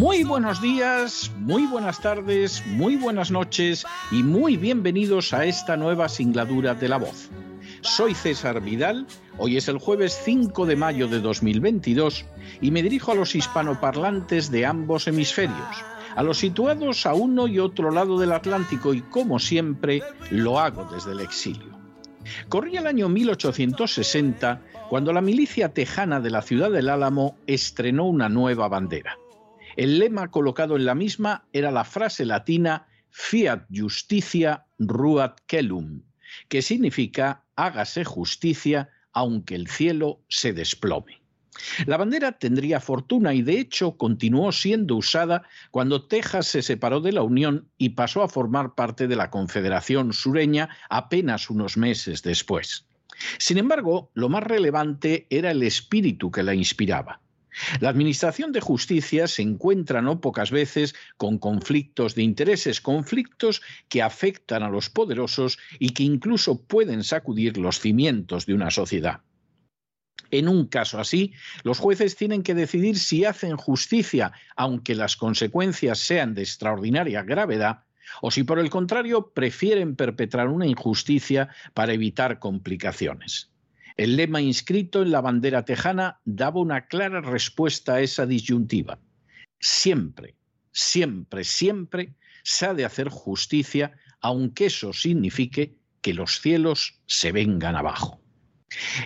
Muy buenos días, muy buenas tardes, muy buenas noches y muy bienvenidos a esta nueva singladura de La Voz. Soy César Vidal, hoy es el jueves 5 de mayo de 2022 y me dirijo a los hispanoparlantes de ambos hemisferios, a los situados a uno y otro lado del Atlántico y como siempre lo hago desde el exilio. Corría el año 1860 cuando la milicia tejana de la ciudad del Álamo estrenó una nueva bandera. El lema colocado en la misma era la frase latina Fiat Justitia Ruat Celum, que significa hágase justicia aunque el cielo se desplome. La bandera tendría fortuna y de hecho continuó siendo usada cuando Texas se separó de la Unión y pasó a formar parte de la Confederación Sureña apenas unos meses después. Sin embargo, lo más relevante era el espíritu que la inspiraba. La Administración de Justicia se encuentra no pocas veces con conflictos de intereses, conflictos que afectan a los poderosos y que incluso pueden sacudir los cimientos de una sociedad. En un caso así, los jueces tienen que decidir si hacen justicia, aunque las consecuencias sean de extraordinaria gravedad, o si por el contrario prefieren perpetrar una injusticia para evitar complicaciones. El lema inscrito en la bandera tejana daba una clara respuesta a esa disyuntiva. Siempre, siempre, siempre se ha de hacer justicia, aunque eso signifique que los cielos se vengan abajo.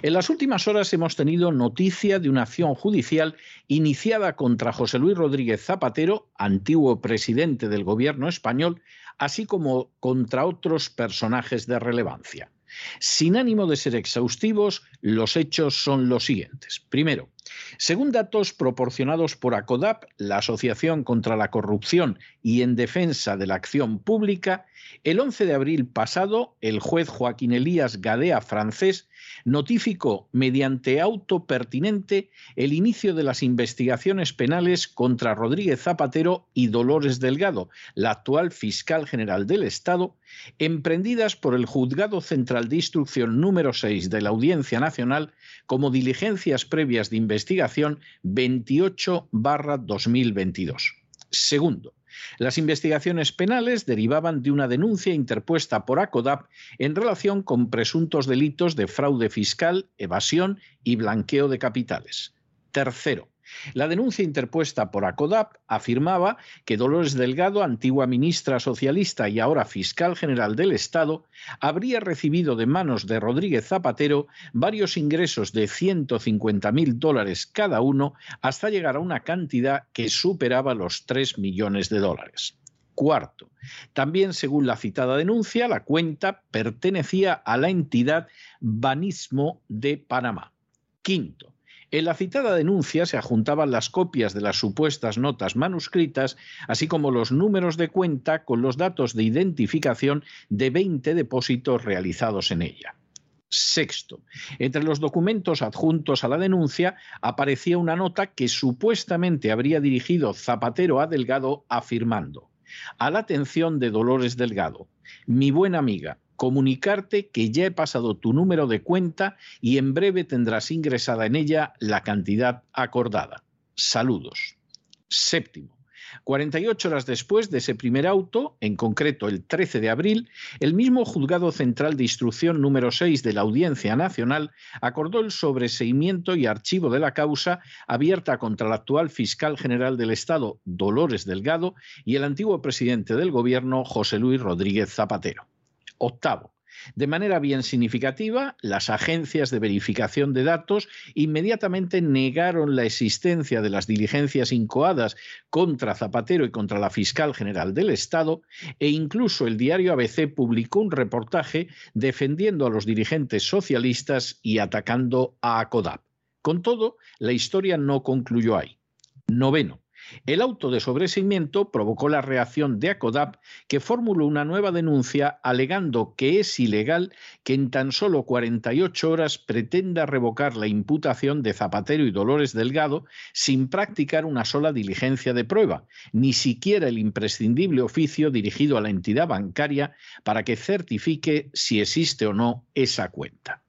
En las últimas horas hemos tenido noticia de una acción judicial iniciada contra José Luis Rodríguez Zapatero, antiguo presidente del gobierno español, así como contra otros personajes de relevancia. Sin ánimo de ser exhaustivos, los hechos son los siguientes. Primero, según datos proporcionados por ACODAP, la Asociación contra la Corrupción y en Defensa de la Acción Pública, el 11 de abril pasado, el juez Joaquín Elías Gadea, francés, notificó mediante auto pertinente el inicio de las investigaciones penales contra Rodríguez Zapatero y Dolores Delgado, la actual fiscal general del Estado, emprendidas por el Juzgado Central de Instrucción número 6 de la Audiencia Nacional como diligencias previas de investigación 28-2022. Segundo, las investigaciones penales derivaban de una denuncia interpuesta por ACODAP en relación con presuntos delitos de fraude fiscal, evasión y blanqueo de capitales. Tercero, la denuncia interpuesta por ACODAP afirmaba que Dolores Delgado, antigua ministra socialista y ahora fiscal general del Estado, habría recibido de manos de Rodríguez Zapatero varios ingresos de 150 mil dólares cada uno hasta llegar a una cantidad que superaba los 3 millones de dólares. Cuarto, también según la citada denuncia, la cuenta pertenecía a la entidad Banismo de Panamá. Quinto, en la citada denuncia se adjuntaban las copias de las supuestas notas manuscritas, así como los números de cuenta con los datos de identificación de 20 depósitos realizados en ella. Sexto, entre los documentos adjuntos a la denuncia aparecía una nota que supuestamente habría dirigido Zapatero a Delgado afirmando, a la atención de Dolores Delgado, mi buena amiga, comunicarte que ya he pasado tu número de cuenta y en breve tendrás ingresada en ella la cantidad acordada. Saludos. Séptimo. 48 horas después de ese primer auto, en concreto el 13 de abril, el mismo Juzgado Central de Instrucción número 6 de la Audiencia Nacional acordó el sobreseimiento y archivo de la causa abierta contra el actual fiscal general del Estado, Dolores Delgado, y el antiguo presidente del Gobierno, José Luis Rodríguez Zapatero. Octavo, de manera bien significativa, las agencias de verificación de datos inmediatamente negaron la existencia de las diligencias incoadas contra Zapatero y contra la fiscal general del Estado e incluso el diario ABC publicó un reportaje defendiendo a los dirigentes socialistas y atacando a ACODAP. Con todo, la historia no concluyó ahí. Noveno. El auto de sobreseimiento provocó la reacción de ACODAP, que formuló una nueva denuncia alegando que es ilegal que en tan solo 48 horas pretenda revocar la imputación de Zapatero y Dolores Delgado sin practicar una sola diligencia de prueba, ni siquiera el imprescindible oficio dirigido a la entidad bancaria para que certifique si existe o no esa cuenta.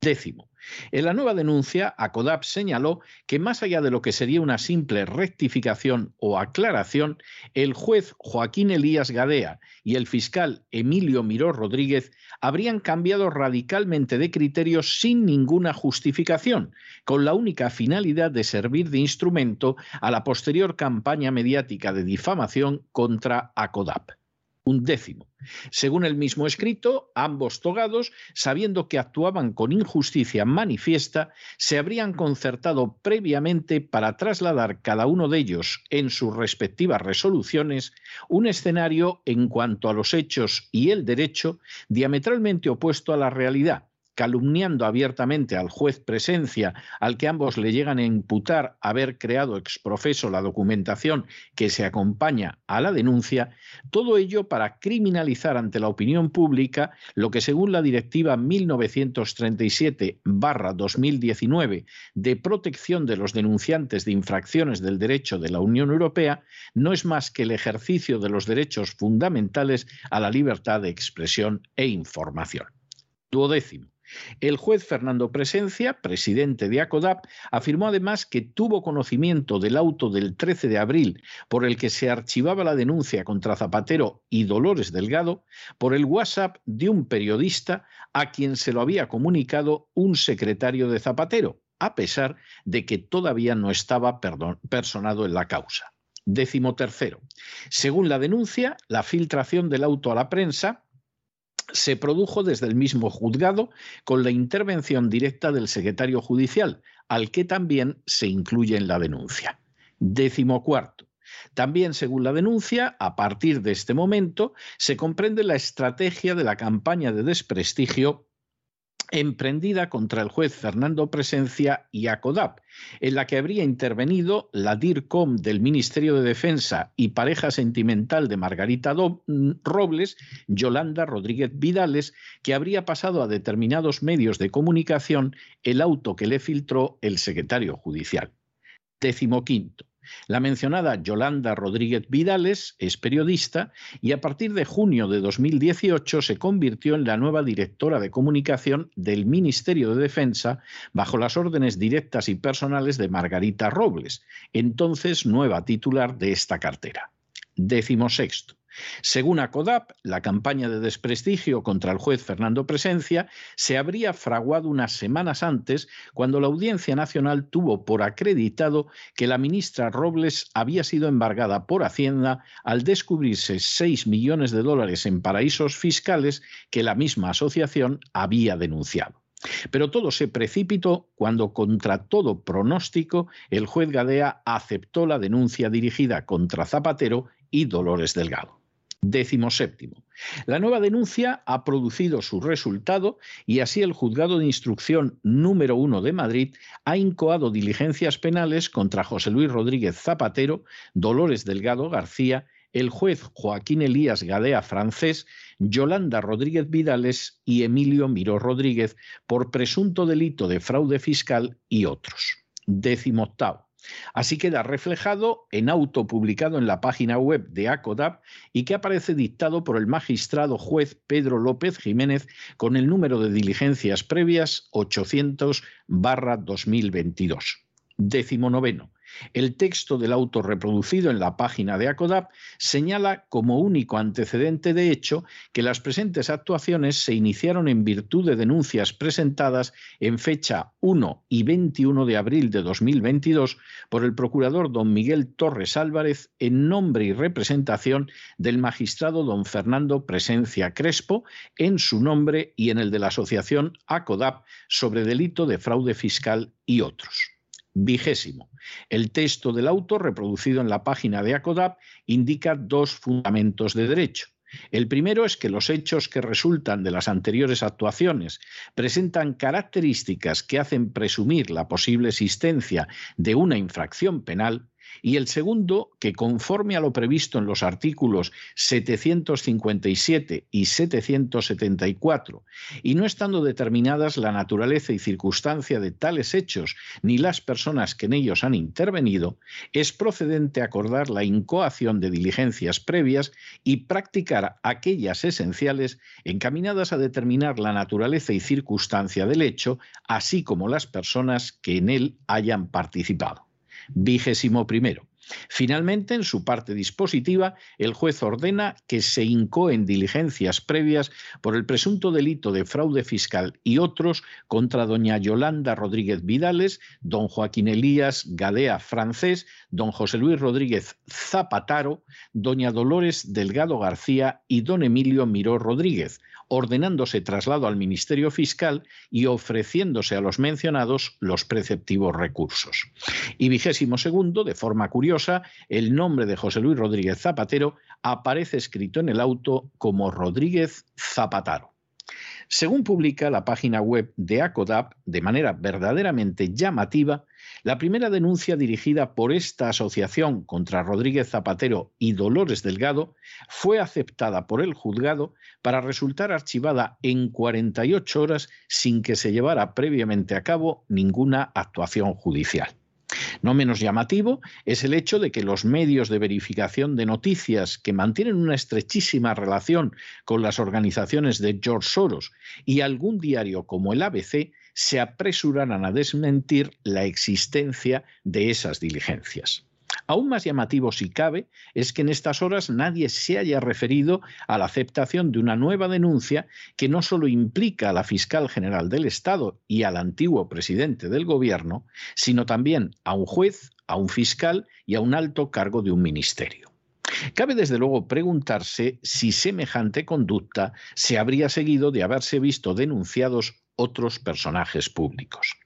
Décimo, en la nueva denuncia, ACODAP señaló que más allá de lo que sería una simple rectificación o aclaración, el juez Joaquín Elías Gadea y el fiscal Emilio Miró Rodríguez habrían cambiado radicalmente de criterios sin ninguna justificación, con la única finalidad de servir de instrumento a la posterior campaña mediática de difamación contra ACODAP un décimo. Según el mismo escrito, ambos togados, sabiendo que actuaban con injusticia manifiesta, se habrían concertado previamente para trasladar cada uno de ellos en sus respectivas resoluciones un escenario en cuanto a los hechos y el derecho diametralmente opuesto a la realidad, calumniando abiertamente al juez presencia, al que ambos le llegan a imputar haber creado exprofeso la documentación que se acompaña a la denuncia, todo ello para criminalizar ante la opinión pública lo que según la Directiva 1937-2019 de protección de los denunciantes de infracciones del derecho de la Unión Europea no es más que el ejercicio de los derechos fundamentales a la libertad de expresión e información. Duodécimo. El juez Fernando Presencia, presidente de ACODAP, afirmó además que tuvo conocimiento del auto del 13 de abril por el que se archivaba la denuncia contra Zapatero y Dolores Delgado por el WhatsApp de un periodista a quien se lo había comunicado un secretario de Zapatero, a pesar de que todavía no estaba personado en la causa. Décimo tercero. Según la denuncia, la filtración del auto a la prensa se produjo desde el mismo juzgado con la intervención directa del secretario judicial, al que también se incluye en la denuncia. Décimo cuarto. También, según la denuncia, a partir de este momento se comprende la estrategia de la campaña de desprestigio emprendida contra el juez Fernando Presencia y ACODAP, en la que habría intervenido la DIRCOM del Ministerio de Defensa y pareja sentimental de Margarita mm, Robles, Yolanda Rodríguez Vidales, que habría pasado a determinados medios de comunicación el auto que le filtró el secretario judicial. Décimo quinto. La mencionada Yolanda Rodríguez Vidales es periodista y a partir de junio de 2018 se convirtió en la nueva directora de comunicación del Ministerio de Defensa bajo las órdenes directas y personales de Margarita Robles, entonces nueva titular de esta cartera. Décimo sexto. Según ACODAP, la campaña de desprestigio contra el juez Fernando Presencia se habría fraguado unas semanas antes, cuando la Audiencia Nacional tuvo por acreditado que la ministra Robles había sido embargada por Hacienda al descubrirse 6 millones de dólares en paraísos fiscales que la misma asociación había denunciado. Pero todo se precipitó cuando, contra todo pronóstico, el juez Gadea aceptó la denuncia dirigida contra Zapatero y Dolores Delgado. Décimo séptimo. La nueva denuncia ha producido su resultado y así el Juzgado de Instrucción número uno de Madrid ha incoado diligencias penales contra José Luis Rodríguez Zapatero, Dolores Delgado García, el juez Joaquín Elías Gadea francés, Yolanda Rodríguez Vidales y Emilio Miró Rodríguez por presunto delito de fraude fiscal y otros. Décimo octavo. Así queda reflejado en auto publicado en la página web de ACODAP y que aparece dictado por el magistrado juez Pedro López Jiménez con el número de diligencias previas 800 2022. Décimo noveno. El texto del auto reproducido en la página de ACODAP señala como único antecedente de hecho que las presentes actuaciones se iniciaron en virtud de denuncias presentadas en fecha 1 y 21 de abril de 2022 por el procurador don Miguel Torres Álvarez en nombre y representación del magistrado don Fernando Presencia Crespo en su nombre y en el de la asociación ACODAP sobre delito de fraude fiscal y otros. Vigésimo. El texto del auto, reproducido en la página de ACODAP, indica dos fundamentos de derecho. El primero es que los hechos que resultan de las anteriores actuaciones presentan características que hacen presumir la posible existencia de una infracción penal y el segundo, que conforme a lo previsto en los artículos 757 y 774, y no estando determinadas la naturaleza y circunstancia de tales hechos ni las personas que en ellos han intervenido, es procedente acordar la incoación de diligencias previas y practicar aquellas esenciales encaminadas a determinar la naturaleza y circunstancia del hecho, así como las personas que en él hayan participado vigésimo primero. Finalmente, en su parte dispositiva, el juez ordena que se incoen diligencias previas por el presunto delito de fraude fiscal y otros contra doña Yolanda Rodríguez Vidales, don Joaquín Elías Gadea Francés, don José Luis Rodríguez Zapataro, doña Dolores Delgado García y don Emilio Miró Rodríguez, ordenándose traslado al Ministerio Fiscal y ofreciéndose a los mencionados los preceptivos recursos. Y vigésimo segundo, de forma curiosa, el nombre de José Luis Rodríguez Zapatero aparece escrito en el auto como Rodríguez Zapataro. Según publica la página web de ACODAP, de manera verdaderamente llamativa, la primera denuncia dirigida por esta asociación contra Rodríguez Zapatero y Dolores Delgado fue aceptada por el juzgado para resultar archivada en 48 horas sin que se llevara previamente a cabo ninguna actuación judicial. No menos llamativo es el hecho de que los medios de verificación de noticias que mantienen una estrechísima relación con las organizaciones de George Soros y algún diario como el ABC se apresuraran a desmentir la existencia de esas diligencias. Aún más llamativo, si cabe, es que en estas horas nadie se haya referido a la aceptación de una nueva denuncia que no solo implica a la fiscal general del Estado y al antiguo presidente del Gobierno, sino también a un juez, a un fiscal y a un alto cargo de un ministerio. Cabe desde luego preguntarse si semejante conducta se habría seguido de haberse visto denunciados otros personajes públicos.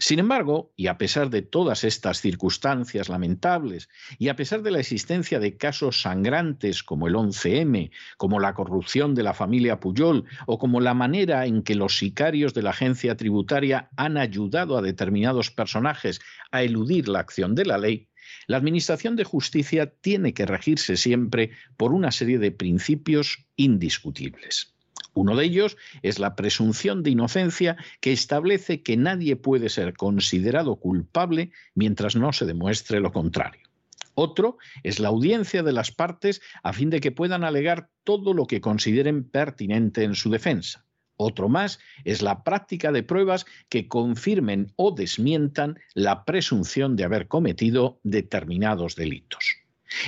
Sin embargo, y a pesar de todas estas circunstancias lamentables, y a pesar de la existencia de casos sangrantes como el 11M, como la corrupción de la familia Puyol o como la manera en que los sicarios de la agencia tributaria han ayudado a determinados personajes a eludir la acción de la ley, la Administración de Justicia tiene que regirse siempre por una serie de principios indiscutibles. Uno de ellos es la presunción de inocencia que establece que nadie puede ser considerado culpable mientras no se demuestre lo contrario. Otro es la audiencia de las partes a fin de que puedan alegar todo lo que consideren pertinente en su defensa. Otro más es la práctica de pruebas que confirmen o desmientan la presunción de haber cometido determinados delitos.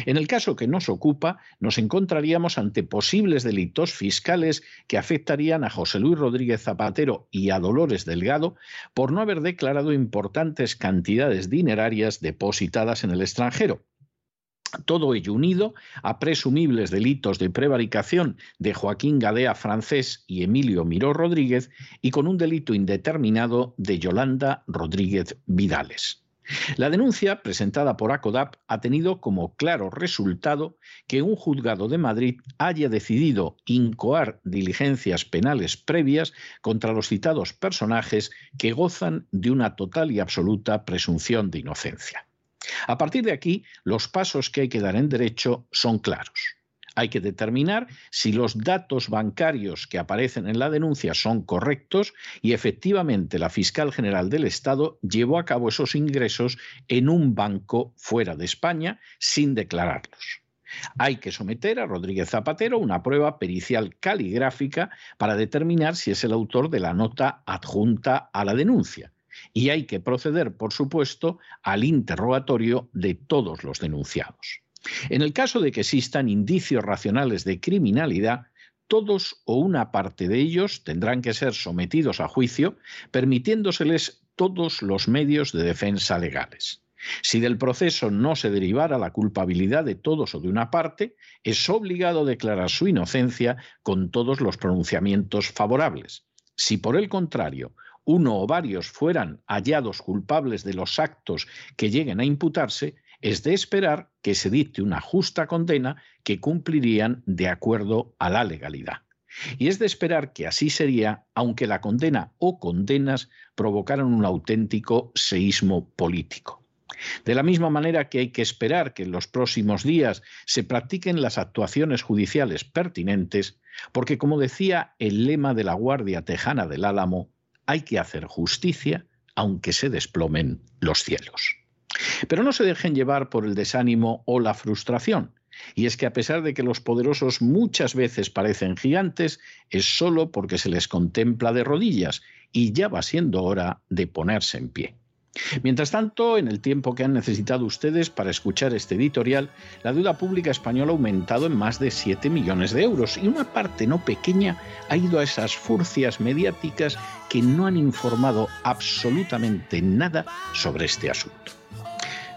En el caso que nos ocupa, nos encontraríamos ante posibles delitos fiscales que afectarían a José Luis Rodríguez Zapatero y a Dolores Delgado por no haber declarado importantes cantidades dinerarias depositadas en el extranjero. Todo ello unido a presumibles delitos de prevaricación de Joaquín Gadea Francés y Emilio Miró Rodríguez y con un delito indeterminado de Yolanda Rodríguez Vidales. La denuncia presentada por ACODAP ha tenido como claro resultado que un juzgado de Madrid haya decidido incoar diligencias penales previas contra los citados personajes que gozan de una total y absoluta presunción de inocencia. A partir de aquí, los pasos que hay que dar en derecho son claros. Hay que determinar si los datos bancarios que aparecen en la denuncia son correctos y efectivamente la fiscal general del Estado llevó a cabo esos ingresos en un banco fuera de España sin declararlos. Hay que someter a Rodríguez Zapatero una prueba pericial caligráfica para determinar si es el autor de la nota adjunta a la denuncia y hay que proceder, por supuesto, al interrogatorio de todos los denunciados. En el caso de que existan indicios racionales de criminalidad, todos o una parte de ellos tendrán que ser sometidos a juicio, permitiéndoseles todos los medios de defensa legales. Si del proceso no se derivara la culpabilidad de todos o de una parte, es obligado declarar su inocencia con todos los pronunciamientos favorables. Si por el contrario uno o varios fueran hallados culpables de los actos que lleguen a imputarse, es de esperar que se dicte una justa condena que cumplirían de acuerdo a la legalidad. Y es de esperar que así sería, aunque la condena o condenas provocaran un auténtico seísmo político. De la misma manera que hay que esperar que en los próximos días se practiquen las actuaciones judiciales pertinentes, porque como decía el lema de la Guardia Tejana del Álamo, hay que hacer justicia aunque se desplomen los cielos. Pero no se dejen llevar por el desánimo o la frustración. Y es que a pesar de que los poderosos muchas veces parecen gigantes, es solo porque se les contempla de rodillas y ya va siendo hora de ponerse en pie. Mientras tanto, en el tiempo que han necesitado ustedes para escuchar este editorial, la deuda pública española ha aumentado en más de 7 millones de euros y una parte no pequeña ha ido a esas furcias mediáticas que no han informado absolutamente nada sobre este asunto.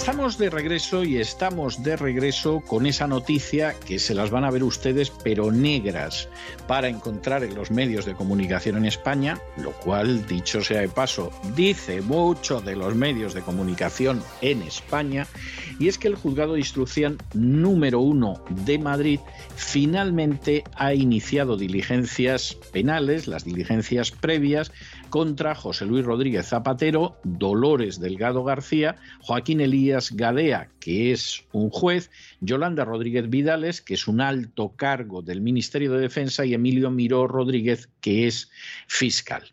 Estamos de regreso y estamos de regreso con esa noticia que se las van a ver ustedes, pero negras, para encontrar en los medios de comunicación en España, lo cual, dicho sea de paso, dice mucho de los medios de comunicación en España, y es que el juzgado de instrucción número uno de Madrid finalmente ha iniciado diligencias penales, las diligencias previas, contra José Luis Rodríguez Zapatero, Dolores Delgado García, Joaquín Elías Gadea, que es un juez, Yolanda Rodríguez Vidales, que es un alto cargo del Ministerio de Defensa, y Emilio Miró Rodríguez, que es fiscal.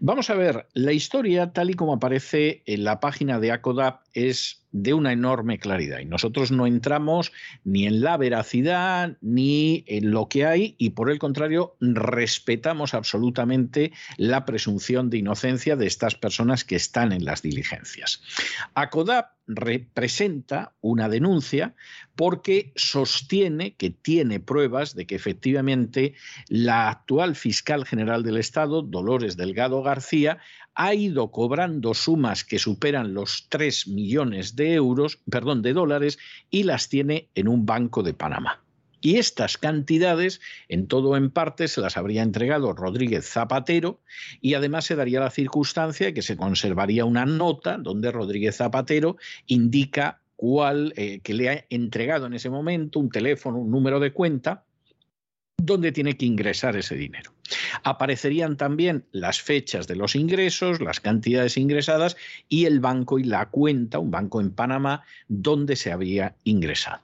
Vamos a ver, la historia, tal y como aparece en la página de ACODAP, es de una enorme claridad y nosotros no entramos ni en la veracidad ni en lo que hay y por el contrario respetamos absolutamente la presunción de inocencia de estas personas que están en las diligencias. ACODAP representa una denuncia porque sostiene que tiene pruebas de que efectivamente la actual fiscal general del Estado, Dolores Delgado García, ha ido cobrando sumas que superan los 3 millones de euros, perdón, de dólares y las tiene en un banco de Panamá. Y estas cantidades, en todo en parte, se las habría entregado Rodríguez Zapatero y además se daría la circunstancia de que se conservaría una nota donde Rodríguez Zapatero indica cuál, eh, que le ha entregado en ese momento un teléfono, un número de cuenta, donde tiene que ingresar ese dinero. Aparecerían también las fechas de los ingresos, las cantidades ingresadas y el banco y la cuenta, un banco en Panamá, donde se había ingresado.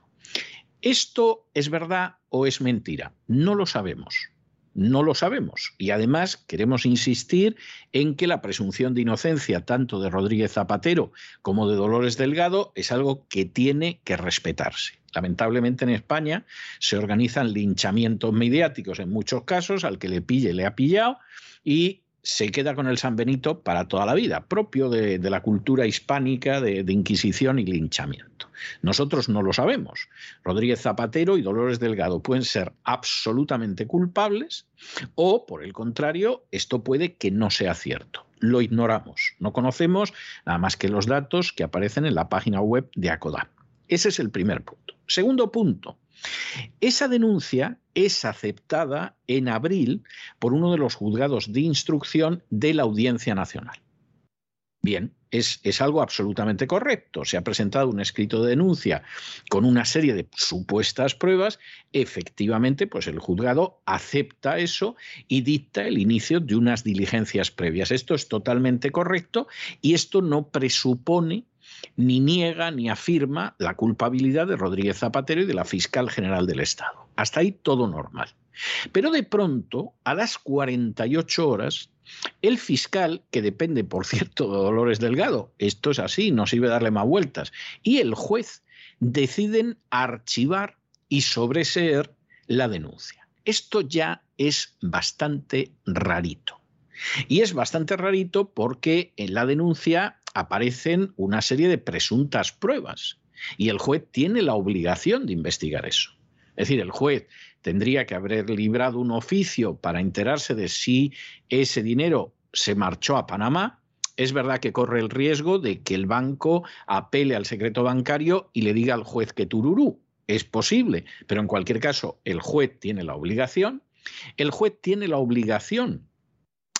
¿Esto es verdad o es mentira? No lo sabemos. No lo sabemos. Y además queremos insistir en que la presunción de inocencia tanto de Rodríguez Zapatero como de Dolores Delgado es algo que tiene que respetarse. Lamentablemente en España se organizan linchamientos mediáticos en muchos casos, al que le pille le ha pillado y se queda con el San Benito para toda la vida, propio de, la cultura hispánica de, de, Inquisición y linchamiento. Nosotros no lo sabemos. Rodríguez Zapatero y Dolores Delgado pueden ser absolutamente culpables o, por el contrario, esto puede que no sea cierto. Lo ignoramos. No conocemos nada más que los datos que aparecen en la página web de ACODA. Ese es el primer punto. Segundo punto. Esa denuncia es aceptada en abril por uno de los juzgados de instrucción de la Audiencia Nacional. Bien, es, es, algo absolutamente correcto. Se ha presentado un escrito de denuncia con una serie de supuestas pruebas. Efectivamente, pues el juzgado acepta eso y dicta el inicio de unas diligencias previas. Esto es totalmente correcto y esto no presupone ni niega ni afirma la culpabilidad de Rodríguez Zapatero y de la fiscal general del Estado. Hasta ahí todo normal. Pero de pronto, a las 48 horas, el fiscal, que depende, por cierto, de Dolores Delgado, esto es así, no sirve darle más vueltas, y el juez deciden archivar y sobreseer la denuncia. Esto ya es bastante rarito. Y es bastante rarito porque en la denuncia aparecen una serie de presuntas pruebas y el juez tiene la obligación de investigar eso. Es decir, el juez tendría que haber librado un oficio para enterarse de si ese dinero se marchó a Panamá. Es verdad que corre el riesgo de que el banco apele al secreto bancario y le diga al juez que tururú. Es posible, pero en cualquier caso el juez tiene la obligación. El juez tiene la obligación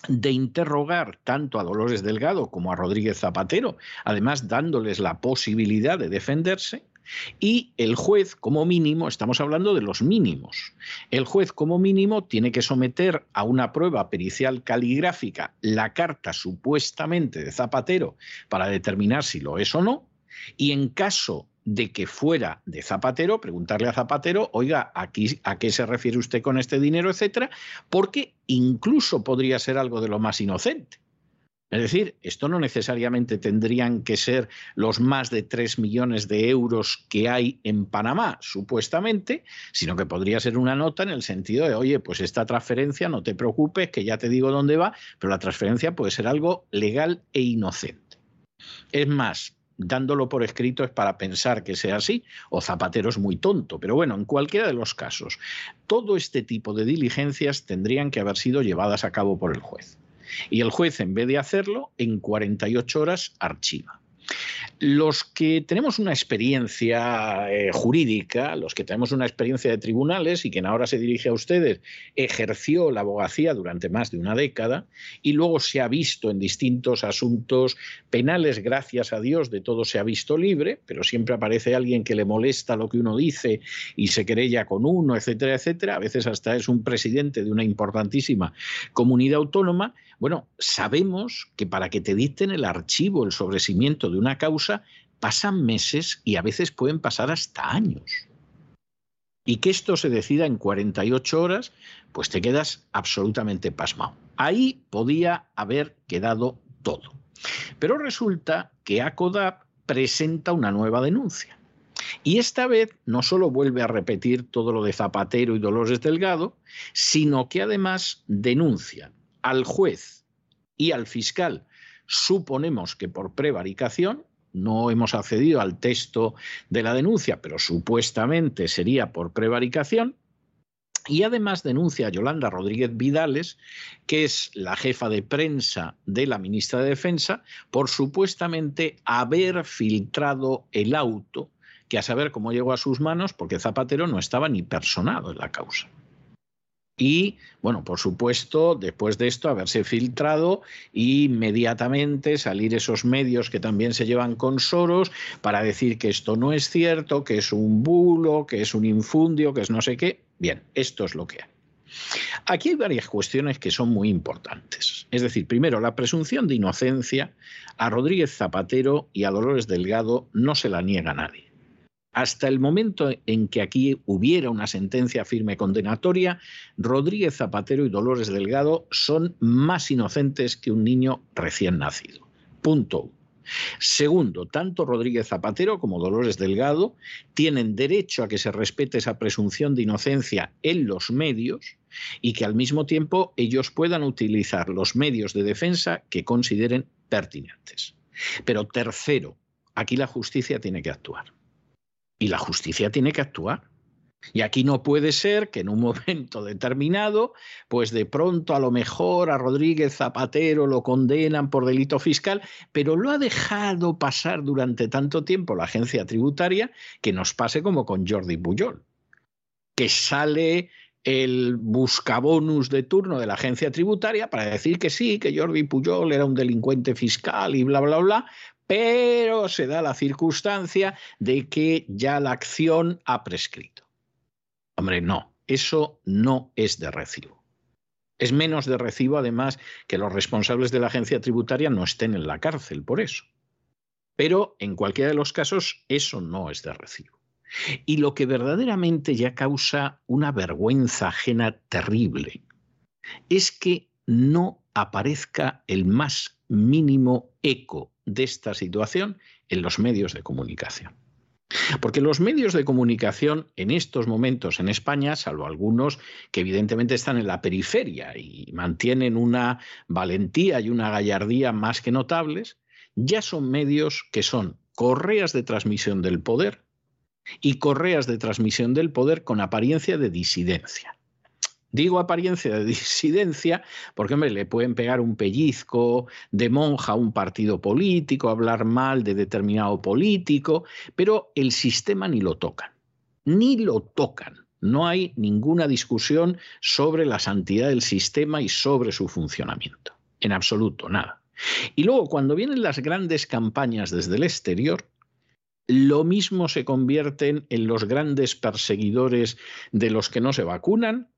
de interrogar tanto a Dolores Delgado como a Rodríguez Zapatero, además dándoles la posibilidad de defenderse. Y el juez, como mínimo, estamos hablando de los mínimos, el juez, como mínimo, tiene que someter a una prueba pericial caligráfica la carta supuestamente de Zapatero para determinar si lo es o no, y en caso de que fuera de Zapatero, preguntarle a Zapatero, oiga, aquí, ¿a qué se refiere usted con este dinero, etcétera? Porque incluso podría ser algo de lo más inocente. Es decir, esto no necesariamente tendrían que ser los más de 3 millones de euros que hay en Panamá, supuestamente, sino que podría ser una nota en el sentido de, oye, pues esta transferencia, no te preocupes, que ya te digo dónde va, pero la transferencia puede ser algo legal e inocente. Es más, dándolo por escrito es para pensar que sea así, o Zapatero es muy tonto, pero bueno, en cualquiera de los casos, todo este tipo de diligencias tendrían que haber sido llevadas a cabo por el juez. Y el juez, en vez de hacerlo, en 48 horas archiva. Los que tenemos una experiencia eh, jurídica, los que tenemos una experiencia de tribunales y quien ahora se dirige a ustedes, ejerció la abogacía durante más de una década y luego se ha visto en distintos asuntos penales, gracias a Dios, de todo se ha visto libre, pero siempre aparece alguien que le molesta lo que uno dice y se querella con uno, etcétera, etcétera. A veces hasta es un presidente de una importantísima comunidad autónoma. Bueno, sabemos que para que te dicten el archivo, el sobrecimiento de una causa, pasan meses y a veces pueden pasar hasta años. Y que esto se decida en 48 horas, pues te quedas absolutamente pasmado. Ahí podía haber quedado todo. Pero resulta que ACODAP presenta una nueva denuncia. Y esta vez no solo vuelve a repetir todo lo de Zapatero y Dolores Delgado, sino que además denuncia al juez y al fiscal, suponemos que por prevaricación, no hemos accedido al texto de la denuncia, pero supuestamente sería por prevaricación, y además denuncia a Yolanda Rodríguez Vidales, que es la jefa de prensa de la ministra de Defensa, por supuestamente haber filtrado el auto, que a saber cómo llegó a sus manos, porque Zapatero no estaba ni personado en la causa. Y, bueno, por supuesto, después de esto, haberse filtrado y inmediatamente salir esos medios que también se llevan con Soros para decir que esto no es cierto, que es un bulo, que es un infundio, que es no sé qué. Bien, esto es lo que hay. Aquí hay varias cuestiones que son muy importantes. Es decir, primero, la presunción de inocencia a Rodríguez Zapatero y a Dolores Delgado no se la niega nadie. Hasta el momento en que aquí hubiera una sentencia firme condenatoria, Rodríguez Zapatero y Dolores Delgado son más inocentes que un niño recién nacido. Punto. Segundo, tanto Rodríguez Zapatero como Dolores Delgado tienen derecho a que se respete esa presunción de inocencia en los medios y que al mismo tiempo ellos puedan utilizar los medios de defensa que consideren pertinentes. Pero tercero, aquí la justicia tiene que actuar y la justicia tiene que actuar. Y aquí no puede ser que en un momento determinado, pues de pronto a lo mejor a Rodríguez Zapatero lo condenan por delito fiscal, pero lo ha dejado pasar durante tanto tiempo la agencia tributaria que nos pase como con Jordi Pujol. que sale el buscabonus de turno de la agencia tributaria para decir que sí, que Jordi Pujol era un delincuente fiscal y bla, bla, bla, pero se da la circunstancia de que ya la acción ha prescrito. Hombre, no, eso no es de recibo. Es menos de recibo, además, que los responsables de la agencia tributaria no estén en la cárcel por eso. Pero en cualquiera de los casos, eso no es de recibo. Y lo que verdaderamente ya causa una vergüenza ajena terrible es que no aparezca el más mínimo eco de esta situación en los medios de comunicación. Porque los medios de comunicación en estos momentos en España, salvo algunos que evidentemente están en la periferia y mantienen una valentía y una gallardía más que notables, ya son medios que son correas de transmisión del poder y correas de transmisión del poder con apariencia de disidencia. Digo apariencia de disidencia porque, hombre, le pueden pegar un pellizco de monja a un partido político, hablar mal de determinado político, pero el sistema ni lo tocan, ni lo tocan. No hay ninguna discusión sobre la santidad del sistema y sobre su funcionamiento. En absoluto, nada. Y luego, cuando vienen las grandes campañas desde el exterior, lo mismo se convierten en los grandes perseguidores de los que no se vacunan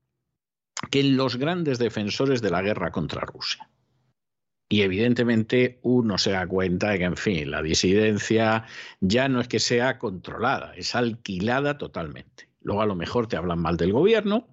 que en los grandes defensores de la guerra contra Rusia. Y evidentemente uno se da cuenta de que, en fin, la disidencia ya no es que sea controlada, es alquilada totalmente. Luego a lo mejor te hablan mal del gobierno,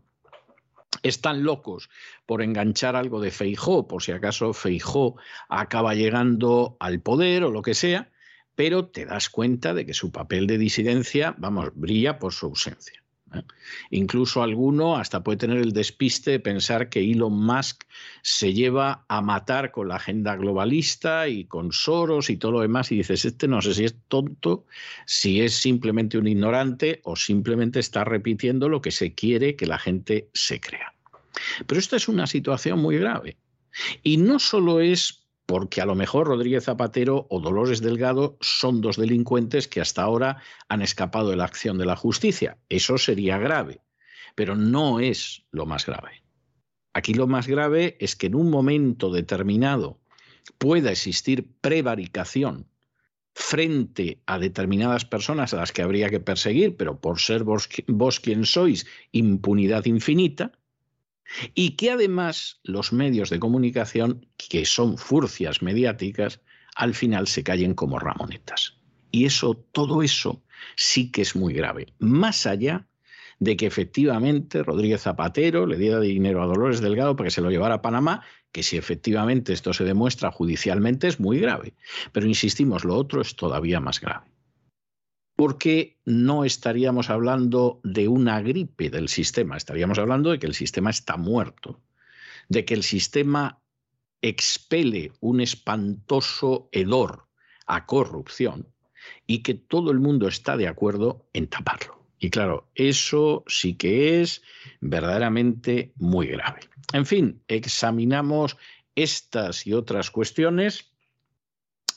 están locos por enganchar algo de Feijó, por si acaso Feijó acaba llegando al poder o lo que sea, pero te das cuenta de que su papel de disidencia, vamos, brilla por su ausencia. ¿eh? Incluso alguno hasta puede tener el despiste de pensar que Elon Musk se lleva a matar con la agenda globalista y con Soros y todo lo demás y dices, este no sé si es tonto, si es simplemente un ignorante o simplemente está repitiendo lo que se quiere que la gente se crea. Pero esta es una situación muy grave. Y no solo es porque a lo mejor Rodríguez Zapatero o Dolores Delgado son dos delincuentes que hasta ahora han escapado de la acción de la justicia. Eso sería grave, pero no es lo más grave. Aquí lo más grave es que en un momento determinado pueda existir prevaricación frente a determinadas personas a las que habría que perseguir, pero por ser vos, vos quien sois, impunidad infinita, y que además los medios de comunicación, que son furcias mediáticas, al final se callen como ramonetas. Y eso, todo eso sí que es muy grave. Más allá de que efectivamente Rodríguez Zapatero le diera dinero a Dolores Delgado para que se lo llevara a Panamá, que si efectivamente esto se demuestra judicialmente es muy grave. Pero insistimos, lo otro es todavía más grave porque no estaríamos hablando de una gripe del sistema, estaríamos hablando de que el sistema está muerto, de que el sistema expele un espantoso hedor a corrupción y que todo el mundo está de acuerdo en taparlo. Y claro, eso sí que es verdaderamente muy grave. En fin, examinamos estas y otras cuestiones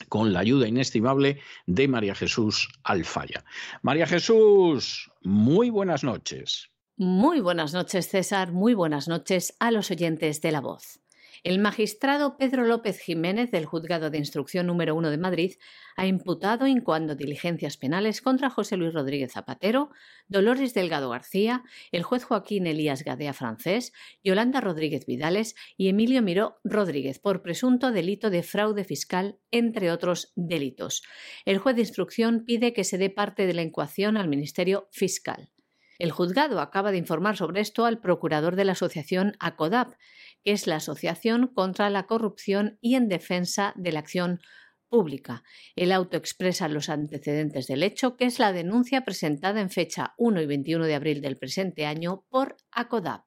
con la ayuda inestimable de María Jesús Alfaya. María Jesús, muy buenas noches. Muy buenas noches, César. Muy buenas noches a los oyentes de La Voz. El magistrado Pedro López Jiménez del Juzgado de Instrucción número 1 de Madrid ha imputado en cuanto diligencias penales contra José Luis Rodríguez Zapatero, Dolores Delgado García, el juez Joaquín Elías Gadea Francés, Yolanda Rodríguez Vidales y Emilio Miró Rodríguez por presunto delito de fraude fiscal, entre otros delitos. El juez de instrucción pide que se dé parte de la ecuación al Ministerio Fiscal. El juzgado acaba de informar sobre esto al procurador de la asociación ACODAP, que es la Asociación contra la Corrupción y en Defensa de la Acción Pública. El auto expresa los antecedentes del hecho, que es la denuncia presentada en fecha 1 y 21 de abril del presente año por ACODAP.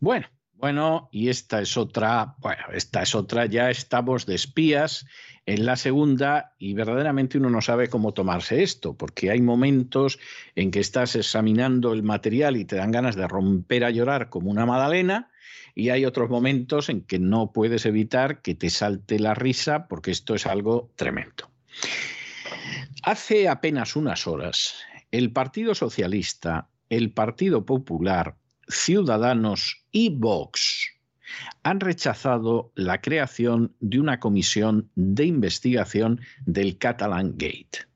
Bueno, bueno, y esta es otra, bueno, esta es otra, ya estamos de espías en la segunda y verdaderamente uno no sabe cómo tomarse esto, porque hay momentos en que estás examinando el material y te dan ganas de romper a llorar como una magdalena y hay otros momentos en que no puedes evitar que te salte la risa porque esto es algo tremendo. Hace apenas unas horas, el Partido Socialista el Partido Popular, Ciudadanos y Vox han rechazado la creación de una comisión de investigación del Catalan Gate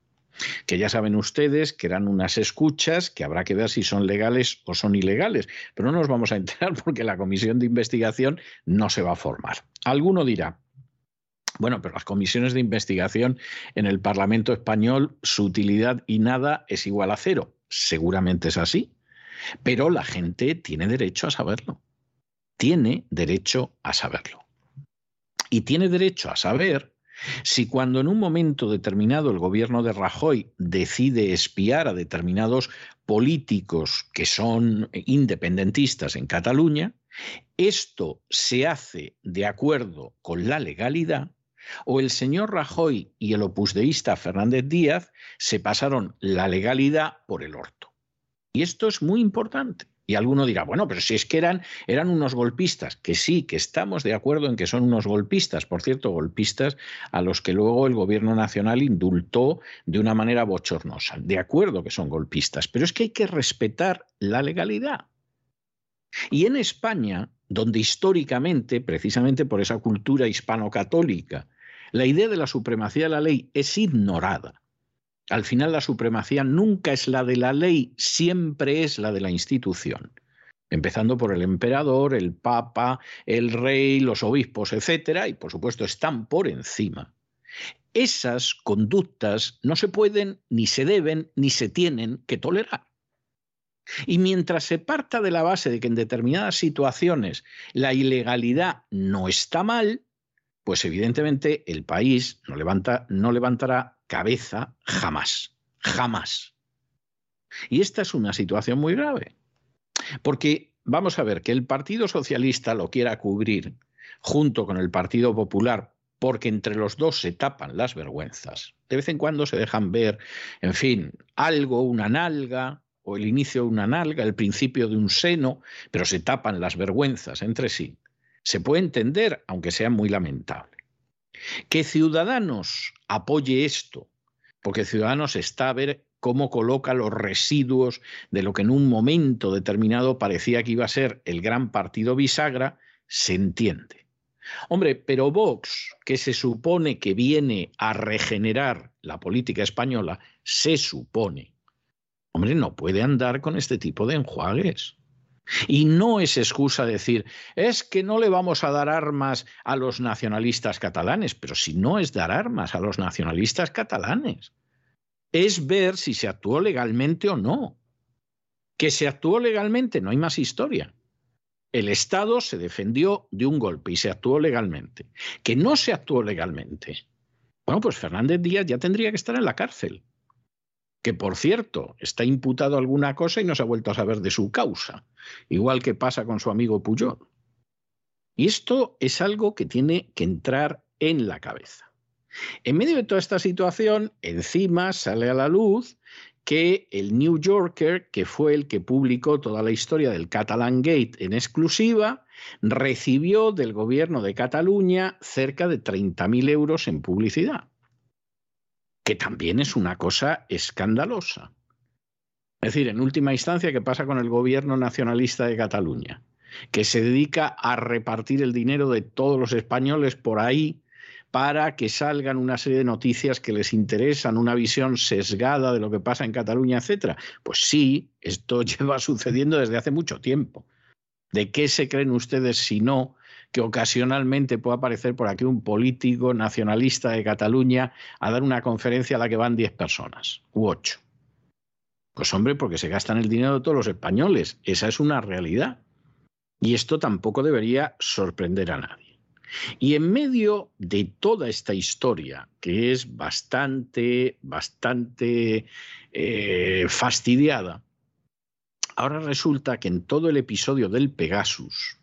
que ya saben ustedes que eran unas escuchas que habrá que ver si son legales o son ilegales, pero no nos vamos a enterar porque la comisión de investigación no se va a formar. Alguno dirá, bueno, pero las comisiones de investigación en el Parlamento español, su utilidad y nada es igual a cero. Seguramente es así, pero la gente tiene derecho a saberlo. Tiene derecho a saberlo. Y tiene derecho a saber si cuando en un momento determinado el gobierno de Rajoy decide espiar a determinados políticos que son independentistas en Cataluña, esto se hace de acuerdo con la legalidad o el señor Rajoy y el opusdeísta Fernández Díaz se pasaron la legalidad por el orto. Y esto es muy importante. Y alguno dirá, bueno, pero si es que eran, eran unos golpistas, que sí, que estamos de acuerdo en que son unos golpistas, por cierto, golpistas a los que luego el gobierno nacional indultó de una manera bochornosa. De acuerdo que son golpistas, pero es que hay que respetar la legalidad. Y en España, donde históricamente, precisamente por esa cultura hispano-católica, la idea de la supremacía de la ley es ignorada. Al final la supremacía nunca es la de la ley, siempre es la de la institución. Empezando por el emperador, el papa, el rey, los obispos, etcétera, y por supuesto están por encima. Esas conductas no se pueden, ni se deben, ni se tienen que tolerar. Y mientras se parta de la base de que en determinadas situaciones la ilegalidad no está mal, pues evidentemente el país no, levanta, no levantará cabeza jamás, jamás. Y esta es una situación muy grave, porque vamos a ver que el Partido Socialista lo quiera cubrir junto con el Partido Popular, porque entre los dos se tapan las vergüenzas. De vez en cuando se dejan ver, en fin, algo, una nalga, o el inicio de una nalga, el principio de un seno, pero se tapan las vergüenzas entre sí. Se puede entender, aunque sea muy lamentable. Que Ciudadanos apoye esto, porque Ciudadanos está a ver cómo coloca los residuos de lo que en un momento determinado parecía que iba a ser el gran partido bisagra, se entiende. Hombre, pero Vox, que se supone que viene a regenerar la política española, se supone, hombre, no puede andar con este tipo de enjuagues. Y no es excusa decir, es que no le vamos a dar armas a los nacionalistas catalanes, pero si no es dar armas a los nacionalistas catalanes, es ver si se actuó legalmente o no. Que se actuó legalmente, no hay más historia. El Estado se defendió de un golpe y se actuó legalmente. Que no se actuó legalmente. Bueno, pues Fernández Díaz ya tendría que estar en la cárcel que por cierto está imputado alguna cosa y no se ha vuelto a saber de su causa, igual que pasa con su amigo Puyol. Y esto es algo que tiene que entrar en la cabeza. En medio de toda esta situación, encima sale a la luz que el New Yorker, que fue el que publicó toda la historia del Catalan Gate en exclusiva, recibió del gobierno de Cataluña cerca de 30.000 euros en publicidad que también es una cosa escandalosa. Es decir, en última instancia, ¿qué pasa con el gobierno nacionalista de Cataluña? Que se dedica a repartir el dinero de todos los españoles por ahí para que salgan una serie de noticias que les interesan, una visión sesgada de lo que pasa en Cataluña, etcétera. Pues sí, esto lleva sucediendo desde hace mucho tiempo. ¿De qué se creen ustedes si no que ocasionalmente pueda aparecer por aquí un político nacionalista de Cataluña a dar una conferencia a la que van 10 personas u 8. Pues hombre, porque se gastan el dinero de todos los españoles. Esa es una realidad. Y esto tampoco debería sorprender a nadie. Y en medio de toda esta historia, que es bastante, bastante eh, fastidiada, ahora resulta que en todo el episodio del Pegasus,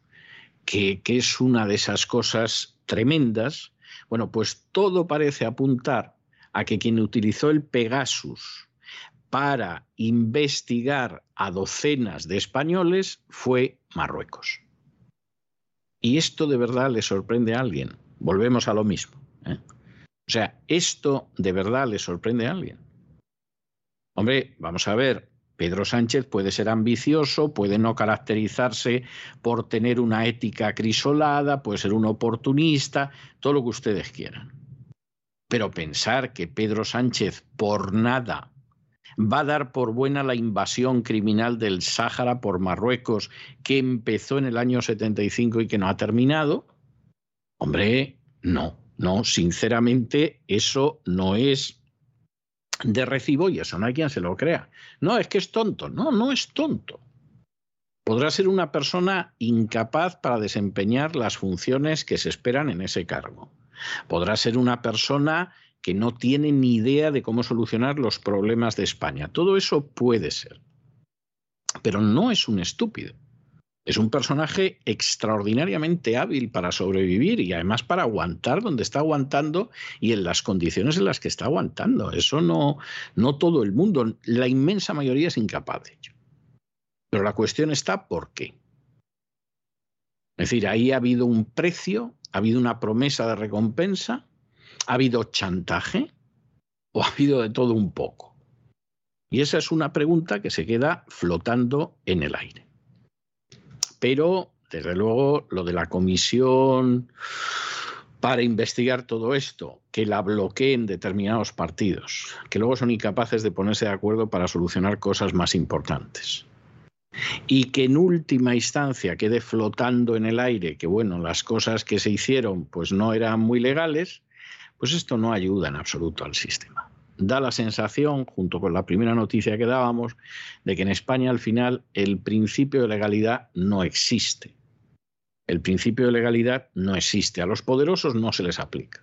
que, es una de esas cosas tremendas, bueno, pues todo parece apuntar a que quien utilizó el Pegasus para investigar a docenas de españoles fue Marruecos. Y esto de verdad le sorprende a alguien. Volvemos a lo mismo. ¿eh? O sea, esto de verdad le sorprende a alguien. Hombre, vamos a ver, Pedro Sánchez puede ser ambicioso, puede no caracterizarse por tener una ética crisolada, puede ser un oportunista, todo lo que ustedes quieran. Pero pensar que Pedro Sánchez por nada va a dar por buena la invasión criminal del Sáhara por Marruecos que empezó en el año 75 y que no ha terminado, hombre, no, no, sinceramente eso no es de recibo y eso no hay quien se lo crea. No, es que es tonto. No, no es tonto. Podrá ser una persona incapaz para desempeñar las funciones que se esperan en ese cargo. Podrá ser una persona que no tiene ni idea de cómo solucionar los problemas de España. Todo eso puede ser. Pero no es un estúpido. Es un personaje extraordinariamente hábil para sobrevivir y además para aguantar donde está aguantando y en las condiciones en las que está aguantando. Eso no, no todo el mundo, la inmensa mayoría es incapaz de ello. Pero la cuestión está por qué. Es decir, ahí ha habido un precio, ha habido una promesa de recompensa, ha habido chantaje o ha habido de todo un poco. Y esa es una pregunta que se queda flotando en el aire pero desde luego lo de la comisión para investigar todo esto, que la bloqueen determinados partidos, que luego son incapaces de ponerse de acuerdo para solucionar cosas más importantes. Y que en última instancia quede flotando en el aire que, bueno, las cosas que se hicieron pues no eran muy legales, pues esto no ayuda en absoluto al sistema da la sensación, junto con la primera noticia que dábamos, de que en España al final el principio de legalidad no existe. El principio de legalidad no existe. A los poderosos no se les aplica.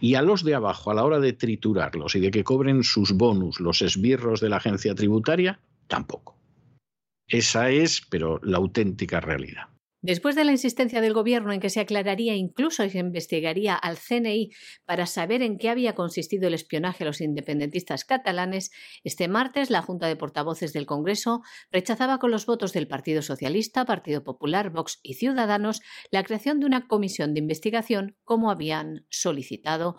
Y a los de abajo, a la hora de triturarlos y de que cobren sus bonus los esbirros de la agencia tributaria, tampoco. Esa es, pero la auténtica realidad. Después de la insistencia del Gobierno en que se aclararía incluso y se investigaría al CNI para saber en qué había consistido el espionaje a los independentistas catalanes, este martes la Junta de Portavoces del Congreso rechazaba con los votos del Partido Socialista, Partido Popular, Vox y Ciudadanos la creación de una comisión de investigación como habían solicitado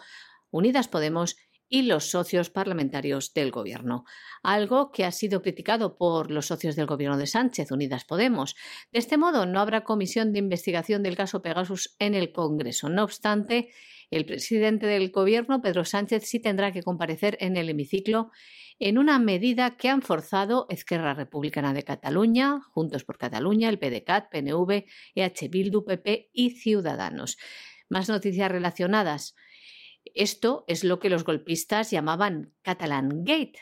Unidas Podemos y los socios parlamentarios del Gobierno, algo que ha sido criticado por los socios del Gobierno de Sánchez, Unidas Podemos. De este modo, no habrá comisión de investigación del caso Pegasus en el Congreso. No obstante, el presidente del Gobierno, Pedro Sánchez, sí tendrá que comparecer en el hemiciclo en una medida que han forzado Esquerra Republicana de Cataluña, Juntos por Cataluña, el PDCAT, PNV, EH Bildu, PP y Ciudadanos. Más noticias relacionadas. Esto es lo que los golpistas llamaban Catalan Gate.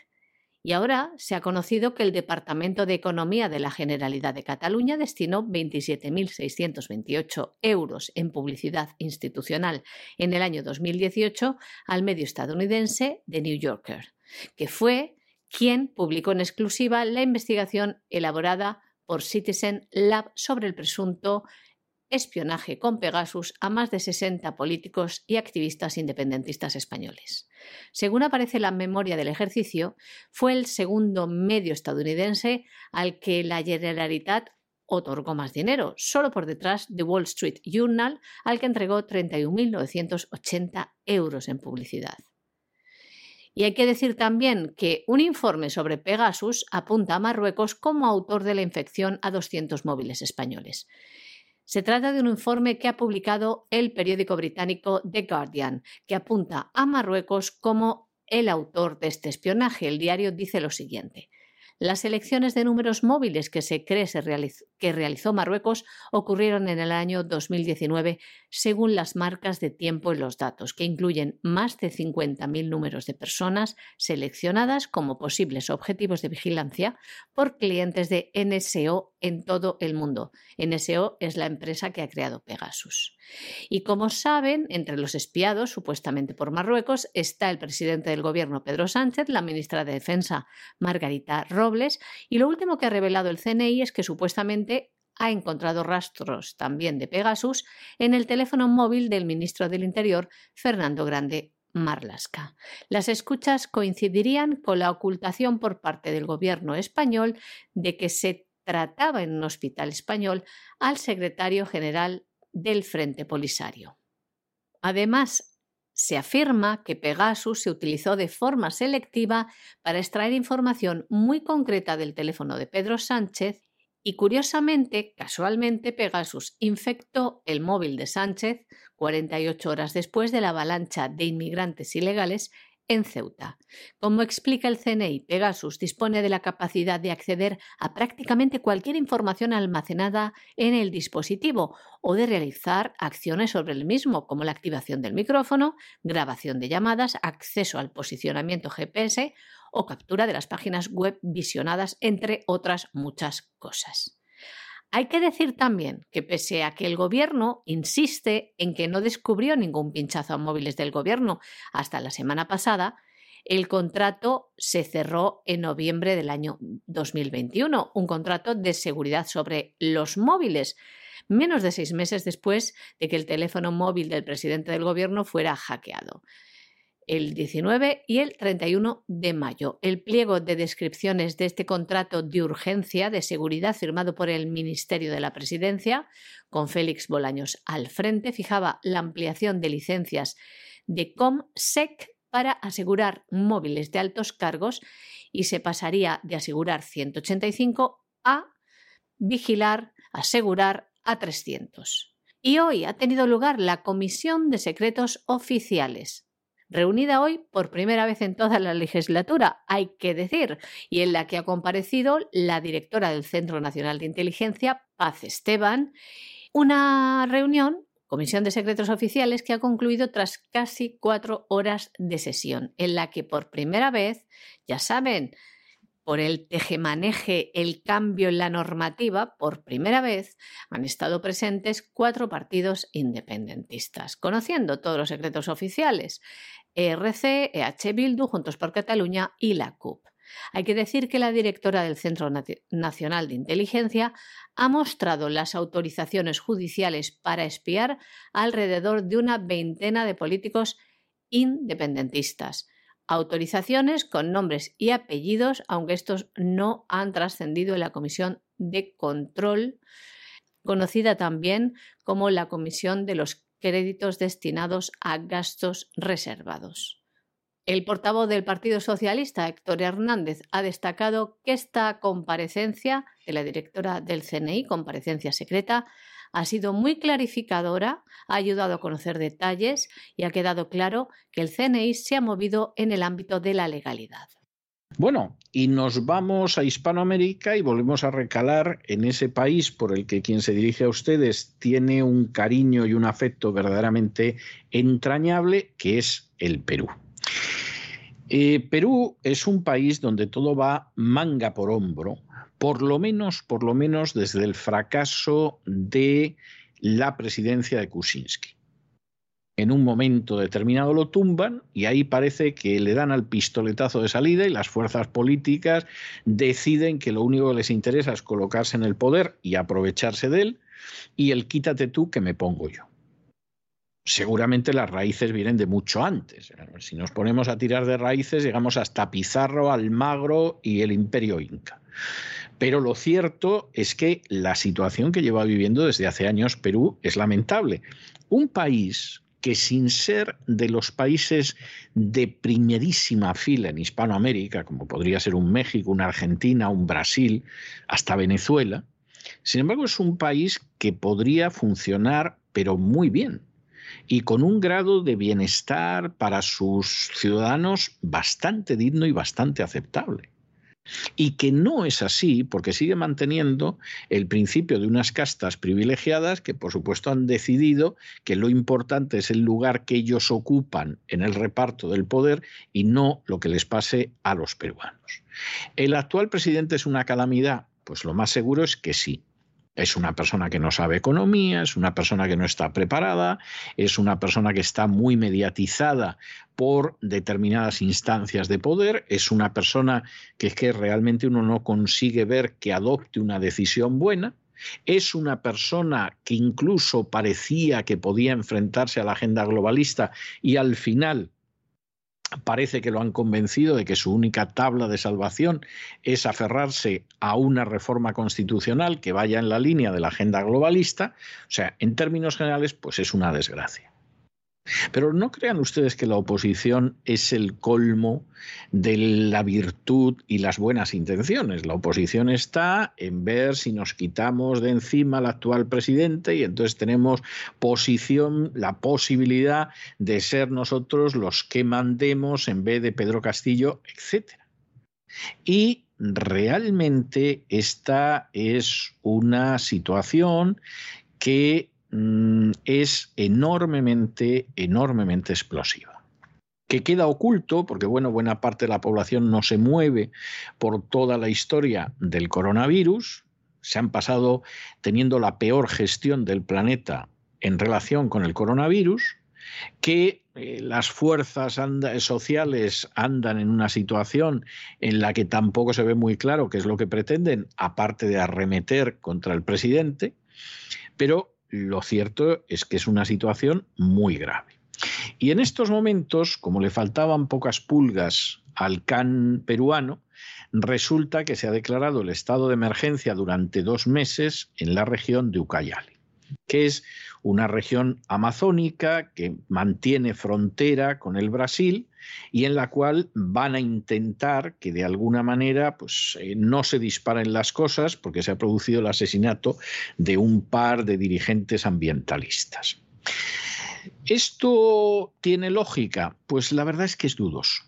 Y ahora se ha conocido que el Departamento de Economía de la Generalidad de Cataluña destinó 27.628 euros en publicidad institucional en el año 2018 al medio estadounidense The New Yorker, que fue quien publicó en exclusiva la investigación elaborada por Citizen Lab sobre el presunto espionaje con Pegasus a más de 60 políticos y activistas independentistas españoles. Según aparece la memoria del ejercicio, fue el segundo medio estadounidense al que la Generalitat otorgó más dinero, solo por detrás de Wall Street Journal, al que entregó 31.980 euros en publicidad. Y hay que decir también que un informe sobre Pegasus apunta a Marruecos como autor de la infección a 200 móviles españoles. Se trata de un informe que ha publicado el periódico británico The Guardian, que apunta a Marruecos como el autor de este espionaje. El diario dice lo siguiente. Las elecciones de números móviles que se cree que realizó Marruecos ocurrieron en el año 2019 según las marcas de tiempo en los datos, que incluyen más de 50.000 números de personas seleccionadas como posibles objetivos de vigilancia por clientes de NSO en todo el mundo. NSO es la empresa que ha creado Pegasus. Y como saben, entre los espiados, supuestamente por Marruecos, está el presidente del gobierno Pedro Sánchez, la ministra de Defensa Margarita Robles, y lo último que ha revelado el CNI es que supuestamente ha encontrado rastros también de Pegasus en el teléfono móvil del ministro del Interior, Fernando Grande Marlasca. Las escuchas coincidirían con la ocultación por parte del gobierno español de que se trataba en un hospital español al secretario general del Frente Polisario. Además, se afirma que Pegasus se utilizó de forma selectiva para extraer información muy concreta del teléfono de Pedro Sánchez y curiosamente, casualmente, Pegasus infectó el móvil de Sánchez 48 horas después de la avalancha de inmigrantes ilegales en Ceuta. Como explica el CNI, Pegasus dispone de la capacidad de acceder a prácticamente cualquier información almacenada en el dispositivo o de realizar acciones sobre el mismo, como la activación del micrófono, grabación de llamadas, acceso al posicionamiento GPS o captura de las páginas web visionadas, entre otras muchas cosas. Hay que decir también que pese a que el gobierno insiste en que no descubrió ningún pinchazo a móviles del gobierno hasta la semana pasada, el contrato se cerró en noviembre del año 2021, un contrato de seguridad sobre los móviles, menos de seis meses después de que el teléfono móvil del presidente del gobierno fuera hackeado el 19 y el 31 de mayo. El pliego de descripciones de este contrato de urgencia de seguridad firmado por el Ministerio de la Presidencia, con Félix Bolaños al frente, fijaba la ampliación de licencias de ComSec para asegurar móviles de altos cargos y se pasaría de asegurar 185 a vigilar, asegurar a 300. Y hoy ha tenido lugar la Comisión de Secretos Oficiales, reunida hoy por primera vez en toda la legislatura, hay que decir, y en la que ha comparecido la directora del Centro Nacional de Inteligencia, Paz Esteban, una reunión Comisión de Secretos Oficiales que ha concluido tras casi cuatro horas de sesión, en la que por primera vez, ya saben, por el tejemaneje, el cambio en la normativa, por primera vez han estado presentes cuatro partidos independentistas, conociendo todos los secretos oficiales, ERC, EH Bildu, Juntos por Cataluña y la CUP. Hay que decir que la directora del Centro Nacional de Inteligencia ha mostrado las autorizaciones judiciales para espiar alrededor de una veintena de políticos independentistas. Autorizaciones con nombres y apellidos, aunque estos no han trascendido en la Comisión de Control, conocida también como la Comisión de los créditos destinados a gastos reservados. El portavoz del Partido Socialista, Héctor Hernández, ha destacado que esta comparecencia de la directora del CNI, comparecencia secreta, ha sido muy clarificadora, ha ayudado a conocer detalles y ha quedado claro que el CNI se ha movido en el ámbito de la legalidad. Bueno, y nos vamos a Hispanoamérica y volvemos a recalar en ese país por el que quien se dirige a ustedes tiene un cariño y un afecto verdaderamente entrañable, que es el Perú. Eh, Perú es un país donde todo va manga por hombro, por lo menos, por lo menos desde el fracaso de la presidencia de Kuczynski en un momento determinado lo tumban y ahí parece que le dan al pistoletazo de salida y las fuerzas políticas deciden que lo único que les interesa es colocarse en el poder y aprovecharse de él y el quítate tú que me pongo yo. Seguramente las raíces vienen de mucho antes. Si nos ponemos a tirar de raíces, llegamos hasta Pizarro, Almagro y el imperio inca. Pero lo cierto es que la situación que lleva viviendo desde hace años Perú es lamentable. Un país que sin ser de los países de primerísima fila en Hispanoamérica, como podría ser un México, una Argentina, un Brasil, hasta Venezuela, sin embargo es un país que podría funcionar pero muy bien y con un grado de bienestar para sus ciudadanos bastante digno y bastante aceptable y que no es así porque sigue manteniendo el principio de unas castas privilegiadas que por supuesto han decidido que lo importante es el lugar que ellos ocupan en el reparto del poder y no lo que les pase a los peruanos. ¿El actual presidente es una calamidad? Pues lo más seguro es que sí. Es una persona que no sabe economía, es una persona que no está preparada, es una persona que está muy mediatizada por determinadas instancias de poder, es una persona que es que realmente uno no consigue ver que adopte una decisión buena, es una persona que incluso parecía que podía enfrentarse a la agenda globalista y al final parece que lo han convencido de que su única tabla de salvación es aferrarse a una reforma constitucional que vaya en la línea de la agenda globalista. O sea, en términos generales, pues es una desgracia. Pero no crean ustedes que la oposición es el colmo de la virtud y las buenas intenciones. La oposición está en ver si nos quitamos de encima al actual presidente y entonces tenemos posición, la posibilidad de ser nosotros los que mandemos en vez de Pedro Castillo, etcétera. Y realmente esta es una situación que mm, es enormemente, enormemente explosiva. Que queda oculto, porque bueno, buena parte de la población no se mueve por toda la historia del coronavirus, se han pasado teniendo la peor gestión del planeta en relación con el coronavirus, que eh, las fuerzas sociales andan en una situación en la que tampoco se ve muy claro qué es lo que pretenden, aparte de arremeter contra el presidente, pero lo cierto es que es una situación muy grave. Y en estos momentos, como le faltaban pocas pulgas al can peruano, resulta que se ha declarado el estado de emergencia durante dos meses en la región de Ucayali, que es una región amazónica que mantiene frontera con el Brasil y en la cual van a intentar que de alguna manera pues, eh, no se disparen las cosas porque se ha producido el asesinato de un par de dirigentes ambientalistas. ¿Esto tiene lógica? Pues la verdad es que es dudoso.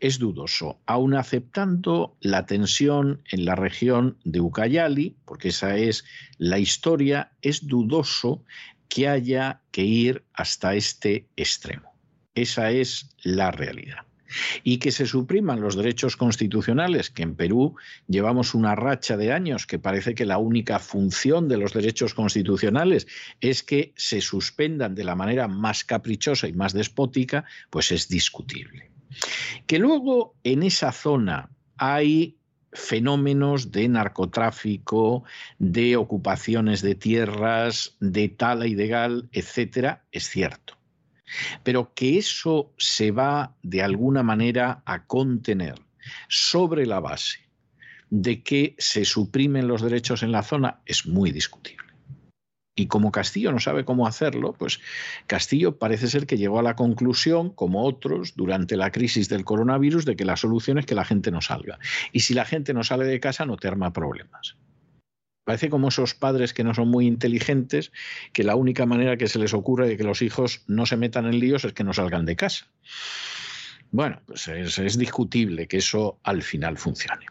Es dudoso, aun aceptando la tensión en la región de Ucayali, porque esa es la historia, es dudoso que haya que ir hasta este extremo. Esa es la realidad. Y que se supriman los derechos constitucionales, que en Perú llevamos una racha de años que parece que la única función de los derechos constitucionales es que se suspendan de la manera más caprichosa y más despótica, pues es discutible. Que luego en esa zona hay fenómenos de narcotráfico, de ocupaciones de tierras, de tala ilegal, etcétera, es cierto. Pero que eso se va de alguna manera a contener sobre la base de que se suprimen los derechos en la zona es muy discutible. Y como Castillo no sabe cómo hacerlo, pues Castillo parece ser que llegó a la conclusión, como otros, durante la crisis del coronavirus, de que la solución es que la gente no salga. Y si la gente no sale de casa, no te arma problemas. Parece como esos padres que no son muy inteligentes, que la única manera que se les ocurre de que los hijos no se metan en líos es que no salgan de casa. Bueno, pues es, es discutible que eso al final funcione.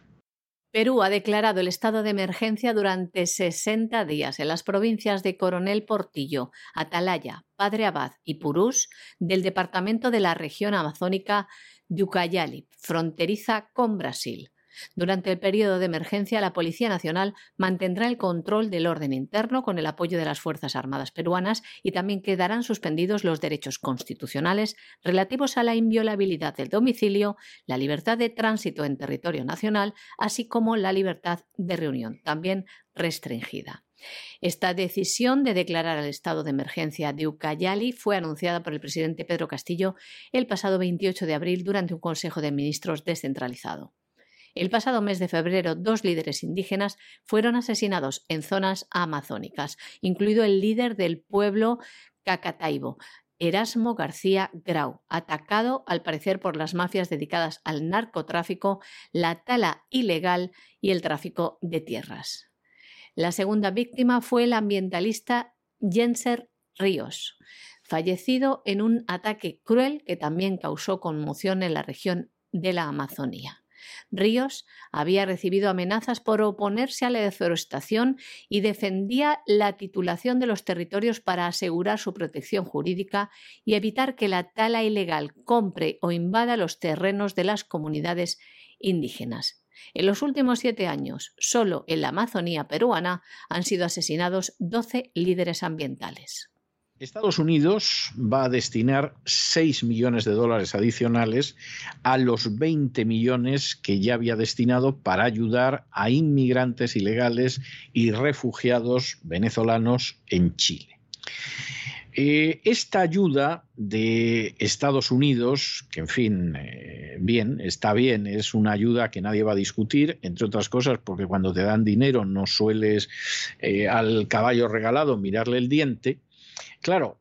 Perú ha declarado el estado de emergencia durante 60 días en las provincias de Coronel Portillo, Atalaya, Padre Abad y Purús del departamento de la región amazónica de Ucayali, fronteriza con Brasil. Durante el periodo de emergencia, la Policía Nacional mantendrá el control del orden interno con el apoyo de las Fuerzas Armadas peruanas y también quedarán suspendidos los derechos constitucionales relativos a la inviolabilidad del domicilio, la libertad de tránsito en territorio nacional, así como la libertad de reunión, también restringida. Esta decisión de declarar el estado de emergencia de Ucayali fue anunciada por el presidente Pedro Castillo el pasado 28 de abril durante un Consejo de Ministros descentralizado. El pasado mes de febrero, dos líderes indígenas fueron asesinados en zonas amazónicas, incluido el líder del pueblo Cacataibo, Erasmo García Grau, atacado al parecer por las mafias dedicadas al narcotráfico, la tala ilegal y el tráfico de tierras. La segunda víctima fue el ambientalista Jenser Ríos, fallecido en un ataque cruel que también causó conmoción en la región de la Amazonía. Ríos había recibido amenazas por oponerse a la deforestación y defendía la titulación de los territorios para asegurar su protección jurídica y evitar que la tala ilegal compre o invada los terrenos de las comunidades indígenas. En los últimos siete años, solo en la Amazonía peruana han sido asesinados 12 líderes ambientales. Estados Unidos va a destinar 6 millones de dólares adicionales a los 20 millones que ya había destinado para ayudar a inmigrantes ilegales y refugiados venezolanos en Chile. Eh, esta ayuda de Estados Unidos, que en fin, eh, bien, está bien, es una ayuda que nadie va a discutir, entre otras cosas, porque cuando te dan dinero no sueles eh, al caballo regalado mirarle el diente, Claro,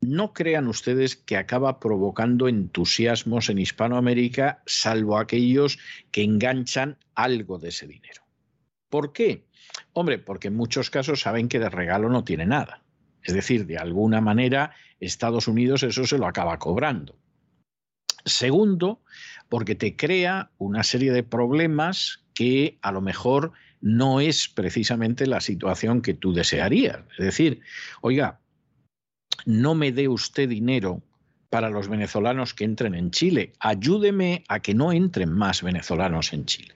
no crean ustedes que acaba provocando entusiasmos en Hispanoamérica, salvo aquellos que enganchan algo de ese dinero. ¿Por qué? Hombre, porque en muchos casos saben que de regalo no tiene nada. Es decir, de alguna manera Estados Unidos eso se lo acaba cobrando. Segundo, porque te crea una serie de problemas que a lo mejor no es precisamente la situación que tú desearías. Es decir, oiga, no me dé usted dinero para los venezolanos que entren en Chile, ayúdeme a que no entren más venezolanos en Chile.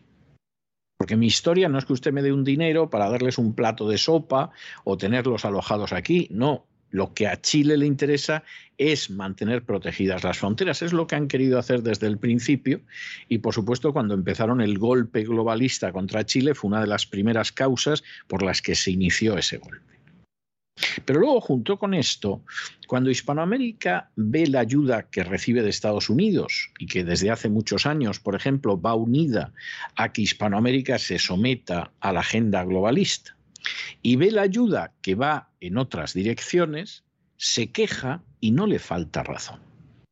Porque mi historia no es que usted me dé un dinero para darles un plato de sopa o tenerlos alojados aquí, no. Lo que a Chile le interesa es mantener protegidas las fronteras. Es lo que han querido hacer desde el principio y, por supuesto, cuando empezaron el golpe globalista contra Chile fue una de las primeras causas por las que se inició ese golpe. Pero luego, junto con esto, cuando Hispanoamérica ve la ayuda que recibe de Estados Unidos y que desde hace muchos años, por ejemplo, va unida a que Hispanoamérica se someta a la agenda globalista, y ve la ayuda que va en otras direcciones, se queja y no le falta razón.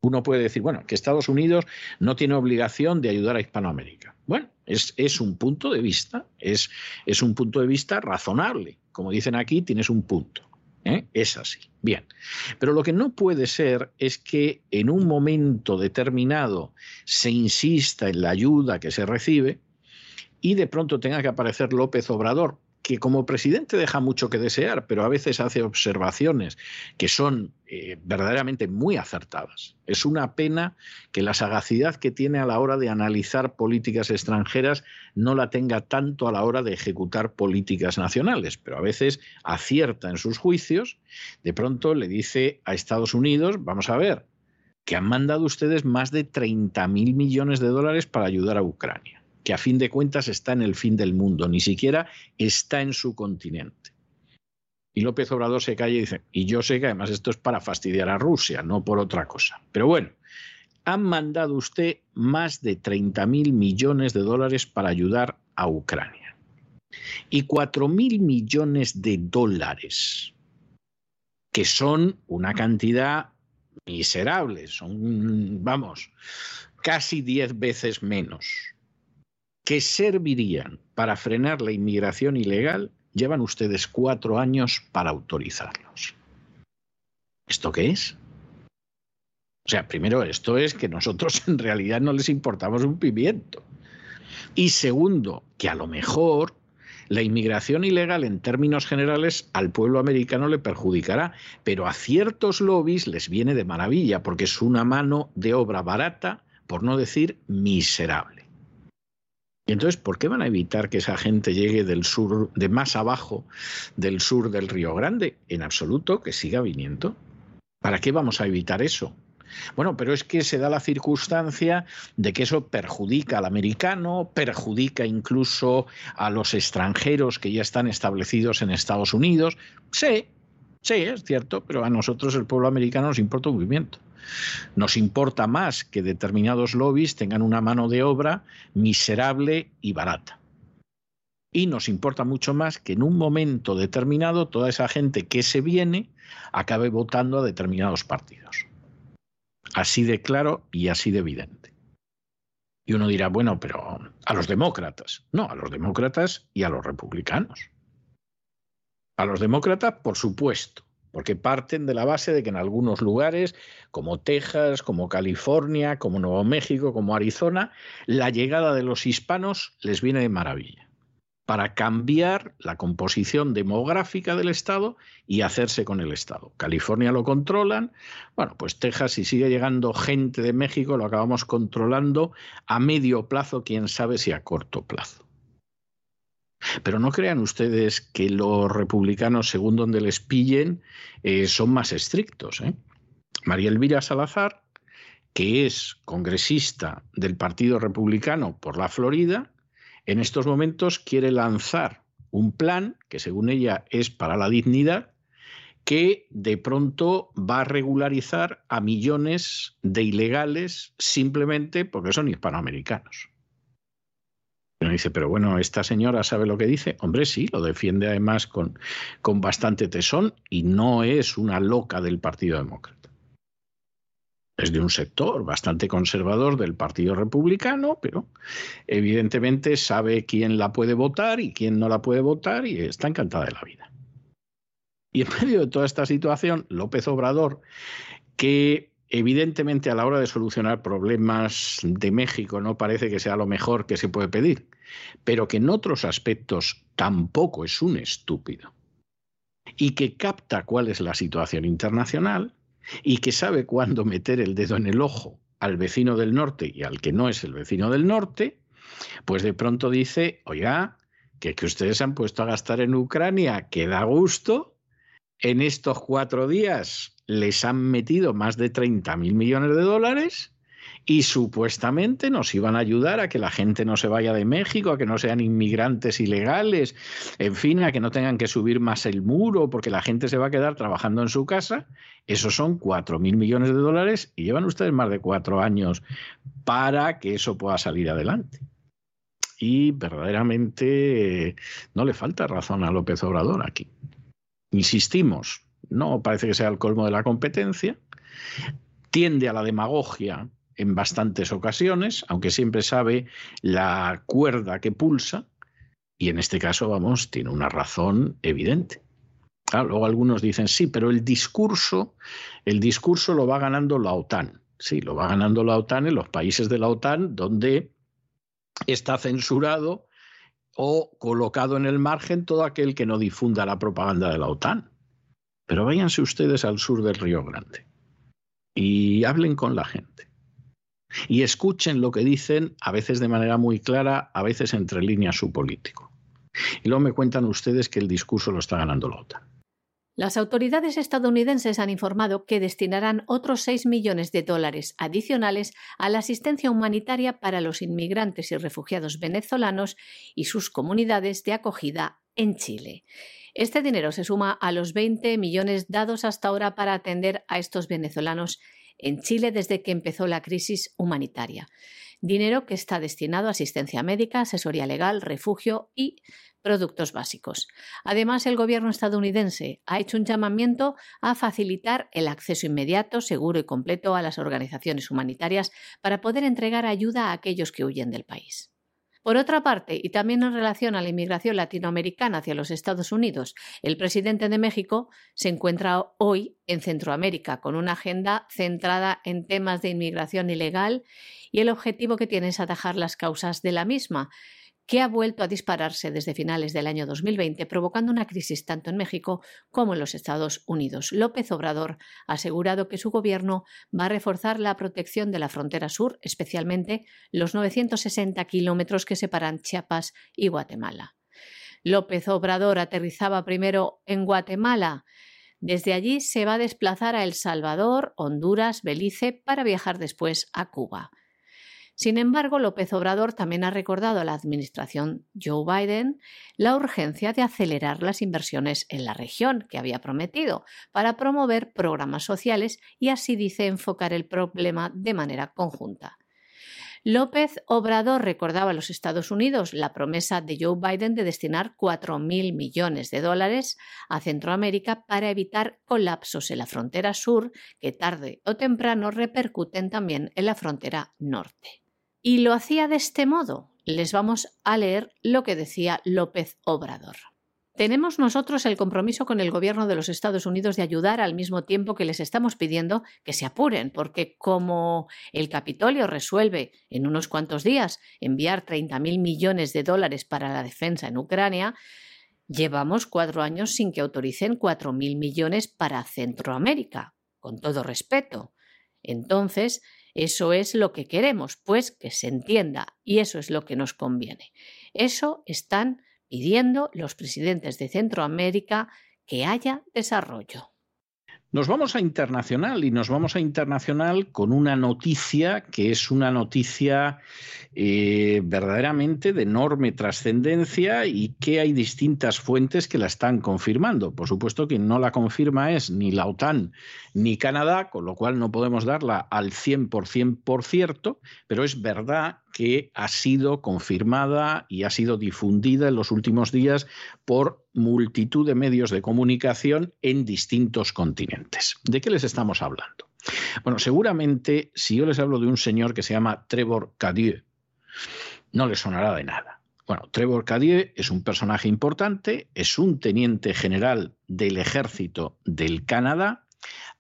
Uno puede decir, bueno, que Estados Unidos no tiene obligación de ayudar a Hispanoamérica. Bueno, es, un punto de vista, es un punto de vista razonable. Como dicen aquí, tienes un punto. ¿Eh? Es así. Bien. Pero lo que no puede ser es que en un momento determinado se insista en la ayuda que se recibe y de pronto tenga que aparecer López Obrador que como presidente deja mucho que desear, pero a veces hace observaciones que son eh, verdaderamente muy acertadas. Es una pena que la sagacidad que tiene a la hora de analizar políticas extranjeras no la tenga tanto a la hora de ejecutar políticas nacionales, pero a veces acierta en sus juicios. De pronto le dice a Estados Unidos, vamos a ver, que han mandado ustedes más de 30 mil millones de dólares para ayudar a Ucrania que a fin de cuentas está en el fin del mundo, ni siquiera está en su continente. Y López Obrador se calla y dice, y yo sé que además esto es para fastidiar a Rusia, no por otra cosa. Pero bueno, han mandado usted más de 30 mil millones de dólares para ayudar a Ucrania. Y 4 mil millones de dólares, que son una cantidad miserable, son, vamos, casi 10 veces menos que servirían para frenar la inmigración ilegal, llevan ustedes cuatro años para autorizarlos. ¿Esto qué es? O sea, primero, esto es que nosotros en realidad no les importamos un pimiento. Y segundo, que a lo mejor la inmigración ilegal en términos generales al pueblo americano le perjudicará, pero a ciertos lobbies les viene de maravilla porque es una mano de obra barata, por no decir miserable. Y entonces, ¿por qué van a evitar que esa gente llegue del sur, de más abajo del sur del Río Grande? En absoluto, que siga viniendo. ¿Para qué vamos a evitar eso? Bueno, pero es que se da la circunstancia de que eso perjudica al americano, perjudica incluso a los extranjeros que ya están establecidos en Estados Unidos. Sí, sí, es cierto, pero a nosotros el pueblo americano nos importa un movimiento. Nos importa más que determinados lobbies tengan una mano de obra miserable y barata. Y nos importa mucho más que en un momento determinado toda esa gente que se viene acabe votando a determinados partidos. Así de claro y así de evidente. Y uno dirá, bueno, pero a los demócratas. No, a los demócratas y a los republicanos. A los demócratas, por supuesto porque parten de la base de que en algunos lugares, como Texas, como California, como Nuevo México, como Arizona, la llegada de los hispanos les viene de maravilla para cambiar la composición demográfica del Estado y hacerse con el Estado. California lo controlan, bueno, pues Texas si sigue llegando gente de México lo acabamos controlando a medio plazo, quién sabe si a corto plazo. Pero no crean ustedes que los republicanos, según donde les pillen, eh, son más estrictos. ¿eh? María Elvira Salazar, que es congresista del Partido Republicano por la Florida, en estos momentos quiere lanzar un plan que según ella es para la dignidad, que de pronto va a regularizar a millones de ilegales simplemente porque son hispanoamericanos dice, pero bueno, esta señora sabe lo que dice. Hombre, sí, lo defiende además con, con bastante tesón y no es una loca del Partido Demócrata. es de un sector bastante conservador del Partido Republicano, pero evidentemente sabe quién la puede votar y quién no la puede votar y está encantada de la vida. Y en medio de toda esta situación, López Obrador, que evidentemente a la hora de solucionar problemas de México no parece que sea lo mejor que se puede pedir, pero que en otros aspectos tampoco es un estúpido, y que capta cuál es la situación internacional, y que sabe cuándo meter el dedo en el ojo al vecino del norte y al que no es el vecino del norte, pues de pronto dice, oiga, que, que ustedes han puesto a gastar en Ucrania, que da gusto, en estos cuatro días les han metido más de 30 mil millones de dólares y supuestamente nos iban a ayudar a que la gente no se vaya de México, a que no sean inmigrantes ilegales, en fin, a que no tengan que subir más el muro porque la gente se va a quedar trabajando en su casa. Esos son cuatro mil millones de dólares y llevan ustedes más de cuatro años para que eso pueda salir adelante. Y verdaderamente no le falta razón a López Obrador aquí. Insistimos, no parece que sea el colmo de la competencia, tiende a la demagogia en bastantes ocasiones, aunque siempre sabe la cuerda que pulsa, y en este caso, vamos, tiene una razón evidente. luego algunos dicen, sí, pero el discurso, el discurso lo va ganando la OTAN. Sí, lo va ganando la OTAN en los países de la OTAN donde está censurado o colocado en el margen todo aquel que no difunda la propaganda de la OTAN. Pero váyanse ustedes al sur del Río Grande y hablen con la gente y escuchen lo que dicen, a veces de manera muy clara, a veces entre líneas su político. Y luego me cuentan ustedes que el discurso lo está ganando la OTAN. Las autoridades estadounidenses han informado que destinarán otros 6 millones de dólares adicionales a la asistencia humanitaria para los inmigrantes y refugiados venezolanos y sus comunidades de acogida en Chile. Este dinero se suma a los 20 millones dados hasta ahora para atender a estos venezolanos en Chile desde que empezó la crisis humanitaria. Dinero que está destinado a asistencia médica, asesoría legal, refugio y productos básicos. Además, el gobierno estadounidense ha hecho un llamamiento a facilitar el acceso inmediato, seguro y completo a las organizaciones humanitarias para poder entregar ayuda a aquellos que huyen del país. Por otra parte, y también en relación a la inmigración latinoamericana hacia los Estados Unidos, el presidente de México se encuentra hoy en Centroamérica con una agenda centrada en temas de inmigración ilegal y el objetivo que tiene es atajar las causas de la misma que ha vuelto a dispararse desde finales del año 2020, provocando una crisis tanto en México como en los Estados Unidos. López Obrador ha asegurado que su gobierno va a reforzar la protección de la frontera sur, especialmente los 960 kilómetros que separan Chiapas y Guatemala. López Obrador aterrizaba primero en Guatemala. Desde allí se va a desplazar a El Salvador, Honduras, Belice para viajar después a Cuba. Sin embargo, López Obrador también ha recordado a la administración Joe Biden la urgencia de acelerar las inversiones en la región que había prometido para promover programas sociales y así dice enfocar el problema de manera conjunta. López Obrador recordaba a los Estados Unidos la promesa de Joe Biden de destinar 4.000 millones de dólares a Centroamérica para evitar colapsos en la frontera sur que tarde o temprano repercuten también en la frontera norte. Y lo hacía de este modo. Les vamos a leer lo que decía López Obrador. Tenemos nosotros el compromiso con el gobierno de los Estados Unidos de ayudar al mismo tiempo que les estamos pidiendo que se apuren, porque como el Capitolio resuelve en unos cuantos días enviar 30.000 millones de dólares para la defensa en Ucrania, llevamos cuatro años sin que autoricen 4.000 millones para Centroamérica, con todo respeto. Entonces, eso es lo que queremos, pues que se entienda, y eso es lo que nos conviene. Eso están pidiendo los presidentes de Centroamérica que haya desarrollo. Nos vamos a internacional y nos vamos a internacional con una noticia que es una noticia eh, verdaderamente de enorme trascendencia y que hay distintas fuentes que la están confirmando. Por supuesto, quien no la confirma es ni la OTAN ni Canadá, con lo cual no podemos darla al 100% por cierto, pero es verdad que ha sido confirmada y ha sido difundida en los últimos días por multitud de medios de comunicación en distintos continentes. ¿De qué les estamos hablando? Bueno, seguramente si yo les hablo de un señor que se llama Trevor Cadieux, no les sonará de nada. Bueno, Trevor Cadieux es un personaje importante, es un teniente general del ejército del Canadá.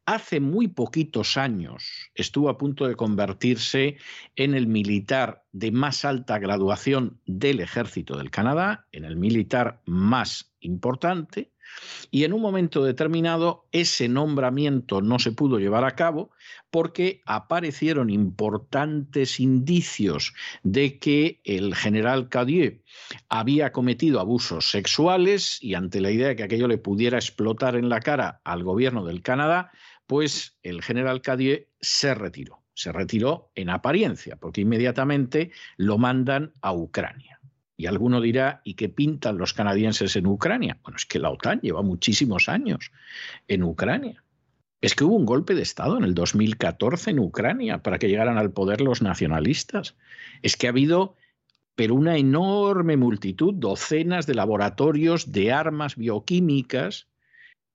Hace muy poquitos años estuvo a punto de convertirse en el militar de más alta graduación del ejército del Canadá, en el militar más importante, y en un momento determinado ese nombramiento no se pudo llevar a cabo porque aparecieron importantes indicios de que el general Cadieux había cometido abusos sexuales y ante la idea de que aquello le pudiera explotar en la cara al gobierno del Canadá, pues el general Cadieux se retiró. Se retiró en apariencia, porque inmediatamente lo mandan a Ucrania. Y alguno dirá, ¿y qué pintan los canadienses en Ucrania? Bueno, es que la OTAN lleva muchísimos años en Ucrania. Es que hubo un golpe de Estado en el 2014 en Ucrania para que llegaran al poder los nacionalistas. Es que ha habido, pero una enorme multitud, docenas de laboratorios de armas bioquímicas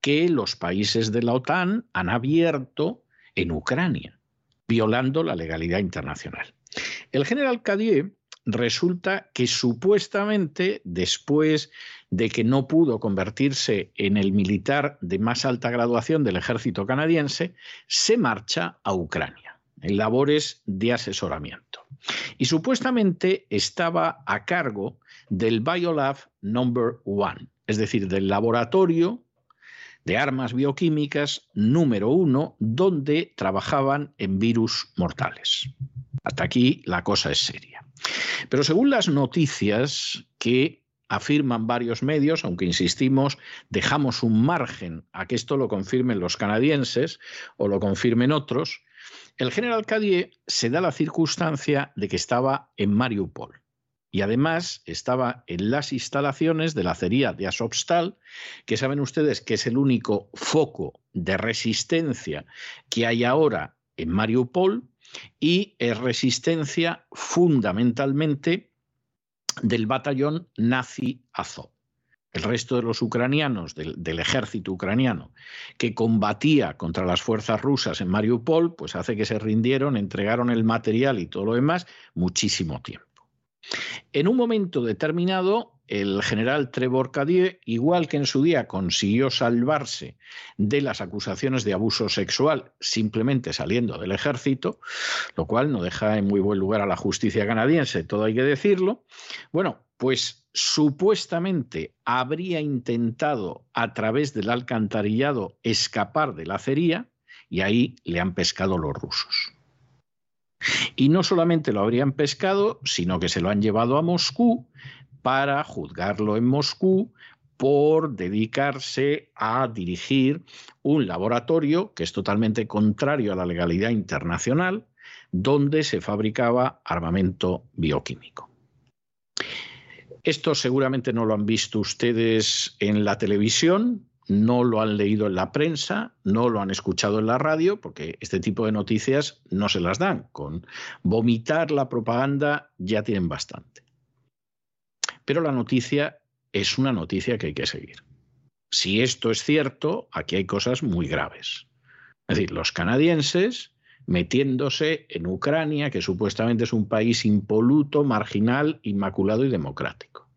que los países de la OTAN han abierto en Ucrania, violando la legalidad internacional. El general Cadieux resulta que supuestamente después de que no pudo convertirse en el militar de más alta graduación del ejército canadiense, se marcha a Ucrania en labores de asesoramiento. Y supuestamente estaba a cargo del Biolab Number One, es decir, del laboratorio de armas bioquímicas número uno, donde trabajaban en virus mortales. Hasta aquí la cosa es seria. Pero según las noticias que afirman varios medios, aunque insistimos, dejamos un margen a que esto lo confirmen los canadienses o lo confirmen otros, el general Cadier se da la circunstancia de que estaba en Mariupol y además estaba en las instalaciones de la acería de Azovstal, que saben ustedes que es el único foco de resistencia que hay ahora en Mariupol y es resistencia fundamentalmente del batallón nazi Azov. El resto de los ucranianos, del, del, ejército ucraniano, que combatía contra las fuerzas rusas en Mariupol, pues hace que se rindieron, entregaron el material y todo lo demás muchísimo tiempo. En un momento determinado, el general Trevor Cadieux, igual que en su día consiguió salvarse de las acusaciones de abuso sexual simplemente saliendo del ejército, lo cual no deja en muy buen lugar a la justicia canadiense, todo hay que decirlo, bueno, pues supuestamente habría intentado a través del alcantarillado escapar de la acería y ahí le han pescado los rusos. Y no solamente lo habrían pescado, sino que se lo han llevado a Moscú para juzgarlo en Moscú por dedicarse a dirigir un laboratorio que es totalmente contrario a la legalidad internacional, donde se fabricaba armamento bioquímico. Esto seguramente no lo han visto ustedes en la televisión, no lo han leído en la prensa, no lo han escuchado en la radio, porque este tipo de noticias no se las dan. Con vomitar la propaganda ya tienen bastante. Pero la noticia es una noticia que hay que seguir. Si esto es cierto, aquí hay cosas muy graves. Es decir, los canadienses metiéndose en Ucrania, que supuestamente es un país impoluto, marginal, inmaculado y democrático.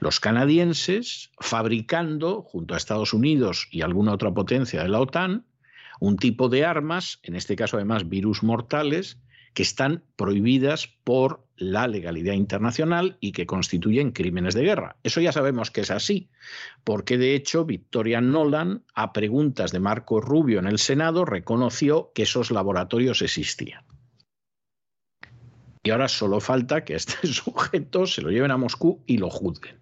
Los canadienses fabricando, junto a Estados Unidos y alguna otra potencia de la OTAN, un tipo de armas, en este caso además virus mortales, que están prohibidas por la legalidad internacional y que constituyen crímenes de guerra. Eso ya sabemos que es así, porque de hecho Victoria Nolan, a preguntas de Marco Rubio en el Senado, reconoció que esos laboratorios existían. Y ahora solo falta que este sujeto se lo lleven a Moscú y lo juzguen.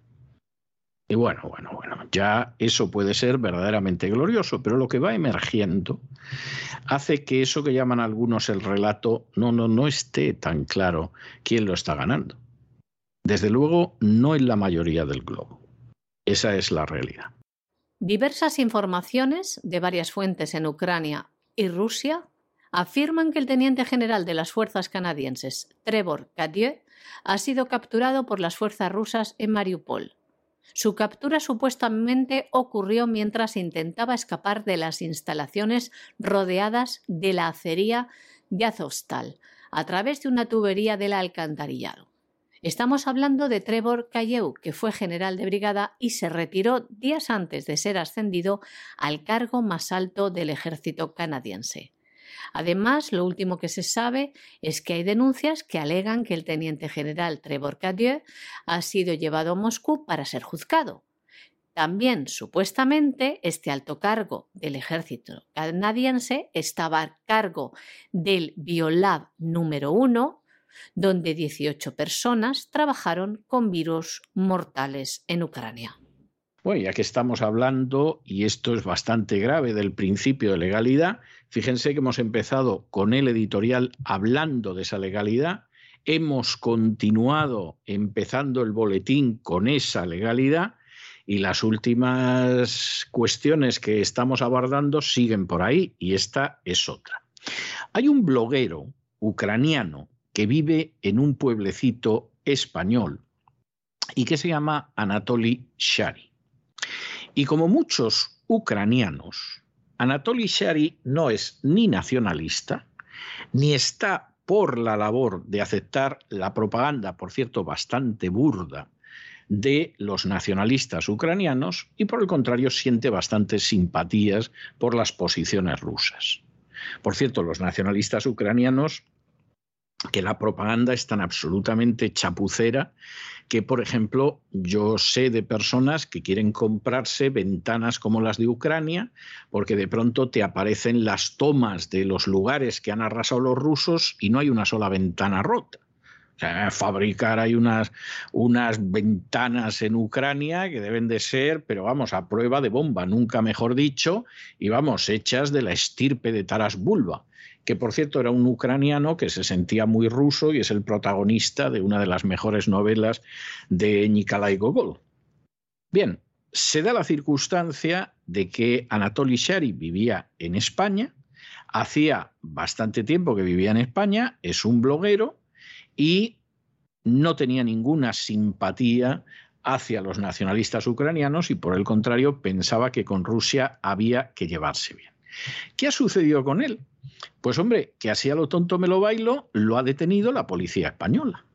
Y bueno, bueno, bueno, ya eso puede ser verdaderamente glorioso, pero lo que va emergiendo hace que eso que llaman algunos el relato no, no, no esté tan claro quién lo está ganando. Desde luego, no en la mayoría del globo. Esa es la realidad. Diversas informaciones de varias fuentes en Ucrania y Rusia afirman que el teniente general de las fuerzas canadienses, Trevor Cadieux, ha sido capturado por las fuerzas rusas en Mariupol. Su captura supuestamente ocurrió mientras intentaba escapar de las instalaciones rodeadas de la acería de Azovstal a través de una tubería del alcantarillado. Estamos hablando de Trevor Cayeu, que fue general de brigada y se retiró días antes de ser ascendido al cargo más alto del ejército canadiense. Además, lo último que se sabe es que hay denuncias que alegan que el teniente general Trevor Cayeu ha sido llevado a Moscú para ser juzgado. También, supuestamente, este alto cargo del ejército canadiense estaba a cargo del Biolab número uno, donde 18 personas trabajaron con virus mortales en Ucrania. Bueno, ya que estamos hablando, y esto es bastante grave, del principio de legalidad, fíjense que hemos empezado con el editorial hablando de esa legalidad, hemos continuado empezando el boletín con esa legalidad y las últimas cuestiones que estamos abordando siguen por ahí y esta es otra. Hay un bloguero ucraniano que vive en un pueblecito español y que se llama Anatoly Shari. Y como muchos ucranianos, Anatoly Shari no es ni nacionalista, ni está por la labor de aceptar la propaganda, por cierto, bastante burda, de los nacionalistas ucranianos y por el contrario siente bastantes simpatías por las posiciones rusas. Por cierto, los nacionalistas ucranianos que la propaganda es tan absolutamente chapucera que, por ejemplo, yo sé de personas que quieren comprarse ventanas como las de Ucrania, porque de pronto te aparecen las tomas de los lugares que han arrasado los rusos y no hay una sola ventana rota. Fabricar hay unas, unas ventanas en Ucrania que deben de ser, pero vamos, a prueba de bomba, nunca mejor dicho, y vamos, hechas de la estirpe de Taras Bulba que por cierto era un ucraniano que se sentía muy ruso y es el protagonista de una de las mejores novelas de Nikolai Gogol. Bien, se da la circunstancia de que Anatoly Shari vivía en España, hacía bastante tiempo que vivía en España, es un bloguero y no tenía ninguna simpatía hacia los nacionalistas ucranianos y por el contrario pensaba que con Rusia había que llevarse bien. ¿Qué ha sucedido con él? Pues hombre, que así a lo tonto me lo bailo, lo ha detenido la policía española.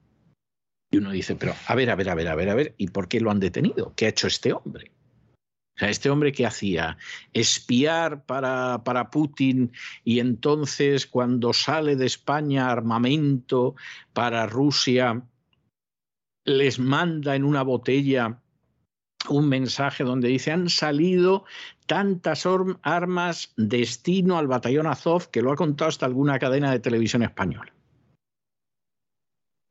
Y uno dice, pero a ver, a ver, a ver, a ver, a ver, ¿y por qué lo han detenido? ¿Qué ha hecho este hombre? O sea, este hombre que hacía espiar para, para, Putin y entonces cuando sale de España armamento para Rusia, les manda en una botella un mensaje donde dice han salido tantas armas destino al batallón Azov que lo ha contado hasta alguna cadena de televisión española.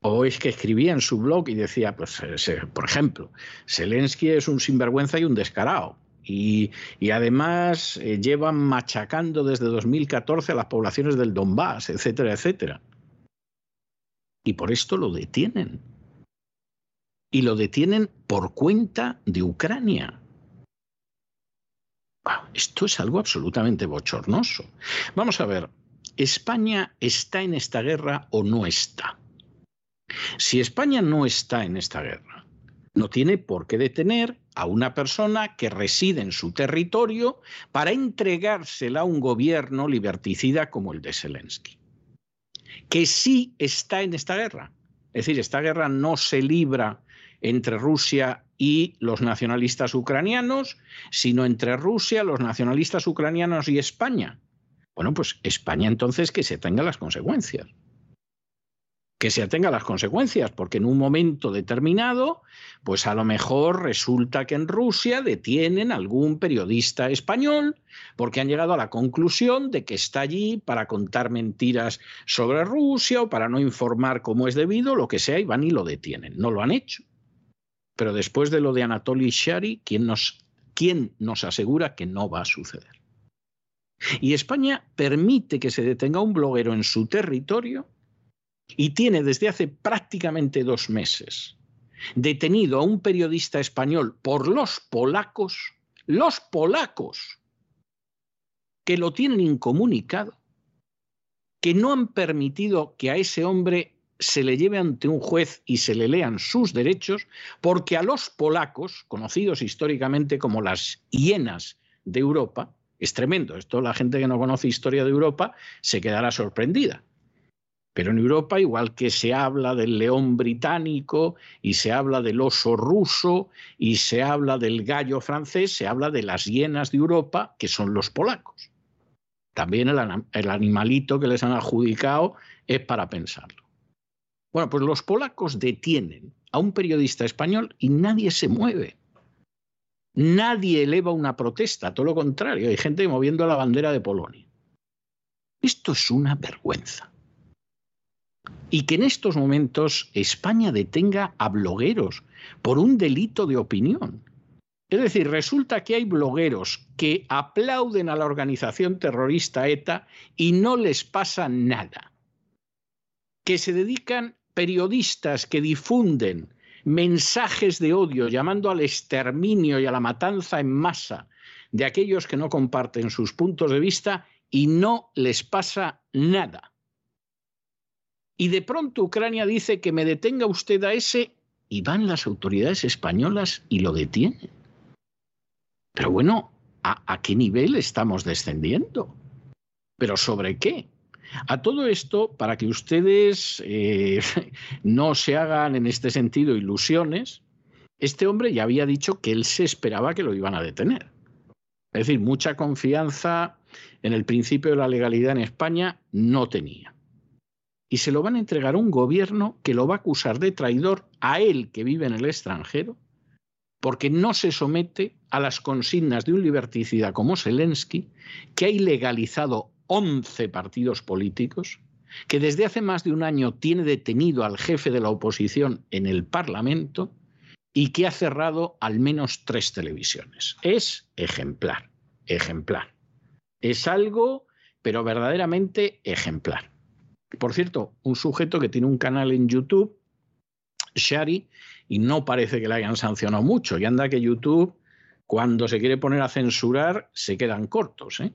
O es que escribía en su blog y decía, pues, eh, por ejemplo, Zelensky es un sinvergüenza y un descarado. Y, además eh, llevan machacando desde 2014 a las poblaciones del Donbass, etcétera, etcétera. Y por esto lo detienen y lo detienen por cuenta de Ucrania. esto es algo absolutamente bochornoso. Vamos a ver, ¿España está en esta guerra o no está? Si España no está en esta guerra, no tiene por qué detener a una persona que reside en su territorio para entregársela a un gobierno liberticida como el de Zelensky. Que sí está en esta guerra. Es decir, esta guerra no se libra entre Rusia y los nacionalistas ucranianos, sino entre Rusia, los nacionalistas ucranianos y España. Bueno, pues España entonces que se tenga las consecuencias. Que se atenga las consecuencias, porque en un momento determinado, pues a lo mejor resulta que en Rusia detienen algún periodista español porque han llegado a la conclusión de que está allí para contar mentiras sobre Rusia o para no informar como es debido, lo que sea, y van y lo detienen. No lo han hecho. Pero después de lo de Anatoly Shari, ¿quién nos, ¿quién nos asegura que no va a suceder? Y España permite que se detenga un bloguero en su territorio y tiene desde hace prácticamente dos meses detenido a un periodista español por los polacos, los polacos, que lo tienen incomunicado, que no han permitido que a ese hombre se le lleve ante un juez y se le lean sus derechos, porque a los polacos, conocidos históricamente como las hienas de Europa, es tremendo. Esto la gente que no conoce historia de Europa se quedará sorprendida. Pero en Europa, igual que se habla del león británico y se habla del oso ruso y se habla del gallo francés, se habla de las hienas de Europa, que son los polacos. También el, el animalito que les han adjudicado es para pensarlo. Bueno, pues los polacos detienen a un periodista español y nadie se mueve. Nadie eleva una protesta, todo lo contrario, hay gente moviendo la bandera de Polonia. Esto es una vergüenza. Y que en estos momentos España detenga a blogueros por un delito de opinión. Es decir, resulta que hay blogueros que aplauden a la organización terrorista ETA y no les pasa nada. Que se dedican periodistas que difunden mensajes de odio llamando al exterminio y a la matanza en masa de aquellos que no comparten sus puntos de vista y no les pasa nada. Y de pronto Ucrania dice que me detenga usted a ese y van las autoridades españolas y lo detienen. Pero bueno, ¿a, a qué nivel estamos descendiendo? ¿Pero sobre qué? A todo esto, para que ustedes eh, no se hagan en este sentido ilusiones, este hombre ya había dicho que él se esperaba que lo iban a detener. Es decir, mucha confianza en el principio de la legalidad en España no tenía. Y se lo van a entregar a un gobierno que lo va a acusar de traidor a él que vive en el extranjero, porque no se somete a las consignas de un liberticida como Zelensky, que ha ilegalizado 11 partidos políticos, que desde hace más de un año tiene detenido al jefe de la oposición en el Parlamento y que ha cerrado al menos tres televisiones. Es ejemplar, ejemplar. Es algo, pero verdaderamente ejemplar. Por cierto, un sujeto que tiene un canal en YouTube, Shari, y no parece que le hayan sancionado mucho. Y anda que YouTube, cuando se quiere poner a censurar, se quedan cortos. ¿eh?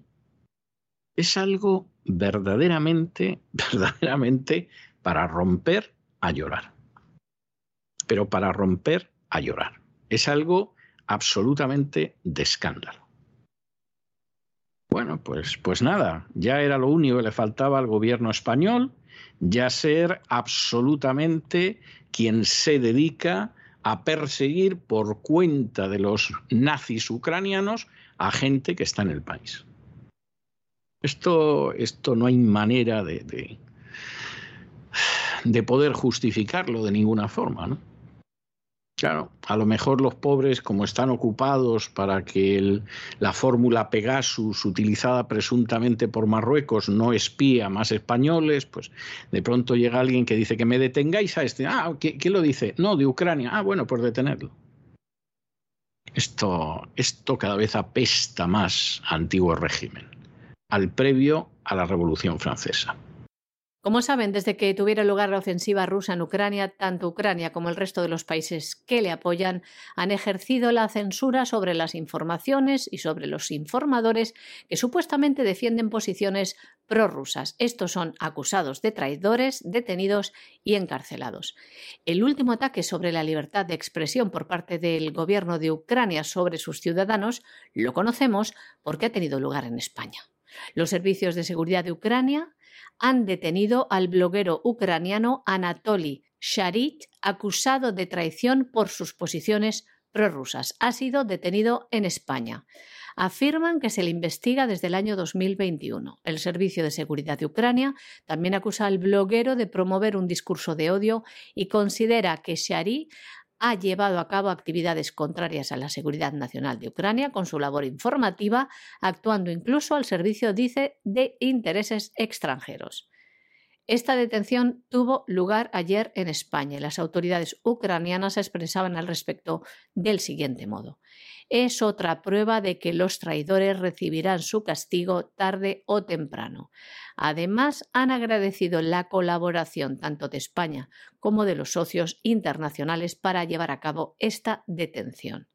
Es algo verdaderamente, verdaderamente para romper a llorar. Pero para romper a llorar. Es algo absolutamente de escándalo. Bueno, pues, pues nada, ya era lo único que le faltaba al gobierno español, ya ser absolutamente quien se dedica a perseguir por cuenta de los nazis ucranianos a gente que está en el país. Esto, esto no hay manera de, de, poder justificarlo de ninguna forma, ¿no? Claro, a lo mejor los pobres, como están ocupados para que la fórmula Pegasus, utilizada presuntamente por Marruecos, no espía más españoles, pues de pronto llega alguien que dice que me detengáis a este. Ah, ¿quién lo dice? No, de Ucrania. Ah, bueno, pues detenerlo. Esto, esto cada vez apesta más a antiguo régimen al previo a la Revolución Francesa. Como saben, desde que tuviera lugar la ofensiva rusa en Ucrania, tanto Ucrania como el resto de los países que le apoyan han ejercido la censura sobre las informaciones y sobre los informadores que supuestamente defienden posiciones prorrusas. Estos son acusados de traidores, detenidos y encarcelados. El último ataque sobre la libertad de expresión por parte del gobierno de Ucrania sobre sus ciudadanos lo conocemos porque ha tenido lugar en España. Los servicios de seguridad de Ucrania han detenido al bloguero ucraniano Anatoly Sharit, acusado de traición por sus posiciones prorrusas. Ha sido detenido en España. Afirman que se le investiga desde el año 2021. El Servicio de Seguridad de Ucrania también acusa al bloguero de promover un discurso de odio y considera que Sharit ha llevado a cabo actividades contrarias a la seguridad nacional de Ucrania con su labor informativa, actuando incluso al servicio, dice, de intereses extranjeros. Esta detención tuvo lugar ayer en España y las autoridades ucranianas expresaban al respecto del siguiente modo. Es otra prueba de que los traidores recibirán su castigo tarde o temprano. Además, han agradecido la colaboración tanto de España como de los socios internacionales para llevar a cabo esta detención.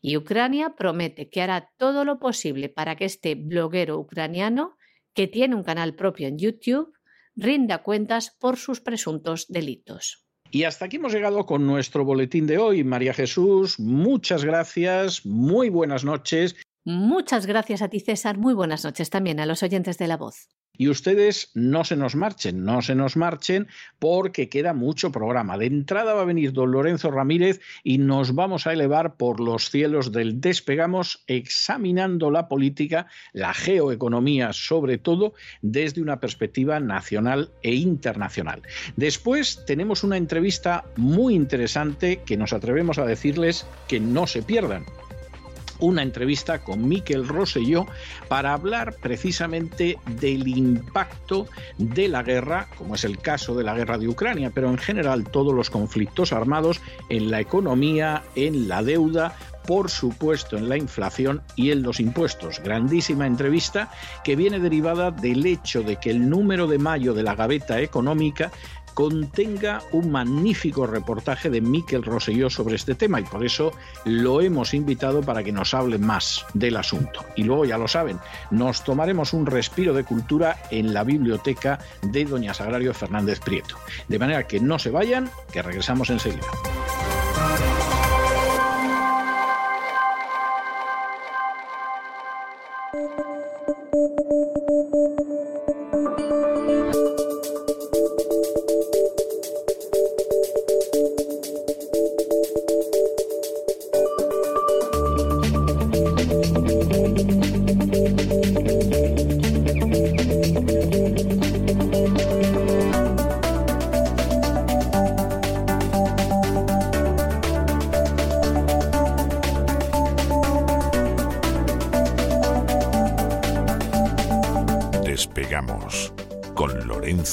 Y Ucrania promete que hará todo lo posible para que este bloguero ucraniano, que tiene un canal propio en YouTube, rinda cuentas por sus presuntos delitos. Y hasta aquí hemos llegado con nuestro boletín de hoy. María Jesús, muchas gracias, muy buenas noches. Muchas gracias a ti, César. Muy buenas noches también a los oyentes de la voz. Y ustedes no se nos marchen, no se nos marchen porque queda mucho programa. De entrada va a venir don Lorenzo Ramírez y nos vamos a elevar por los cielos del despegamos examinando la política, la geoeconomía sobre todo, desde una perspectiva nacional e internacional. Después tenemos una entrevista muy interesante que nos atrevemos a decirles que no se pierdan una entrevista con Miquel Rosselló para hablar precisamente del impacto de la guerra, como es el caso de la guerra de Ucrania, pero en general todos los conflictos armados en la economía, en la deuda, por supuesto en la inflación y en los impuestos. Grandísima entrevista que viene derivada del hecho de que el número de mayo de la gaveta económica contenga un magnífico reportaje de Miquel Rosselló sobre este tema y por eso lo hemos invitado para que nos hable más del asunto. Y luego ya lo saben, nos tomaremos un respiro de cultura en la biblioteca de Doña Sagrario Fernández Prieto. De manera que no se vayan, que regresamos enseguida.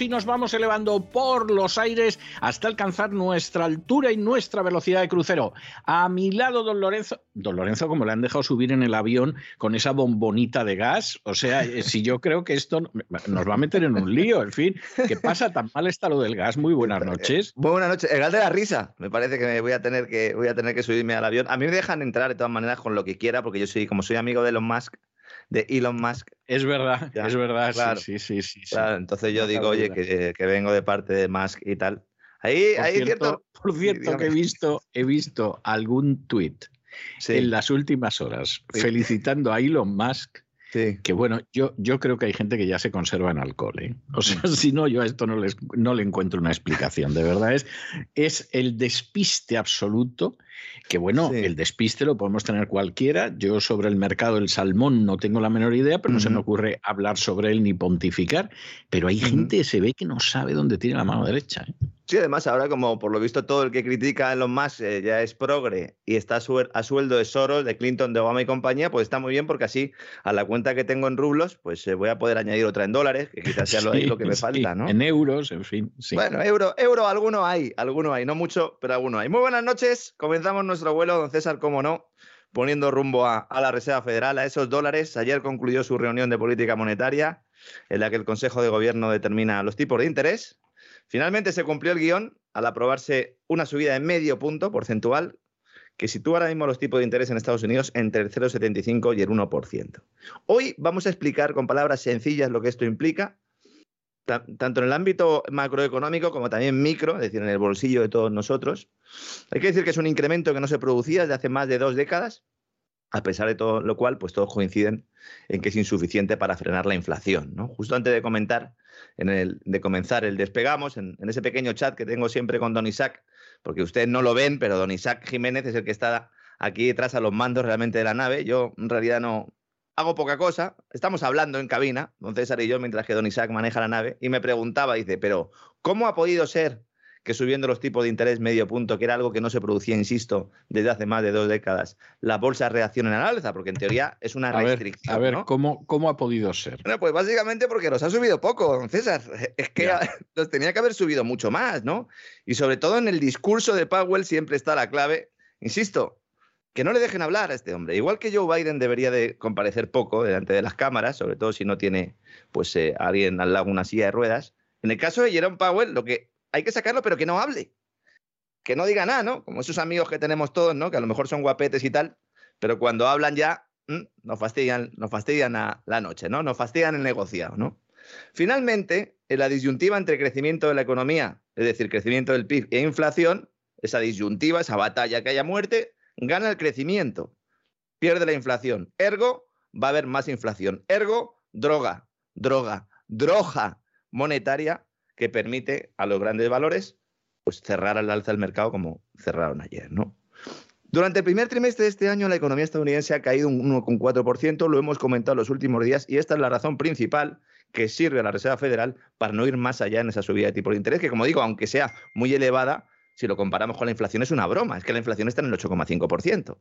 y nos vamos elevando por los aires hasta alcanzar nuestra altura y nuestra velocidad de crucero. A mi lado, don Lorenzo, don Lorenzo, como le han dejado subir en el avión con esa bombonita de gas, o sea, eh, si yo creo que esto nos va a meter en un lío, en fin, ¿qué pasa? Tan mal está lo del gas. Muy buenas noches. Muy buenas noches. El gas de la risa. Me parece que me voy a tener que voy a tener que subirme al avión. A mí me dejan entrar de todas maneras con lo que quiera, porque yo soy, como soy amigo de Elon Musk, de Elon Musk. Es verdad, es verdad, sí, sí, sí, entonces yo digo, oye, que, vengo de parte de Musk y tal. Ahí, por ahí cierto, Por cierto, que he visto, he visto algún tuit en las últimas horas felicitando a Elon Musk. Que bueno, yo, yo creo que hay gente que ya se conserva en alcohol. ¿eh? O sea, mm. si no, yo a esto no, les, no le encuentro una explicación. De verdad, es, es el despiste absoluto que bueno, el despiste lo podemos tener cualquiera. Yo sobre el mercado del salmón no tengo la menor idea, pero no se me ocurre hablar sobre él ni pontificar. Pero hay gente que se ve que no sabe dónde tiene la mano derecha. ¿eh? Sí, además ahora como por lo visto todo el que critica a Elon Musk eh, ya es progre y está a, sueldo de Soros, de Clinton, de Obama y compañía, pues está muy bien porque así a la cuenta que tengo en rublos, pues eh, voy a poder añadir otra en dólares, que quizás sea lo, que me falta, ¿no? En euros, en fin. Bueno, euro, euro, alguno hay, alguno hay, no mucho, pero alguno hay. Muy buenas noches, comenzamos nuestro vuelo, don César, cómo no, poniendo rumbo a, a la Reserva Federal, a esos dólares. Ayer concluyó su reunión de política monetaria, en la que el Consejo de Gobierno determina los tipos de interés. Finalmente se cumplió el guion al aprobarse una subida de medio punto porcentual que sitúa ahora mismo los tipos de interés en Estados Unidos entre el 0,75 y el 1%. Hoy vamos a explicar con palabras sencillas lo que esto implica, tanto en el ámbito macroeconómico como también micro, es decir, en el bolsillo de todos nosotros. Hay que decir que es un incremento que no se producía desde hace más de dos décadas, a pesar de todo lo cual, pues todos coinciden en que es insuficiente para frenar la inflación. Justo antes de comentar, en el, de comenzar el despegamos, en, ese pequeño chat que tengo siempre con don Isaac, porque ustedes no lo ven, pero don Isaac Jiménez es el que está aquí detrás a los mandos realmente de la nave. Yo en realidad no, hago poca cosa, estamos hablando en cabina, don César y yo, mientras que don Isaac maneja la nave, y me preguntaba, dice, pero ¿cómo ha podido ser que subiendo los tipos de interés medio punto, que era algo que no se producía, insisto, desde hace más de dos décadas, las bolsas reaccionen al alza? Porque en teoría es una restricción. a ver, ¿cómo, ¿cómo ha podido ser? Bueno, pues básicamente porque los ha subido poco, don César. Es que los tenía que haber subido mucho más, ¿no? Y sobre todo en el discurso de Powell siempre está la clave, insisto, que no le dejen hablar a este hombre. Igual que Joe Biden debería de comparecer poco delante de las cámaras, sobre todo si no tiene pues eh, alguien al lado una silla de ruedas. En el caso de Jerome Powell, lo que hay que sacarlo, pero que no hable. Que no diga nada, ¿no? Como esos amigos que tenemos todos, ¿no? Que a lo mejor son guapetes y tal, pero cuando hablan ya nos fastidian, nos fastidian la noche, ¿no? Nos fastidian el negociado, ¿no? Finalmente, en la disyuntiva entre crecimiento de la economía, es decir, crecimiento del PIB e inflación, esa disyuntiva, esa batalla que haya muerte, gana el crecimiento, pierde la inflación. Ergo, va a haber más inflación. Ergo, droga, droga, droga monetaria que permite a los grandes valores pues, cerrar al alza el mercado como cerraron ayer, ¿no? Durante el primer trimestre de este año, la economía estadounidense ha caído un 1,4%, lo hemos comentado los últimos días, y esta es la razón principal que sirve a la Reserva Federal para no ir más allá en esa subida de tipo de interés, que como digo, aunque sea muy elevada, si lo comparamos con la inflación es una broma, es que la inflación está en el 8,5%.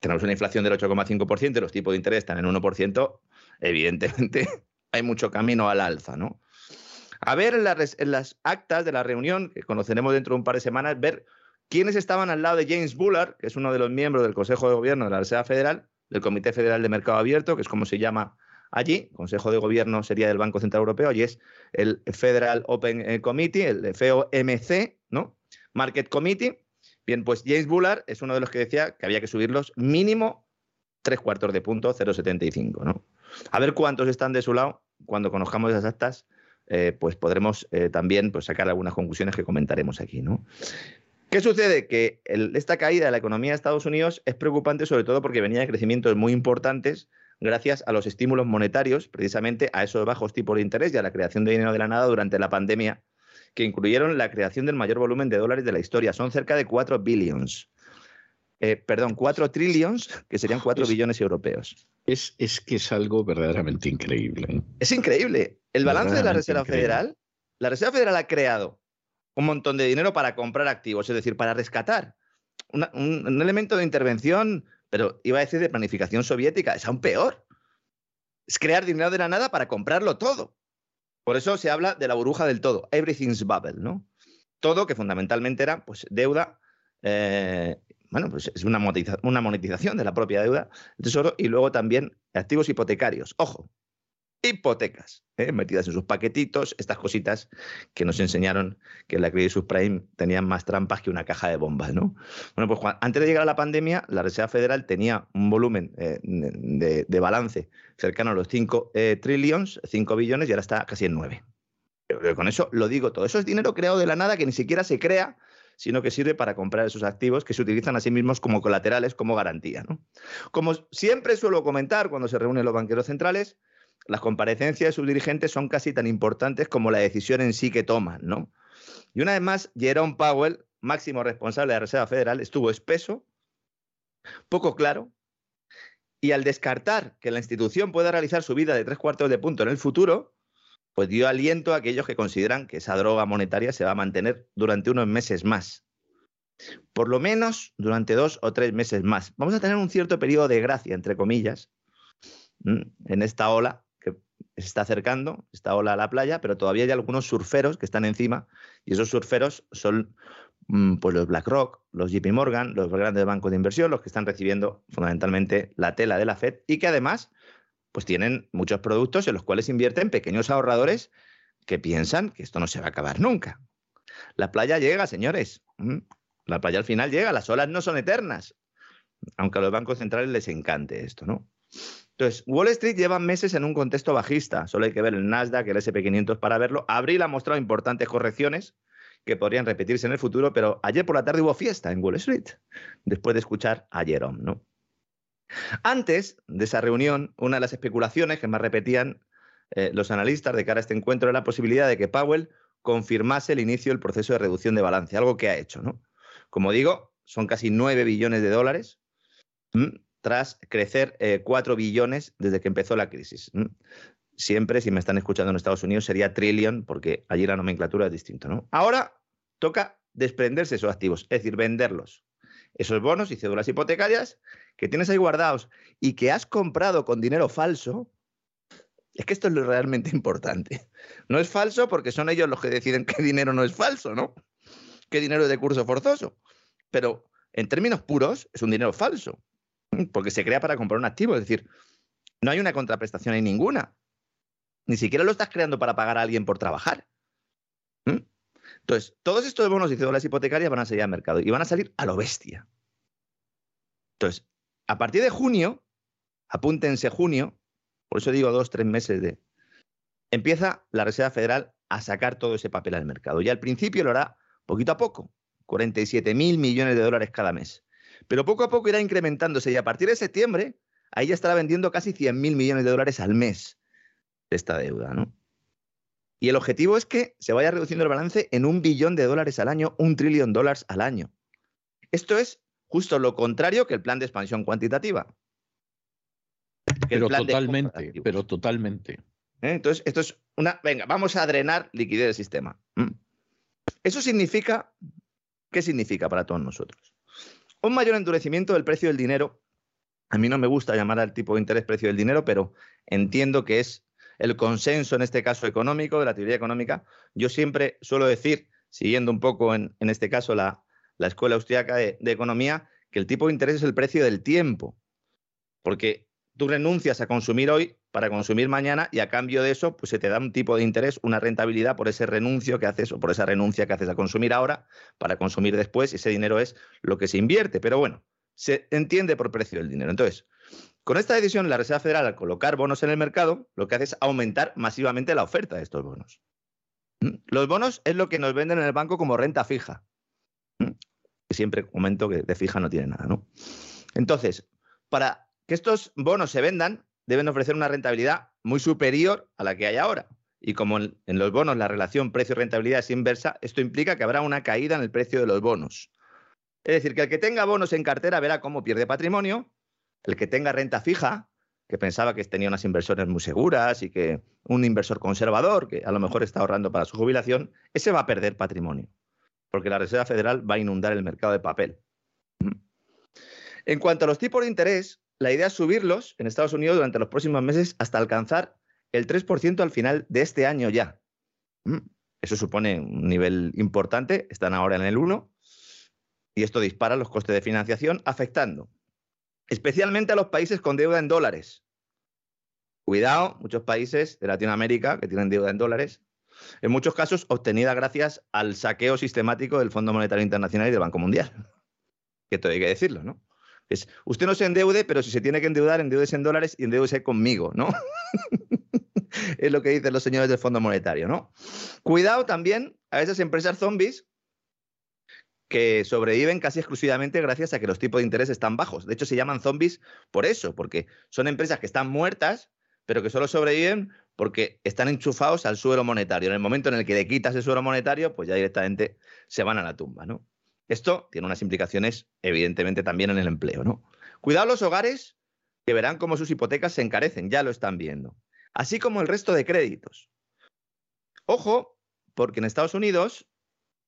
Tenemos una inflación del 8,5% y los tipos de interés están en 1%, evidentemente hay mucho camino al alza, ¿no? A ver en, las actas de la reunión, que conoceremos dentro de un par de semanas, ver quiénes estaban al lado de James Bullard, que es uno de los miembros del Consejo de Gobierno de la Reserva Federal, del Comité Federal de Mercado Abierto, que es como se llama allí, Consejo de Gobierno sería del Banco Central Europeo, allí es el Federal Open eh, Committee, el FOMC, ¿no? Market Committee. Bien, pues James Bullard es uno de los que decía que había que subirlos mínimo tres cuartos de punto, 0,75, ¿no? A ver cuántos están de su lado. Cuando conozcamos esas actas, eh, pues podremos eh, también pues, sacar algunas conclusiones que comentaremos aquí, ¿no? ¿Qué sucede? Que esta caída de la economía de Estados Unidos es preocupante sobre todo porque venía de crecimientos muy importantes gracias a los estímulos monetarios, precisamente a esos bajos tipos de interés y a la creación de dinero de la nada durante la pandemia, que incluyeron la creación del mayor volumen de dólares de la historia. Son cerca de 4 billions. Eh, perdón, 4 trillions, que serían 4 billones europeos. Es, es, que es algo verdaderamente increíble. ¿eh? Es increíble. El balance de la Reserva Federal, la Reserva Federal ha creado un montón de dinero para comprar activos, es decir, para rescatar. un, elemento de intervención pero iba a decir de planificación soviética, es aún peor. Es crear dinero de la nada para comprarlo todo. Por eso se habla de la burbuja del todo, everything's bubble, ¿no? Todo que fundamentalmente era pues deuda, eh, bueno, pues es una monetización de la propia deuda, el tesoro, y luego también activos hipotecarios. Ojo, hipotecas, ¿eh? metidas en sus paquetitos, estas cositas que nos enseñaron que la crisis subprime tenían más trampas que una caja de bombas, ¿no? Bueno, pues antes de llegar a la pandemia, la Reserva Federal tenía un volumen eh, de, balance cercano a los 5 eh, trillions, 5 billones, y ahora está casi en 9. con eso lo digo todo. Eso es dinero creado de la nada que ni siquiera se crea, sino que sirve para comprar esos activos que se utilizan a sí mismos como colaterales, como garantía. ¿no? Como siempre suelo comentar cuando se reúnen los banqueros centrales, las comparecencias de sus dirigentes son casi tan importantes como la decisión en sí que toman, ¿no? Y una vez más, Jerome Powell, máximo responsable de la Reserva Federal, estuvo espeso, poco claro, y al descartar que la institución pueda realizar su vida de tres cuartos de punto en el futuro, pues dio aliento a aquellos que consideran que esa droga monetaria se va a mantener durante unos meses más. Por lo menos durante dos o tres meses más. Vamos a tener un cierto periodo de gracia, entre comillas, en esta ola se está acercando esta ola a la playa, pero todavía hay algunos surferos que están encima y esos surferos son mm, pues los BlackRock, los JP Morgan, los grandes bancos de inversión, los que están recibiendo fundamentalmente la tela de la Fed y que además pues tienen muchos productos en los cuales invierten pequeños ahorradores que piensan que esto no se va a acabar nunca. La playa llega, señores. La playa al final llega, las olas no son eternas. Aunque a los bancos centrales les encante esto, ¿no? Entonces, Wall Street lleva meses en un contexto bajista. Solo hay que ver el Nasdaq, el SP500 para verlo. Abril ha mostrado importantes correcciones que podrían repetirse en el futuro, pero ayer por la tarde hubo fiesta en Wall Street, después de escuchar a Jerome, ¿no? Antes de esa reunión, una de las especulaciones que más repetían eh, los analistas de cara a este encuentro era la posibilidad de que Powell confirmase el inicio del proceso de reducción de balance, algo que ha hecho, ¿no? Como digo, son casi 9 billones de dólares tras crecer 4 eh, billones desde que empezó la crisis. Siempre, si me están escuchando en Estados Unidos, sería trillion, porque allí la nomenclatura es distinta. ¿no? Ahora toca desprenderse esos activos, es decir, venderlos. Esos bonos y cédulas hipotecarias que tienes ahí guardados y que has comprado con dinero falso, es que esto es lo realmente importante. No es falso porque son ellos los que deciden qué dinero no es falso, ¿no? Qué dinero es de curso forzoso. Pero en términos puros, es un dinero falso, porque se crea para comprar un activo, es decir, no hay una contraprestación ahí ninguna. Ni siquiera lo estás creando para pagar a alguien por trabajar. Entonces, todos estos bonos y cédulas hipotecarias van a salir al mercado y van a salir a lo bestia. Entonces, a partir de junio, apúntense junio, por eso digo dos, tres meses de... Empieza la Reserva Federal a sacar todo ese papel al mercado. Y al principio lo hará poquito a poco, 47 mil millones de dólares cada mes. Pero poco a poco irá incrementándose y a partir de septiembre, ahí ya estará vendiendo casi 100 mil millones de dólares al mes esta deuda, ¿no? Y el objetivo es que se vaya reduciendo el balance en un billón de dólares al año, un trillón de dólares al año. Esto es justo lo contrario que el plan de expansión cuantitativa. Pero totalmente, pero totalmente. ¿Eh? Entonces, esto es una. Venga, vamos a drenar liquidez del sistema. ¿Mm? Eso significa. ¿Qué significa para todos nosotros? Un mayor endurecimiento del precio del dinero. A mí no me gusta llamar al tipo de interés precio del dinero, pero entiendo que es el consenso en este caso económico, de la teoría económica. Yo siempre suelo decir, siguiendo un poco en, este caso la, Escuela Austriaca de, Economía, que el tipo de interés es el precio del tiempo. Porque tú renuncias a consumir hoy para consumir mañana y a cambio de eso, pues se te da un tipo de interés, una rentabilidad por ese renuncio que haces o por esa renuncia que haces a consumir ahora para consumir después. Ese dinero es lo que se invierte. Pero bueno, se entiende por precio del dinero. Entonces, con esta decisión, la Reserva Federal, al colocar bonos en el mercado, lo que hace es aumentar masivamente la oferta de estos bonos. ¿Mm? Los bonos es lo que nos venden en el banco como renta fija. Siempre comento que de fija no tiene nada, ¿no? Entonces, para que estos bonos se vendan, deben ofrecer una rentabilidad muy superior a la que hay ahora. Y como en los bonos la relación precio-rentabilidad es inversa, esto implica que habrá una caída en el precio de los bonos. Es decir, que el que tenga bonos en cartera verá cómo pierde patrimonio el que tenga renta fija, que pensaba que tenía unas inversiones muy seguras y que un inversor conservador, que a lo mejor está ahorrando para su jubilación, ese va a perder patrimonio, porque la Reserva Federal va a inundar el mercado de papel. En cuanto a los tipos de interés, la idea es subirlos en Estados Unidos durante los próximos meses hasta alcanzar el 3% al final de este año ya. Eso supone un nivel importante, están ahora en el 1, y esto dispara los costes de financiación, afectando especialmente a los países con deuda en dólares. Cuidado, muchos países de Latinoamérica que tienen deuda en dólares, en muchos casos obtenida gracias al saqueo sistemático del Fondo Monetario Internacional y del Banco Mundial. Que esto hay que decirlo, ¿no? Es, usted no se endeude, pero si se tiene que endeudar, endeudes en dólares y endeudese conmigo, ¿no? es lo que dicen los señores del Fondo Monetario, ¿no? Cuidado también a esas empresas zombies que sobreviven casi exclusivamente gracias a que los tipos de interés están bajos. De hecho, se llaman zombies por eso, porque son empresas que están muertas, pero que solo sobreviven porque están enchufados al suelo monetario. En el momento en el que le quitas el suelo monetario, pues ya directamente se van a la tumba, ¿no? Esto tiene unas implicaciones, evidentemente, también en el empleo, ¿no? Cuidado los hogares que verán cómo sus hipotecas se encarecen, ya lo están viendo. Así como el resto de créditos. Ojo, porque en Estados Unidos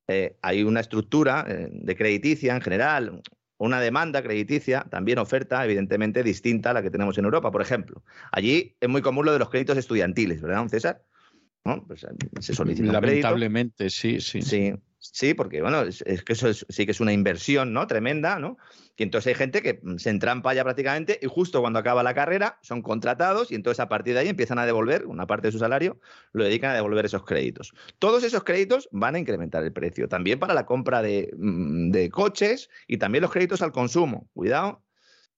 eh, hay una estructura eh, de crediticia en general, una demanda crediticia, también oferta, evidentemente, distinta a la que tenemos en Europa, por ejemplo. Allí es muy común lo de los créditos estudiantiles, ¿verdad, César? Pues, eh, se solicita Lamentablemente, sí, sí. Sí, Sí, porque bueno, es, que eso sí que es una inversión, ¿no? Tremenda, ¿no? Y entonces hay gente que mm, se entrampa ya prácticamente y justo cuando acaba la carrera son contratados y entonces a partir de ahí empiezan a devolver una parte de su salario, lo dedican a devolver esos créditos. Todos esos créditos van a incrementar el precio, también para la compra de, mm, coches y también los créditos al consumo. Cuidado,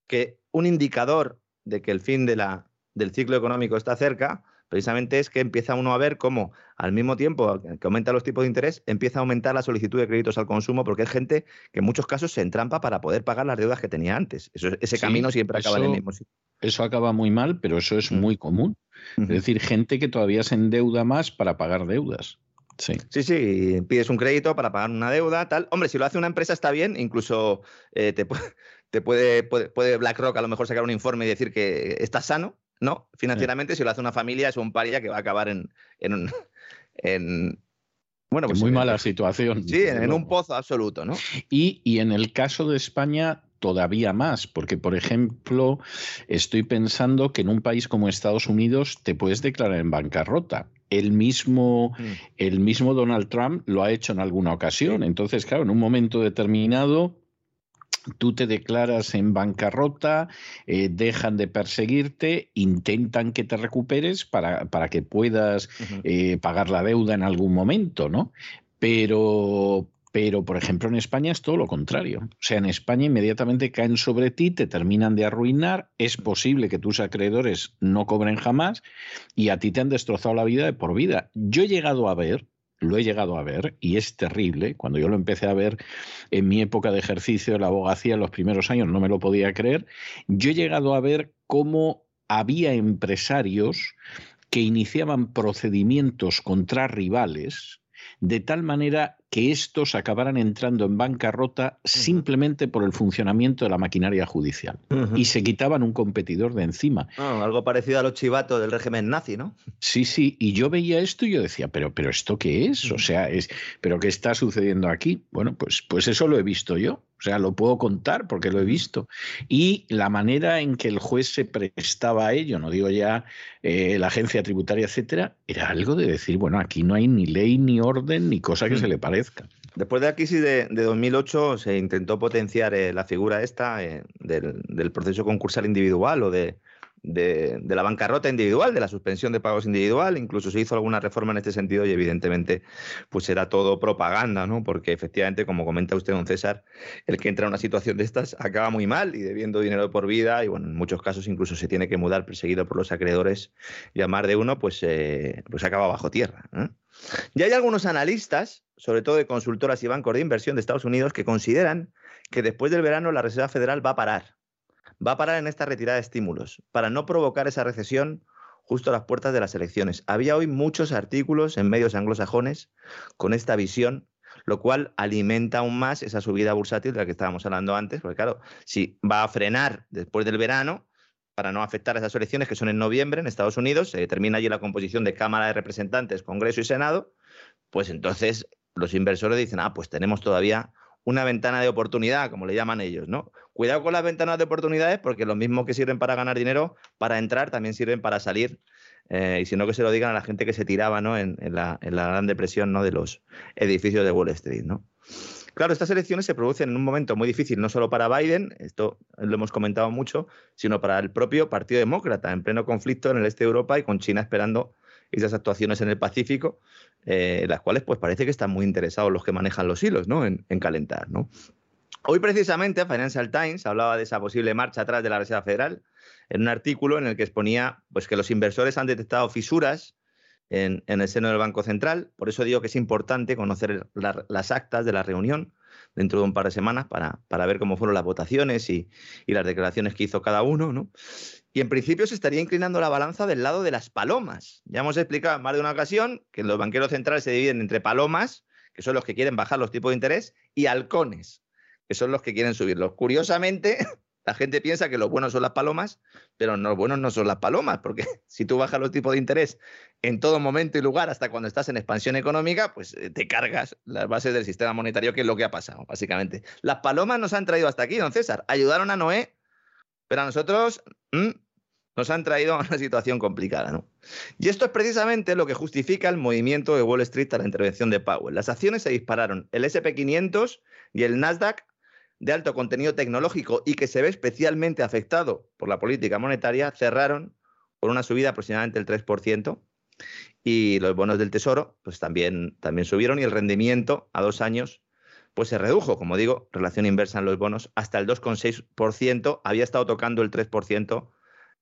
que un indicador de que el fin del ciclo económico está cerca precisamente es que empieza uno a ver cómo al mismo tiempo que aumentan los tipos de interés, empieza a aumentar la solicitud de créditos al consumo porque hay gente que en muchos casos se entrampa para poder pagar las deudas que tenía antes. ese camino siempre acaba en el mismo sitio. Eso acaba muy mal, pero eso es mm. muy común. Es decir, gente que todavía se endeuda más para pagar deudas. Sí. sí, sí, pides un crédito para pagar una deuda, tal. Hombre, si lo hace una empresa está bien, incluso eh, te, puede, puede, puede, BlackRock a lo mejor sacar un informe y decir que está sano, no, financieramente, si lo hace una familia, es un paria que va a acabar en, en, bueno, pues muy mala situación. Sí, en, un pozo absoluto, ¿no? Y, y, en el caso de España, todavía más, porque, por ejemplo, estoy pensando que en un país como Estados Unidos te puedes declarar en bancarrota. El mismo, mm. el mismo Donald Trump lo ha hecho en alguna ocasión. Entonces, claro, en un momento determinado tú te declaras en bancarrota, eh, dejan de perseguirte, intentan que te recuperes para, para que puedas eh, pagar la deuda en algún momento, ¿no? Pero, pero, por ejemplo, en España es todo lo contrario. O sea, en España inmediatamente caen sobre ti, te terminan de arruinar, es posible que tus acreedores no cobren jamás y a ti te han destrozado la vida de por vida. Yo he llegado a ver, lo he llegado a ver y es terrible. Cuando yo lo empecé a ver en mi época de ejercicio de la abogacía en los primeros años, no me lo podía creer. Yo he llegado a ver cómo había empresarios que iniciaban procedimientos contra rivales de tal manera que estos acabaran entrando en bancarrota simplemente por el funcionamiento de la maquinaria judicial. Y se quitaban un competidor de encima. Ah, algo parecido a los chivatos del régimen nazi, ¿no? Sí, sí, y yo veía esto y yo decía, pero, pero ¿esto qué es? O sea, es, ¿pero qué está sucediendo aquí? Bueno, pues, pues eso lo he visto yo. O sea, lo puedo contar porque lo he visto. Y la manera en que el juez se prestaba a ello, no digo ya eh, la agencia tributaria, etcétera, era algo de decir, bueno, aquí no hay ni ley, ni orden, ni cosa que se le parezca. Después de la crisis de, 2008 se intentó potenciar eh, la figura esta eh, del, proceso concursal individual o de, la bancarrota individual, de la suspensión de pagos individual. Incluso se hizo alguna reforma en este sentido y evidentemente pues era todo propaganda, ¿no? Porque efectivamente, como comenta usted, don César, el que entra en una situación de estas acaba muy mal y debiendo dinero por vida y bueno, en muchos casos incluso se tiene que mudar perseguido por los acreedores y a más de uno pues, eh, pues acaba bajo tierra. Ya hay algunos analistas sobre todo de consultoras y bancos de inversión de Estados Unidos, que consideran que después del verano la Reserva Federal va a parar. Va a parar en esta retirada de estímulos para no provocar esa recesión justo a las puertas de las elecciones. Había hoy muchos artículos en medios anglosajones con esta visión, lo cual alimenta aún más esa subida bursátil de la que estábamos hablando antes, porque claro, si va a frenar después del verano, para no afectar a esas elecciones que son en noviembre en Estados Unidos, se determina allí la composición de Cámara de Representantes, Congreso y Senado, pues entonces los inversores dicen, ah, pues tenemos todavía una ventana de oportunidad, como le llaman ellos, ¿no? Cuidado con las ventanas de oportunidades porque lo mismo que sirven para ganar dinero, para entrar, también sirven para salir. Eh, y si no, que se lo digan a la gente que se tiraba ¿no? en, la, gran depresión ¿no? de los edificios de Wall Street, ¿no? Claro, estas elecciones se producen en un momento muy difícil, no solo para Biden, esto lo hemos comentado mucho, sino para el propio Partido Demócrata, en pleno conflicto en el este de Europa y con China esperando esas actuaciones en el Pacífico, eh, las cuales pues parece que están muy interesados los que manejan los hilos, ¿no? En, calentar, ¿no? Hoy precisamente Financial Times hablaba de esa posible marcha atrás de la Reserva Federal en un artículo en el que exponía pues, que los inversores han detectado fisuras en, el seno del Banco Central. Por eso digo que es importante conocer las actas de la reunión dentro de un par de semanas para, para ver cómo fueron las votaciones y, y, las declaraciones que hizo cada uno. ¿no? Y en principio se estaría inclinando la balanza del lado de las palomas. Ya hemos explicado en más de una ocasión que los banqueros centrales se dividen entre palomas, que son los que quieren bajar los tipos de interés, y halcones, que son los que quieren subirlos. Curiosamente, la gente piensa que los buenos son las palomas, pero los buenos no son las palomas, porque si tú bajas los tipos de interés en todo momento y lugar, hasta cuando estás en expansión económica, pues eh, te cargas las bases del sistema monetario, que es lo que ha pasado, básicamente. Las palomas nos han traído hasta aquí, don César. Ayudaron a Noé pero a nosotros mm, nos han traído a una situación complicada. ¿no? Y esto es precisamente lo que justifica el movimiento de Wall Street a la intervención de Powell. Las acciones se dispararon. El SP500 y el Nasdaq de alto contenido tecnológico y que se ve especialmente afectado por la política monetaria, cerraron con una subida aproximadamente del 3%. Y los bonos del Tesoro pues también, también subieron y el rendimiento a dos años pues se redujo, como digo, relación inversa en los bonos, hasta el 2,6%, había estado tocando el 3%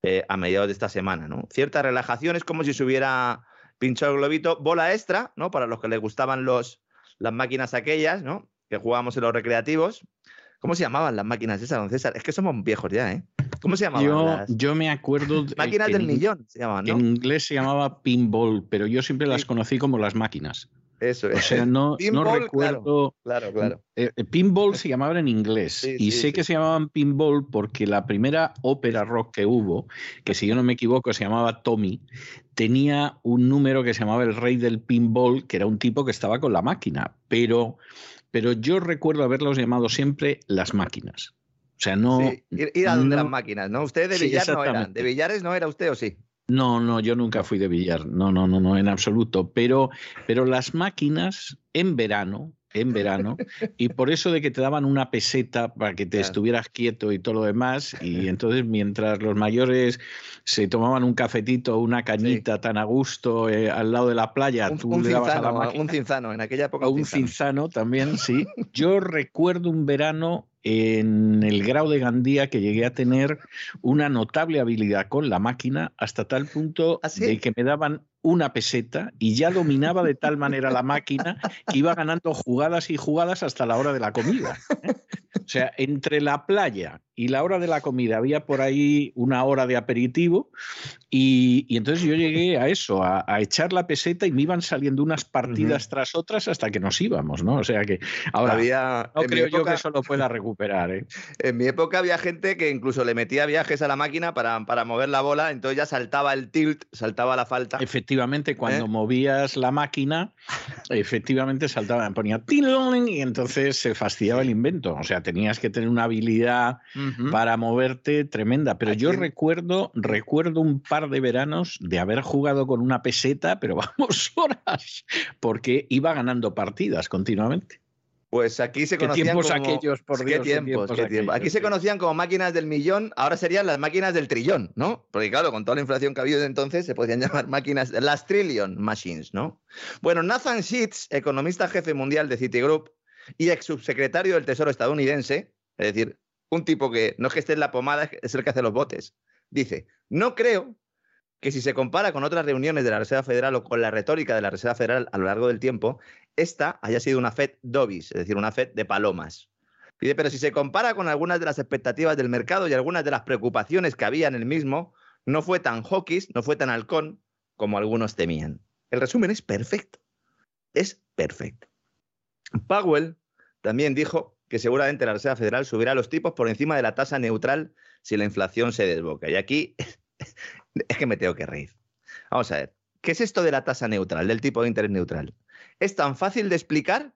eh, a mediados de esta semana. ¿no? Cierta relajación, es como si se hubiera pinchado el globito, bola extra, ¿no? Para los que les gustaban los, las máquinas aquellas, ¿no? Que jugábamos en los recreativos. ¿Cómo se llamaban las máquinas esas, don César? Es que somos viejos ya, ¿eh? ¿Cómo se llamaban? Yo, yo me acuerdo. máquinas del millón se llamaban, ¿no? En inglés se llamaba pinball, pero yo siempre las conocí como las máquinas. Eso es. O sea, no, no recuerdo. Claro, claro. Eh, eh, pinball se llamaba en inglés. y sé que se llamaban pinball porque la primera ópera rock que hubo, que si yo no me equivoco se llamaba Tommy, tenía un número que se llamaba El Rey del Pinball, que era un tipo que estaba con la máquina. Pero, pero yo recuerdo haberlos llamado siempre las máquinas. O sea, no. ir, a donde las máquinas, ¿no? Usted de billar no era. ¿De billares no era usted o sí? No, no, yo nunca fui de billar, no, no, no, no, en absoluto. Pero, pero las máquinas en verano en verano y por eso de que te daban una peseta para que te Claro. estuvieras quieto y todo lo demás y entonces mientras los mayores se tomaban un cafetito o una cañita tan a gusto eh, al lado de la playa, Un, tú un le dabas a la cinzano, máquina un cinzano, en aquella época. un cinzano también, sí. Yo recuerdo un verano en el grado de Gandía que llegué a tener una notable habilidad con la máquina hasta tal punto ¿Ah, sí? de que me daban una peseta y ya dominaba de tal manera la máquina que iba ganando jugadas y jugadas hasta la hora de la comida. ¿eh? O sea, entre la playa y la hora de la comida había por ahí una hora de aperitivo y, y entonces yo llegué a eso, a, a echar la peseta y me iban saliendo unas partidas tras otras hasta que nos íbamos, ¿no? O sea que ahora Había, no creo yo que eso lo pueda recuperar, ¿eh? en mi época había gente que incluso le metía viajes a la máquina para, para mover la bola, entonces ya saltaba el tilt, saltaba la falta. Efectivamente, cuando ¿Eh? movías la máquina, efectivamente saltaba, ponía y entonces se fastidiaba el invento. O sea, tenías que tener una habilidad Para moverte tremenda. Pero yo recuerdo, recuerdo un par de veranos de haber jugado con una peseta, pero vamos horas, porque iba ganando partidas continuamente. Pues aquí se ¿Qué conocían tiempos como... aquellos, por qué Dios, qué tiempos, tiempos qué tiempos. Aquí aquellos, se sí. conocían como máquinas del millón, ahora serían las máquinas del trillón, ¿no? Porque claro, con toda la inflación que ha habido desde entonces, se podían llamar máquinas, las trillion machines, ¿no? Bueno, Nathan Sheets, economista jefe mundial de Citigroup y ex subsecretario del Tesoro estadounidense, es decir, un tipo que no es que esté en la pomada, es el que hace los botes, dice, no creo que si se compara con otras reuniones de la Reserva Federal o con la retórica de la Reserva Federal a lo largo del tiempo, esta haya sido una Fed Dobis, es decir, una Fed de palomas. Dice, pero si se compara con algunas de las expectativas del mercado y algunas de las preocupaciones que había en el mismo, no fue tan hawkish, no fue tan halcón como algunos temían. El resumen es perfecto. Es perfecto. Powell también dijo que seguramente la Reserva Federal subirá los tipos por encima de la tasa neutral si la inflación se desboca. Y aquí es que me tengo que reír. Vamos a ver, ¿qué es esto de la tasa neutral, del tipo de interés neutral? Es tan fácil de explicar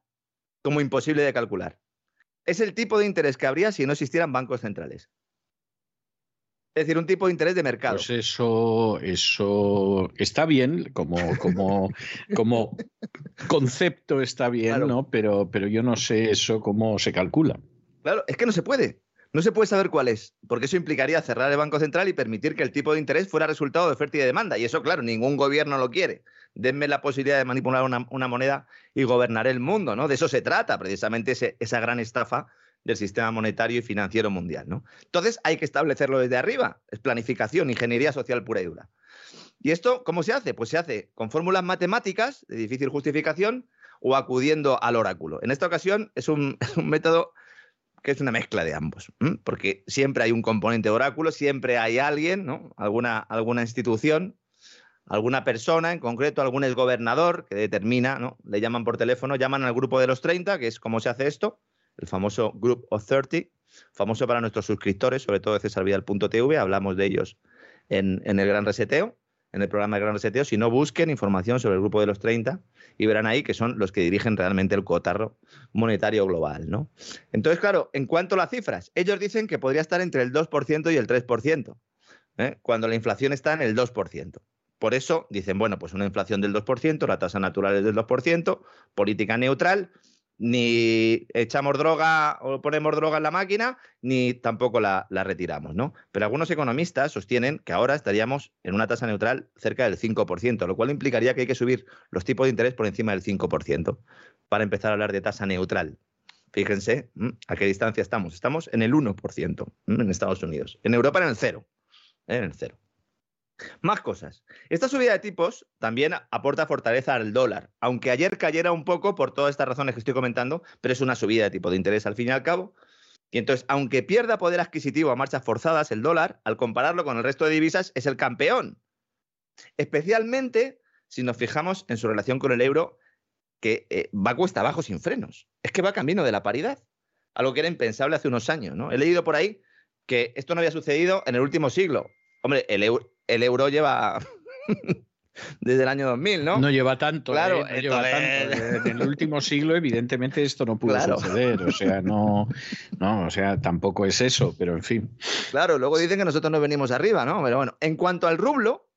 como imposible de calcular. Es el tipo de interés que habría si no existieran bancos centrales. Es decir, un tipo de interés de mercado. Pues eso, eso está bien, como, como, como concepto está bien, Claro. ¿no? Pero, pero yo no sé eso cómo se calcula. Claro, es que no se puede. No se puede saber cuál es, porque eso implicaría cerrar el Banco Central y permitir que el tipo de interés fuera resultado de oferta y de demanda. Y eso, claro, ningún gobierno lo quiere. Denme la posibilidad de manipular una, una moneda y gobernar el mundo, ¿no? De eso se trata, precisamente ese- esa gran estafa del sistema monetario y financiero mundial, ¿no? Entonces hay que establecerlo desde arriba. Es planificación, ingeniería social pura y dura. ¿Y esto cómo se hace? Pues se hace con fórmulas matemáticas de difícil justificación o acudiendo al oráculo. En esta ocasión es un, método que es una mezcla de ambos, porque siempre hay un componente oráculo, siempre hay alguien, ¿no? alguna, alguna institución, alguna persona en concreto, algún exgobernador que determina, ¿no? le llaman por teléfono, llaman al grupo de los 30, que es cómo se hace esto, el famoso Group of 30, famoso para nuestros suscriptores, sobre todo de cesarvidal.tv, hablamos de ellos en, el Gran Reseteo, en el programa de Gran Reseteo, si no busquen información sobre el grupo de los 30 y verán ahí que son los que dirigen realmente el cotarro monetario global, ¿no? Entonces, claro, en cuanto a las cifras, ellos dicen que podría estar entre el 2% y el 3%, ¿eh? cuando la inflación está en el 2%. Por eso dicen, bueno, pues una inflación del 2%, la tasa natural es del 2%, política neutral, ni echamos droga o ponemos droga en la máquina, ni tampoco la, retiramos, ¿no? Pero algunos economistas sostienen que ahora estaríamos en una tasa neutral cerca del 5%, lo cual implicaría que hay que subir los tipos de interés por encima del 5% para empezar a hablar de tasa neutral. Fíjense a qué distancia estamos. Estamos en el 1% ¿m? en Estados Unidos. En Europa en el cero. ¿eh? En el cero. Más cosas. Esta subida de tipos también aporta fortaleza al dólar, aunque ayer cayera un poco por todas estas razones que estoy comentando, pero es una subida de tipo de interés al fin y al cabo. Y entonces, aunque pierda poder adquisitivo a marchas forzadas, el dólar, al compararlo con el resto de divisas, es el campeón. Especialmente si nos fijamos en su relación con el euro, que eh, va cuesta abajo sin frenos. Es que va camino de la paridad, algo que era impensable hace unos años. ¿no? He leído por ahí que esto no había sucedido en el último siglo. Hombre, el euro, el euro lleva desde el año 2000, ¿no? No lleva tanto, Claro, ¿eh? No lleva tanto. En el último siglo, evidentemente, esto no pudo Claro. suceder. O sea, no, no, o sea, tampoco es eso, pero en fin. Claro, luego dicen que nosotros nos venimos arriba, ¿no? Pero bueno, en cuanto al rublo,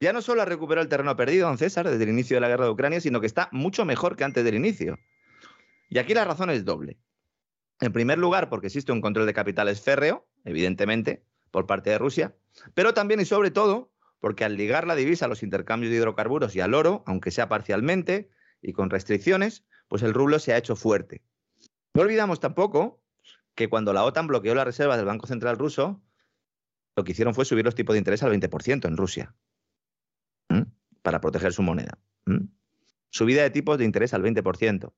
ya no solo ha recuperado el terreno perdido, don César, desde el inicio de la guerra de Ucrania, sino que está mucho mejor que antes del inicio. Y aquí la razón es doble. En primer lugar, porque existe un control de capitales férreo, evidentemente, por parte de Rusia, pero también y sobre todo porque al ligar la divisa a los intercambios de hidrocarburos y al oro, aunque sea parcialmente y con restricciones, pues el rublo se ha hecho fuerte. No olvidamos tampoco que cuando la OTAN bloqueó las reservas del Banco Central ruso, lo que hicieron fue subir los tipos de interés al 20% en Rusia para proteger su moneda. Subida de tipos de interés al 20%,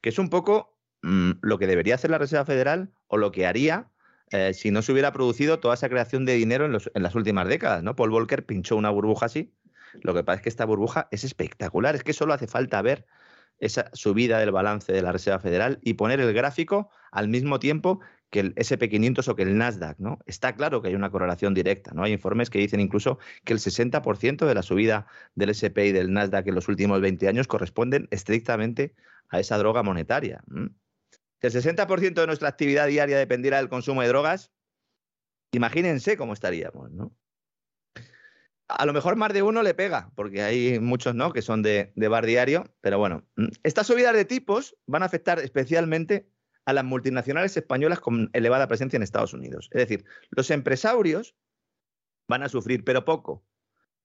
que es un poco mm, lo que debería hacer la Reserva Federal o lo que haría eh, si no se hubiera producido toda esa creación de dinero en, las últimas décadas. ¿no? Paul Volcker pinchó una burbuja así. Lo que pasa es que esta burbuja es espectacular, es que solo hace falta ver esa subida del balance de la Reserva Federal y poner el gráfico al mismo tiempo que el SP500 o que el Nasdaq, ¿no? Está claro que hay una correlación directa, ¿no? Hay informes que dicen incluso que el 60% de la subida del SP y del Nasdaq en los últimos 20 años corresponden estrictamente a esa droga monetaria. Si el 60% de nuestra actividad diaria dependiera del consumo de drogas, imagínense cómo estaríamos, ¿no? A lo mejor más de uno le pega, porque hay muchos no que son de, de bar diario, pero bueno, estas subidas de tipos van a afectar especialmente a las multinacionales españolas con elevada presencia en Estados Unidos. Es decir, los empresarios van a sufrir, pero poco.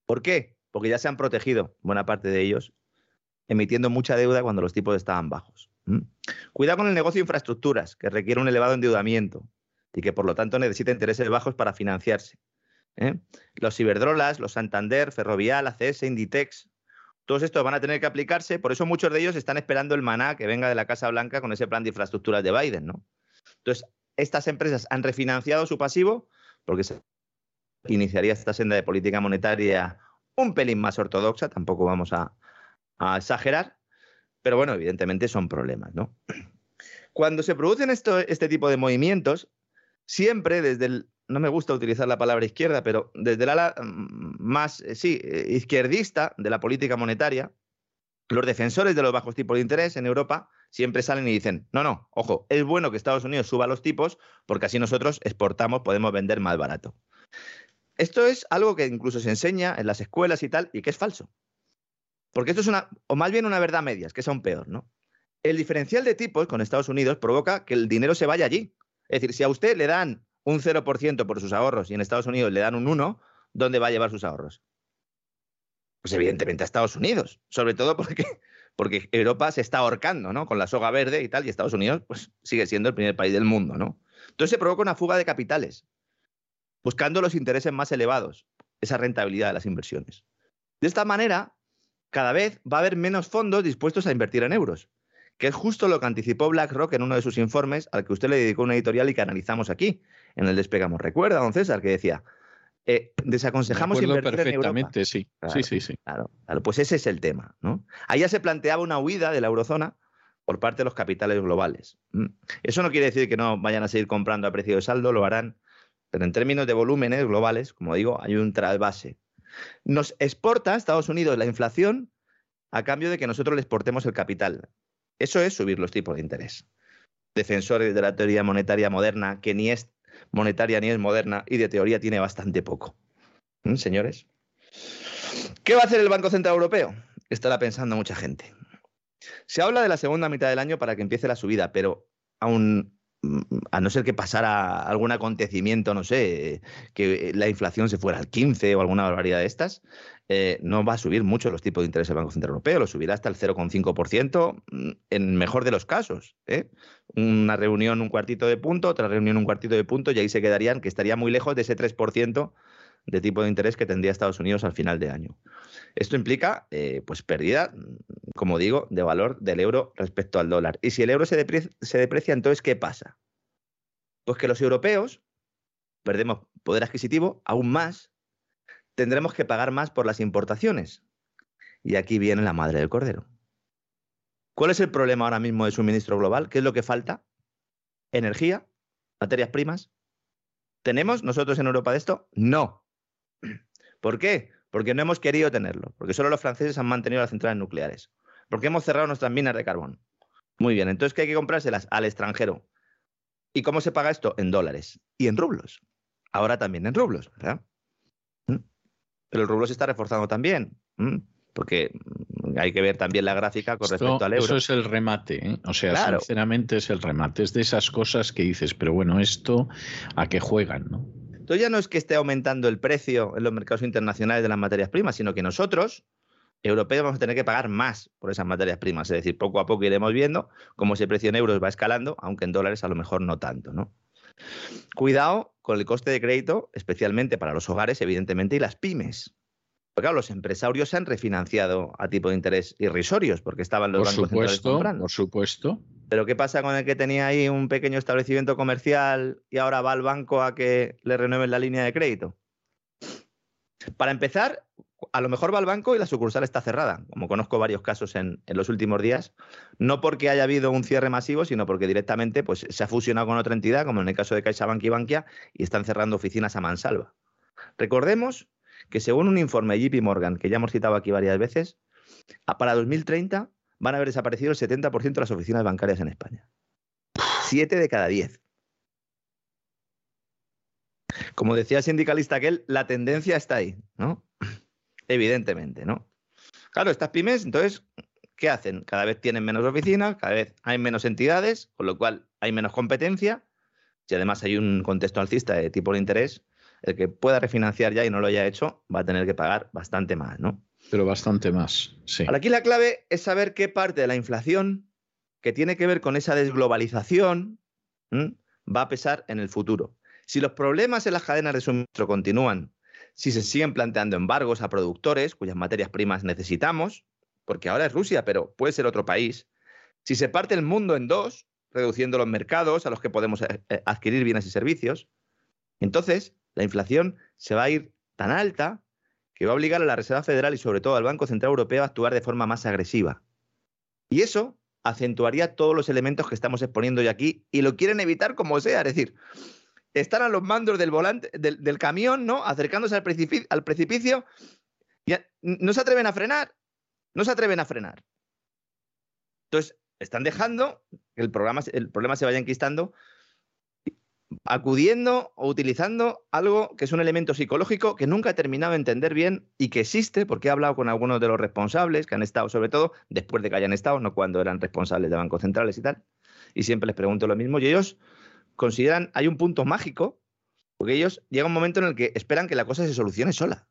¿Por qué? Porque ya se han protegido, buena parte de ellos, emitiendo mucha deuda cuando los tipos estaban bajos. Cuidado con el negocio de infraestructuras, que requiere un elevado endeudamiento y que por lo tanto necesita intereses bajos para financiarse. ¿eh? Los Iberdrolas, los Santander, Ferrovial, ACS, Inditex, todos estos van a tener que aplicarse, por eso muchos de ellos están esperando el maná que venga de la Casa Blanca con ese plan de infraestructuras de Biden. Entonces, estas empresas han refinanciado su pasivo porque se iniciaría esta senda de política monetaria un pelín más ortodoxa, tampoco vamos a, exagerar, pero bueno, evidentemente son problemas, ¿no? Cuando se producen este tipo de movimientos, siempre desde el no me gusta utilizar la palabra izquierda, pero desde el ala mm, más, eh, sí, eh, izquierdista de la política monetaria, los defensores de los bajos tipos de interés en Europa siempre salen y dicen, no, no, ojo, es bueno que Estados Unidos suba los tipos porque así nosotros exportamos, podemos vender más barato. Esto es algo que incluso se enseña en las escuelas y tal, y que es falso. Porque esto es una, o más bien una verdad media, es que es peor, ¿no? El diferencial de tipos con Estados Unidos provoca que el dinero se vaya allí. Es decir, si a usted le dan un 0% por sus ahorros y en Estados Unidos le dan un 1, ¿dónde va a llevar sus ahorros? Pues evidentemente a Estados Unidos, sobre todo porque, porque Europa se está ahorcando, ¿no? Con la soga verde y tal, y Estados Unidos pues, sigue siendo el primer país del mundo, ¿no? Entonces se provoca una fuga de capitales, buscando los intereses más elevados, esa rentabilidad de las inversiones. De esta manera, cada vez va a haber menos fondos dispuestos a invertir en euros, que es justo lo que anticipó BlackRock en uno de sus informes, al que usted le dedicó una editorial y que analizamos aquí, en el despegamos. ¿Recuerda, don César, que decía, eh, desaconsejamos invertir perfectamente, sí. sí, sí, sí. Claro, pues ese es el tema. ¿no? Ahí ya se planteaba una huida de la eurozona por parte de los capitales globales. Eso no quiere decir que no vayan a seguir comprando a precio de saldo, lo harán, pero en términos de volúmenes globales, como digo, hay un trasvase. Nos exporta a Estados Unidos la inflación a cambio de que nosotros le exportemos el capital. Eso es subir los tipos de interés. Defensores de la teoría monetaria moderna, que ni es monetaria ni es moderna y de teoría tiene bastante poco. ¿Mm, señores? ¿Qué va a hacer el Banco Central Europeo? Estará pensando mucha gente. Se habla de la segunda mitad del año para que empiece la subida, pero aún a no ser que pasara algún acontecimiento, no sé, que la inflación se fuera al 15 o alguna barbaridad de estas, eh, no va a subir mucho los tipos de interés del Banco Central Europeo, lo subirá hasta el 0,5% mm, en mejor de los casos. ¿eh? Una reunión un cuartito de punto, otra reunión un cuartito de punto y ahí se quedarían, que estaría muy lejos de ese 3% de tipo de interés que tendría Estados Unidos al final de año. Esto implica, eh, pues, pérdida, como digo, de valor del euro respecto al dólar. Y si el euro se deprecia, entonces, ¿qué pasa? Pues que los europeos perdemos poder adquisitivo aún más tendremos que pagar más por las importaciones. Y aquí viene la madre del cordero. ¿Cuál es el problema ahora mismo de suministro global? ¿Qué es lo que falta? ¿Energía? ¿Materias primas? ¿Tenemos nosotros en Europa de esto? No. ¿Por qué? Porque no hemos querido tenerlo, porque solo los franceses han mantenido las centrales nucleares, porque hemos cerrado nuestras minas de carbón. Muy bien, entonces ¿qué hay que comprárselas? Al extranjero. ¿Y cómo se paga esto? En dólares y en rublos. Ahora también en rublos, ¿verdad? pero el rublo se está reforzando también, porque hay que ver también la gráfica con respecto al euro. Eso es el remate, ¿eh? o sea, sinceramente es el remate, es de esas cosas que dices, pero bueno, esto a qué juegan, ¿no? Entonces ya no es que esté aumentando el precio en los mercados internacionales de las materias primas, sino que nosotros, europeos, vamos a tener que pagar más por esas materias primas. Es decir, poco a poco iremos viendo cómo ese precio en euros va escalando, aunque en dólares a lo mejor no tanto, ¿no? Cuidado con el coste de crédito, especialmente para los hogares, evidentemente, y las pymes. Porque claro, los empresarios se han refinanciado a tipo de interés irrisorios porque estaban los por bancos supuesto, Por supuesto. Pero ¿qué pasa con el que tenía ahí un pequeño establecimiento comercial y ahora va al banco a que le renueven la línea de crédito? Para empezar, a lo mejor va al banco y la sucursal está cerrada, como conozco varios casos en, los últimos días, no porque haya habido un cierre masivo, sino porque directamente pues, se ha fusionado con otra entidad, como en el caso de CaixaBank y Bankia, y están cerrando oficinas a mansalva. Recordemos que según un informe de JP Morgan, que ya hemos citado aquí varias veces, para 2030 van a haber desaparecido el 70% de las oficinas bancarias en España. Siete de cada diez. Como decía el sindicalista aquel, la tendencia está ahí, ¿no? Evidentemente, ¿no? Claro, estas pymes, entonces, ¿qué hacen? Cada vez tienen menos oficinas, cada vez hay menos entidades, con lo cual hay menos competencia, y además hay un contexto alcista de tipo de interés, el que pueda refinanciar ya y no lo haya hecho va a tener que pagar bastante más, ¿no? Pero bastante más, sí. aquí la clave es saber qué parte de la inflación que tiene que ver con esa desglobalización va a pesar en el futuro. Si los problemas en las cadenas de suministro continúan, si se siguen planteando embargos a productores cuyas materias primas necesitamos, porque ahora es Rusia, pero puede ser otro país, si se parte el mundo en dos, reduciendo los mercados a los que podemos eh, eh, adquirir bienes y servicios, entonces la inflación se va a ir tan alta que va a obligar a la Reserva Federal y sobre todo al Banco Central Europeo a actuar de forma más agresiva. Y eso acentuaría todos los elementos que estamos exponiendo hoy aquí y lo quieren evitar como sea. Es decir, están a los mandos del volante, del, camión, ¿no? Acercándose al precipicio, al no se atreven a frenar. No se atreven a frenar. Entonces, están dejando que el, programa, el problema se vaya enquistando acudiendo o utilizando algo que es un elemento psicológico que nunca he terminado de entender bien y que existe, porque he hablado con algunos de los responsables que han estado, sobre todo después de que hayan estado, no cuando eran responsables de bancos centrales y tal, y siempre les pregunto lo mismo, y ellos consideran, hay un punto mágico, porque ellos llega un momento en el que esperan que la cosa se solucione sola.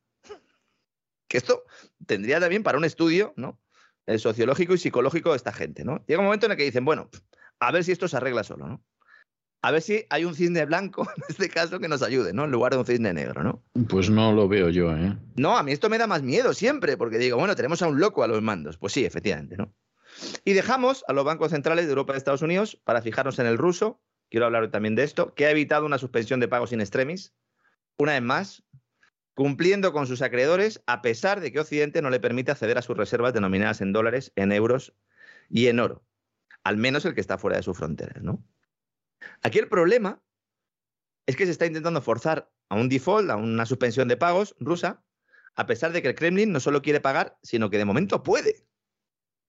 Que esto tendría también para un estudio, ¿no? El sociológico y psicológico de esta gente, ¿no? Llega un momento en el que dicen, bueno, a ver si esto se arregla solo, ¿no? A ver si hay un cisne blanco en este caso que nos ayude, ¿no? En lugar de un cisne negro, ¿no? Pues no lo veo yo, ¿eh? No, a mí esto me da más miedo siempre, porque digo, bueno, tenemos a un loco a los mandos. Pues sí, efectivamente, ¿no? Y dejamos a los bancos centrales de Europa y Estados Unidos para fijarnos en el ruso. Quiero hablar también de esto, que ha evitado una suspensión de pagos in extremis. Una vez más, cumpliendo con sus acreedores, a pesar de que Occidente no le permite acceder a sus reservas denominadas en dólares, en euros y en oro. Al menos el que está fuera de sus fronteras, ¿no? Aquí el problema es que se está intentando forzar a un default, a una suspensión de pagos rusa, a pesar de que el Kremlin no solo quiere pagar, sino que de momento puede.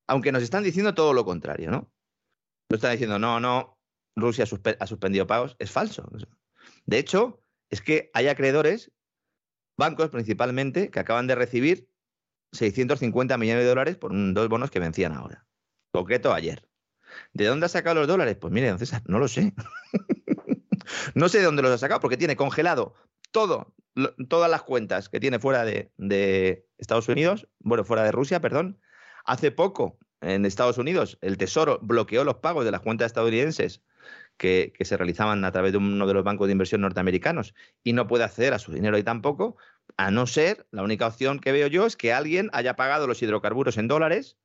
Aunque nos están diciendo todo lo contrario, ¿no? Nos están diciendo, no, no, Rusia ha suspendido pagos. Es falso. De hecho, es que hay acreedores, bancos principalmente, que acaban de recibir 650 millones de dólares por dos bonos que vencían ahora. Concreto ayer. ¿De dónde ha sacado los dólares? Pues mire, don César, no lo sé. no sé de dónde los ha sacado, porque tiene congelado todo, todas las cuentas que tiene fuera de, Estados Unidos, bueno, fuera de Rusia, perdón. Hace poco, en Estados Unidos, el Tesoro bloqueó los pagos de las cuentas estadounidenses que, que, se realizaban a través de uno de los bancos de inversión norteamericanos y no puede acceder a su dinero ahí tampoco, a no ser, la única opción que veo yo es que alguien haya pagado los hidrocarburos en dólares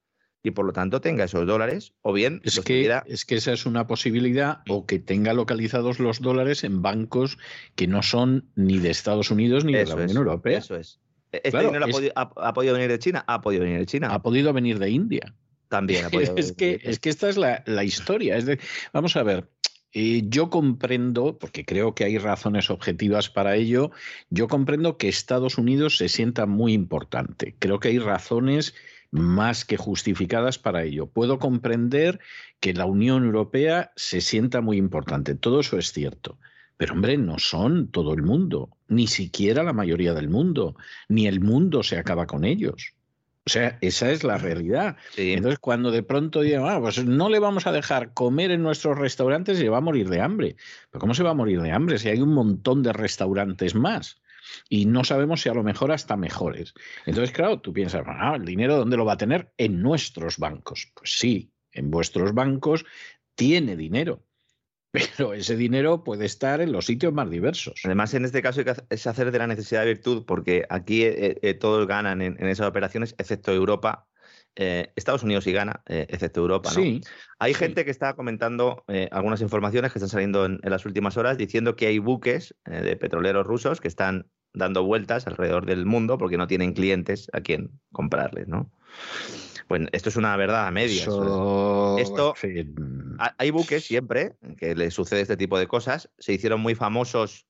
y por lo tanto tenga esos dólares o bien es que es que esa es una posibilidad o que tenga localizados los dólares en bancos que no son ni de Estados Unidos ni de la Unión Europea. eso es. E-, este dinero ha, podido, venir de China ha podido venir de China. Ha podido venir de India. También ha podido es que es que esta es la, historia. Es de, vamos a ver eh, yo comprendo, porque creo que hay razones objetivas para ello, yo comprendo que Estados Unidos se sienta muy importante. Creo que hay razones más que justificadas para ello. Puedo comprender que la Unión Europea se sienta muy importante, todo eso es cierto. Pero hombre, no son todo el mundo, ni siquiera la mayoría del mundo, ni el mundo se acaba con ellos. O sea, esa es la realidad. Entonces, cuando de pronto digan, ah, pues no le vamos a dejar comer en nuestros restaurantes, se va a morir de hambre. ¿Pero cómo se va a morir de hambre si hay un montón de restaurantes más? Y no sabemos si a lo mejor hasta mejores. Entonces, claro, tú piensas, ah, ¿el dinero dónde lo va a tener? En nuestros bancos. Pues sí, en vuestros bancos tiene dinero pero ese dinero puede estar en los sitios más diversos. Además, en este caso es hacer de la necesidad de virtud, porque aquí eh, eh, todos ganan en, esas operaciones, excepto Europa. Eh, Estados Unidos sí gana, excepto Europa. ¿no? Sí, hay gente que está comentando algunas informaciones que están saliendo en, las últimas horas diciendo que hay buques de petroleros rusos que están dando vueltas alrededor del mundo porque no tienen clientes a quien comprarles, ¿no? Pues esto es una verdad a medias. Esto, hay buques siempre que le sucede este tipo de cosas. Se hicieron muy famosos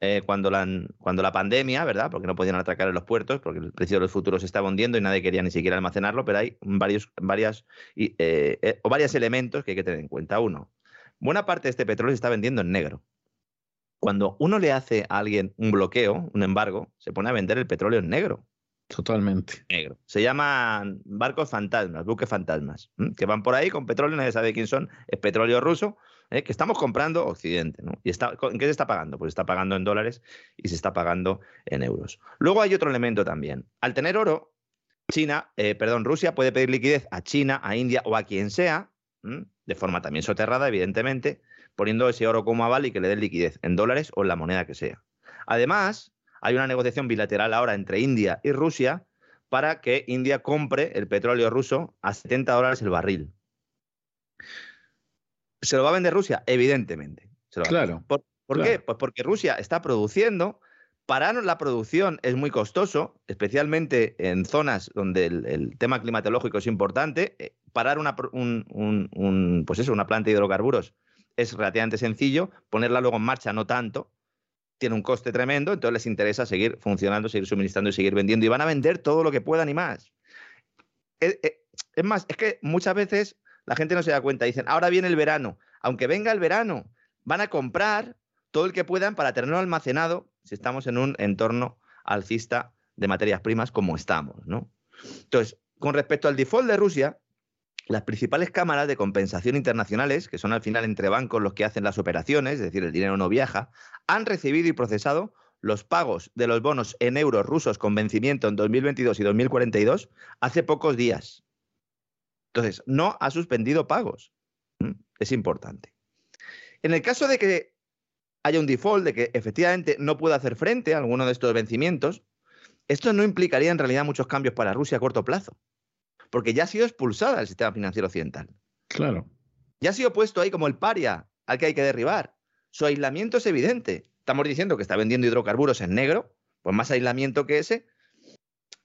eh, cuando, la, cuando la pandemia, ¿verdad? Porque no podían atracar en los puertos, porque el precio de los futuros estaba hundiendo y nadie quería ni siquiera almacenarlo, pero hay varios, varias, eh, eh, o varios elementos que hay que tener en cuenta. Uno, buena parte de este petróleo se está vendiendo en negro. Cuando uno le hace a alguien un bloqueo, un embargo, se pone a vender el petróleo en negro. Totalmente. Negro. Se llaman barcos fantasmas, buques fantasmas, que van por ahí con petróleo, nadie sabe quién son, es petróleo ruso, ¿eh? que estamos comprando Occidente. ¿no? ¿Y está, ¿En qué se está pagando? Pues está pagando en dólares y se está pagando en euros. Luego hay otro elemento también. Al tener oro, China, eh, perdón, Rusia puede pedir liquidez a China, a India o a quien sea, de forma también soterrada, evidentemente, poniendo ese oro como aval y que le den liquidez en dólares o en la moneda que sea. Además, hay una negociación bilateral ahora entre India y Rusia para que India compre el petróleo ruso a 70 dólares el barril. ¿Se lo va a vender Rusia? Evidentemente. claro. ¿Por, qué? Pues porque Rusia está produciendo. Parar la producción es muy costoso, especialmente en zonas donde el, tema climatológico es importante. Eh, parar una, pues eso, una planta de hidrocarburos es relativamente sencillo, ponerla luego en marcha no tanto tiene un coste tremendo, entonces les interesa seguir funcionando, seguir suministrando y seguir vendiendo. Y van a vender todo lo que puedan y más. Es, más, es que muchas veces la gente no se da cuenta. Dicen, ahora viene el verano. Aunque venga el verano, van a comprar todo el que puedan para tenerlo almacenado si estamos en un entorno alcista de materias primas como estamos, ¿no? Entonces, con respecto al default de Rusia, las principales cámaras de compensación internacionales, que son al final entre bancos los que hacen las operaciones, es decir, el dinero no viaja, han recibido y procesado los pagos de los bonos en euros rusos con vencimiento en 2022 y 2042 hace pocos días. Entonces, no ha suspendido pagos. ¿Mm? Es importante. En el caso de que haya un default, de que efectivamente no pueda hacer frente a alguno de estos vencimientos, esto no implicaría en realidad muchos cambios para Rusia a corto plazo porque ya ha sido expulsada del sistema financiero occidental. Claro. Ya ha sido puesto ahí como el paria al que hay que derribar. Su aislamiento es evidente. Estamos diciendo que está vendiendo hidrocarburos en negro, pues más aislamiento que ese.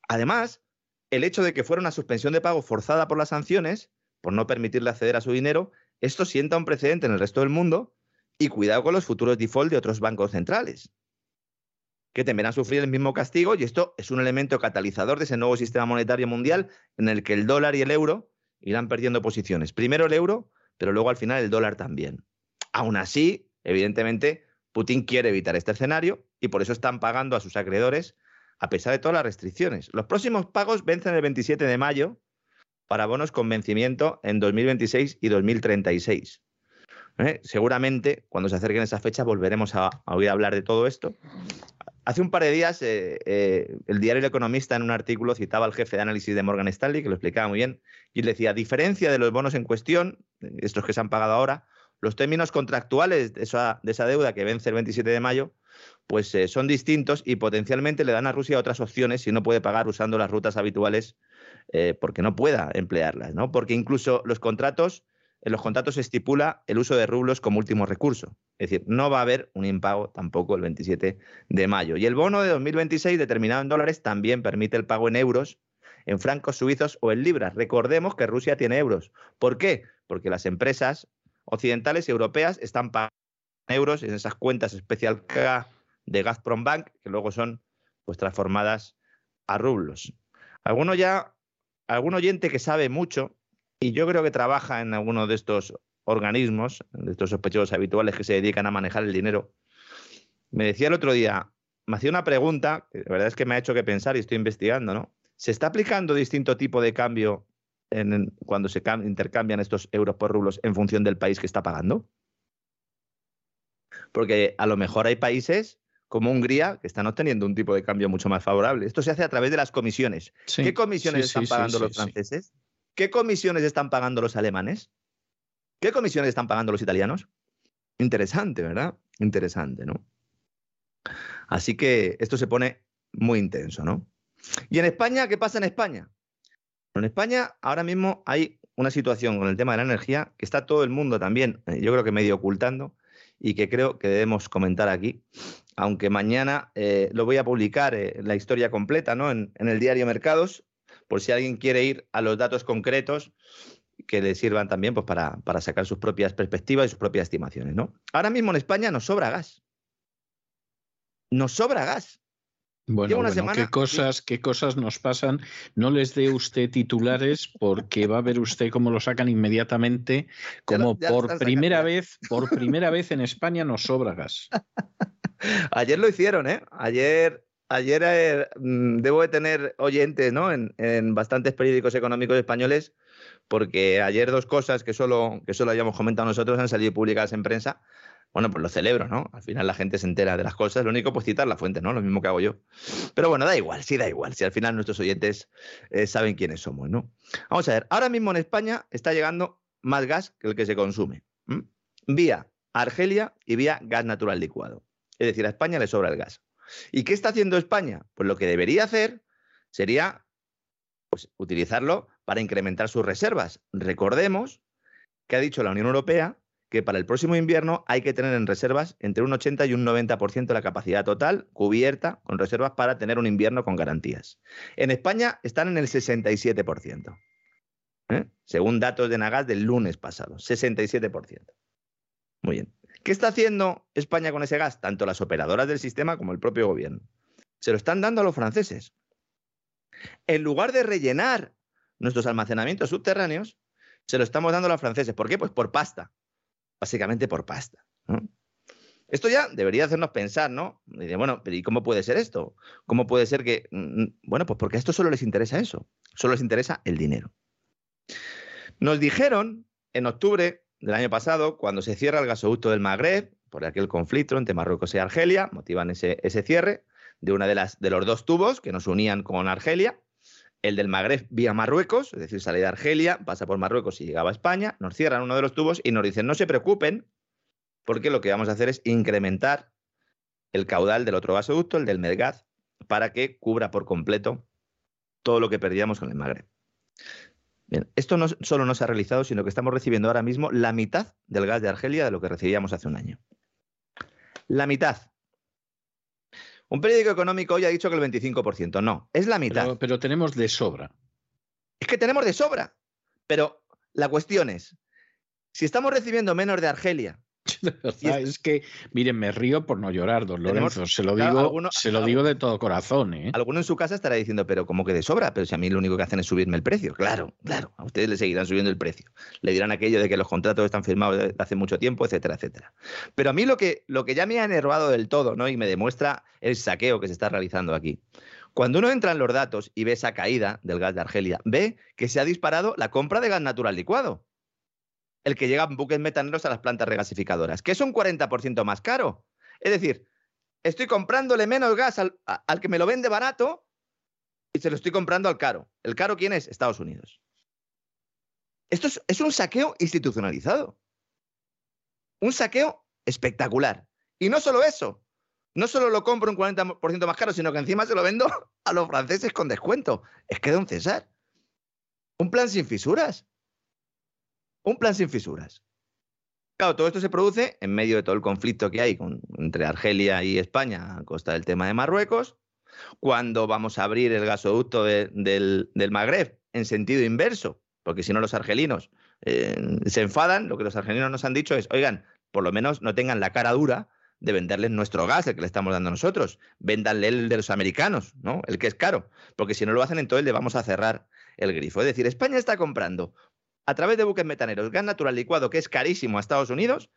Además, el hecho de que fuera una suspensión de pago forzada por las sanciones, por no permitirle acceder a su dinero, esto sienta un precedente en el resto del mundo y cuidado con los futuros default de otros bancos centrales que temerán sufrir el mismo castigo y esto es un elemento catalizador de ese nuevo sistema monetario mundial en el que el dólar y el euro irán perdiendo posiciones. Primero el euro, pero luego al final el dólar también. Aún así, evidentemente, Putin quiere evitar este escenario y por eso están pagando a sus acreedores a pesar de todas las restricciones. Los próximos pagos vencen el 27 de mayo para bonos con vencimiento en 2026 y 2036. ¿Eh? Seguramente cuando se acerquen esas fechas volveremos a, oír hablar de todo esto. Hace un par de días, eh, eh, el diario El Economista en un artículo citaba al jefe de análisis de Morgan Stanley, que lo explicaba muy bien, y decía, a diferencia de los bonos en cuestión, estos que se han pagado ahora, los términos contractuales de esa, deuda que vence el 27 de mayo, pues son distintos y potencialmente le dan a Rusia otras opciones si no puede pagar usando las rutas habituales porque no pueda emplearlas, ¿no? Porque incluso los contratos en los contratos se estipula el uso de rublos como último recurso. Es decir, no va a haber un impago tampoco el 27 de mayo. Y el bono de 2026 determinado en dólares también permite el pago en euros, en francos suizos o en libras. Recordemos que Rusia tiene euros. ¿Por qué? Porque las empresas occidentales y europeas están pagando euros en esas cuentas especial K de Gazprom Bank, que luego son pues transformadas a rublos. Alguno ya, algún oyente que sabe mucho y yo creo que trabaja en alguno de estos organismos, de estos sospechosos habituales que se dedican a manejar el dinero. Me decía el otro día, me hacía una pregunta, que la verdad es que me ha hecho que pensar y estoy investigando, ¿no? ¿Se está aplicando distinto tipo de cambio en, cuando se intercambian estos euros por rublos en función del país que está pagando? Porque a lo mejor hay países como Hungría que están obteniendo un tipo de cambio mucho más favorable. Esto se hace a través de las comisiones. ¿Qué comisiones están pagando los franceses? ¿Qué comisiones están pagando los alemanes? ¿Qué comisiones están pagando los italianos? Interesante, ¿verdad? Interesante, ¿no? Así que esto se pone muy intenso, ¿no? ¿Y en España qué pasa en España? En España ahora mismo hay una situación con el tema de la energía que está todo el mundo también, eh, yo creo que medio ocultando, y que creo que debemos comentar aquí, aunque mañana eh, lo voy a publicar eh, la historia completa ¿no? en, el diario Mercados, por si alguien quiere ir a los datos concretos que le sirvan también pues, para, para sacar sus propias perspectivas y sus propias estimaciones. ¿no? Ahora mismo en España nos sobra gas. Nos sobra gas. Bueno, ¿qué, cosas, ¿qué cosas nos pasan? No les dé usted titulares porque va a ver usted cómo lo sacan inmediatamente, como por primera vez, por primera vez en España nos sobra gas. Ayer lo hicieron, ¿eh? Ayer, ayer eh, mm, debo de tener oyentes, ¿no? En, en, bastantes periódicos económicos españoles, porque ayer dos cosas que solo, que solo hayamos comentado nosotros han salido publicadas en prensa. Bueno, pues lo celebro, ¿no? Al final la gente se entera de las cosas. Lo único, pues citar la fuente, ¿no? Lo mismo que hago yo. Pero bueno, da igual, sí da igual. Si al final nuestros oyentes eh, saben quiénes somos, ¿no? Vamos a ver, ahora mismo en España está llegando más gas que el que se consume. Vía Argelia y vía gas natural licuado. Es decir, a España le sobra el gas. ¿Y qué está haciendo España? Pues lo que debería hacer sería pues, utilizarlo para incrementar sus reservas. Recordemos que ha dicho la Unión Europea que para el próximo invierno hay que tener en reservas entre un 80 y un 90% de la capacidad total cubierta con reservas para tener un invierno con garantías. En España están en el 67%, ¿eh? según datos de Nagas del lunes pasado, 67%. Muy bien. ¿Qué está haciendo España con ese gas? Tanto las operadoras del sistema como el propio gobierno. Se lo están dando a los franceses. En lugar de rellenar nuestros almacenamientos subterráneos, se lo estamos dando a los franceses. ¿Por qué? Pues por pasta básicamente por pasta. Esto ya debería hacernos pensar, ¿no? Y bueno, ¿y cómo puede ser esto? ¿Cómo puede ser que.? Mm, mm, bueno, pues porque a esto solo les interesa eso. Solo les interesa el dinero. Nos dijeron en octubre del año pasado, cuando se cierra el gasoducto del Magreb, por aquel conflicto entre Marruecos y Argelia, motivan ese, ese cierre de una de de los dos tubos que nos unían con Argelia, el del Magreb vía Marruecos, es decir, sale de Argelia, pasa por Marruecos y llegaba a España, nos cierran uno de los tubos y nos dicen, no se preocupen, porque lo que vamos a hacer es incrementar el caudal del otro gasoducto, el del Medgaz, para que cubra por completo todo lo que perdíamos con el Magreb. Bien, esto no solo no se ha realizado, sino que estamos recibiendo ahora mismo la mitad del gas de Argelia de lo que recibíamos hace un año. La mitad. Un periódico económico hoy ha dicho que el 25%. No, es la mitad. Pero, tenemos de sobra. Es que tenemos de sobra. Pero la cuestión es, si estamos recibiendo menos de Argelia es que, miren, me río por no llorar, don Lorenzo. Se lo digo, se lo digo de todo corazón. ¿eh? Alguno en su casa estará diciendo, pero como que de sobra, pero si a mí lo único que hacen es subirme el precio. Claro, claro, a ustedes le seguirán subiendo el precio. Le dirán aquello de que los contratos están firmados hace mucho tiempo, etcétera, etcétera. Pero a mí lo que, lo que ya me ha enervado del todo, ¿no? Y me demuestra el saqueo que se está realizando aquí. Cuando uno entra en los datos y ve esa caída del gas de Argelia, ve que se ha disparado la compra de gas natural licuado el que llegan buques metaneros a las plantas regasificadoras, que es un 40% más caro. Es decir, estoy comprándole menos gas al, que me lo vende barato y se lo estoy comprando al caro. ¿El caro quién es? Estados Unidos. Esto es, es un saqueo institucionalizado. Un saqueo espectacular. Y no solo eso, no solo lo compro un 40% más caro, sino que encima se lo vendo a los franceses con descuento. Es que, don César, un plan sin fisuras. Un plan sin fisuras. Claro, todo esto se produce en medio de todo el conflicto que hay entre Argelia y España a costa del tema de Marruecos, cuando vamos a abrir el gasoducto del, Magreb en sentido inverso, porque si no los argelinos eh, se enfadan, lo que los argelinos nos han dicho es, oigan, por lo menos no tengan la cara dura de venderles nuestro gas, el que le estamos dando nosotros, véndanle el de los americanos, ¿no? El que es caro, porque si no lo hacen entonces le vamos a cerrar el grifo. Es decir, España está comprando a través de buques metaneros gas natural licuado, que es carísimo a Estados Unidos,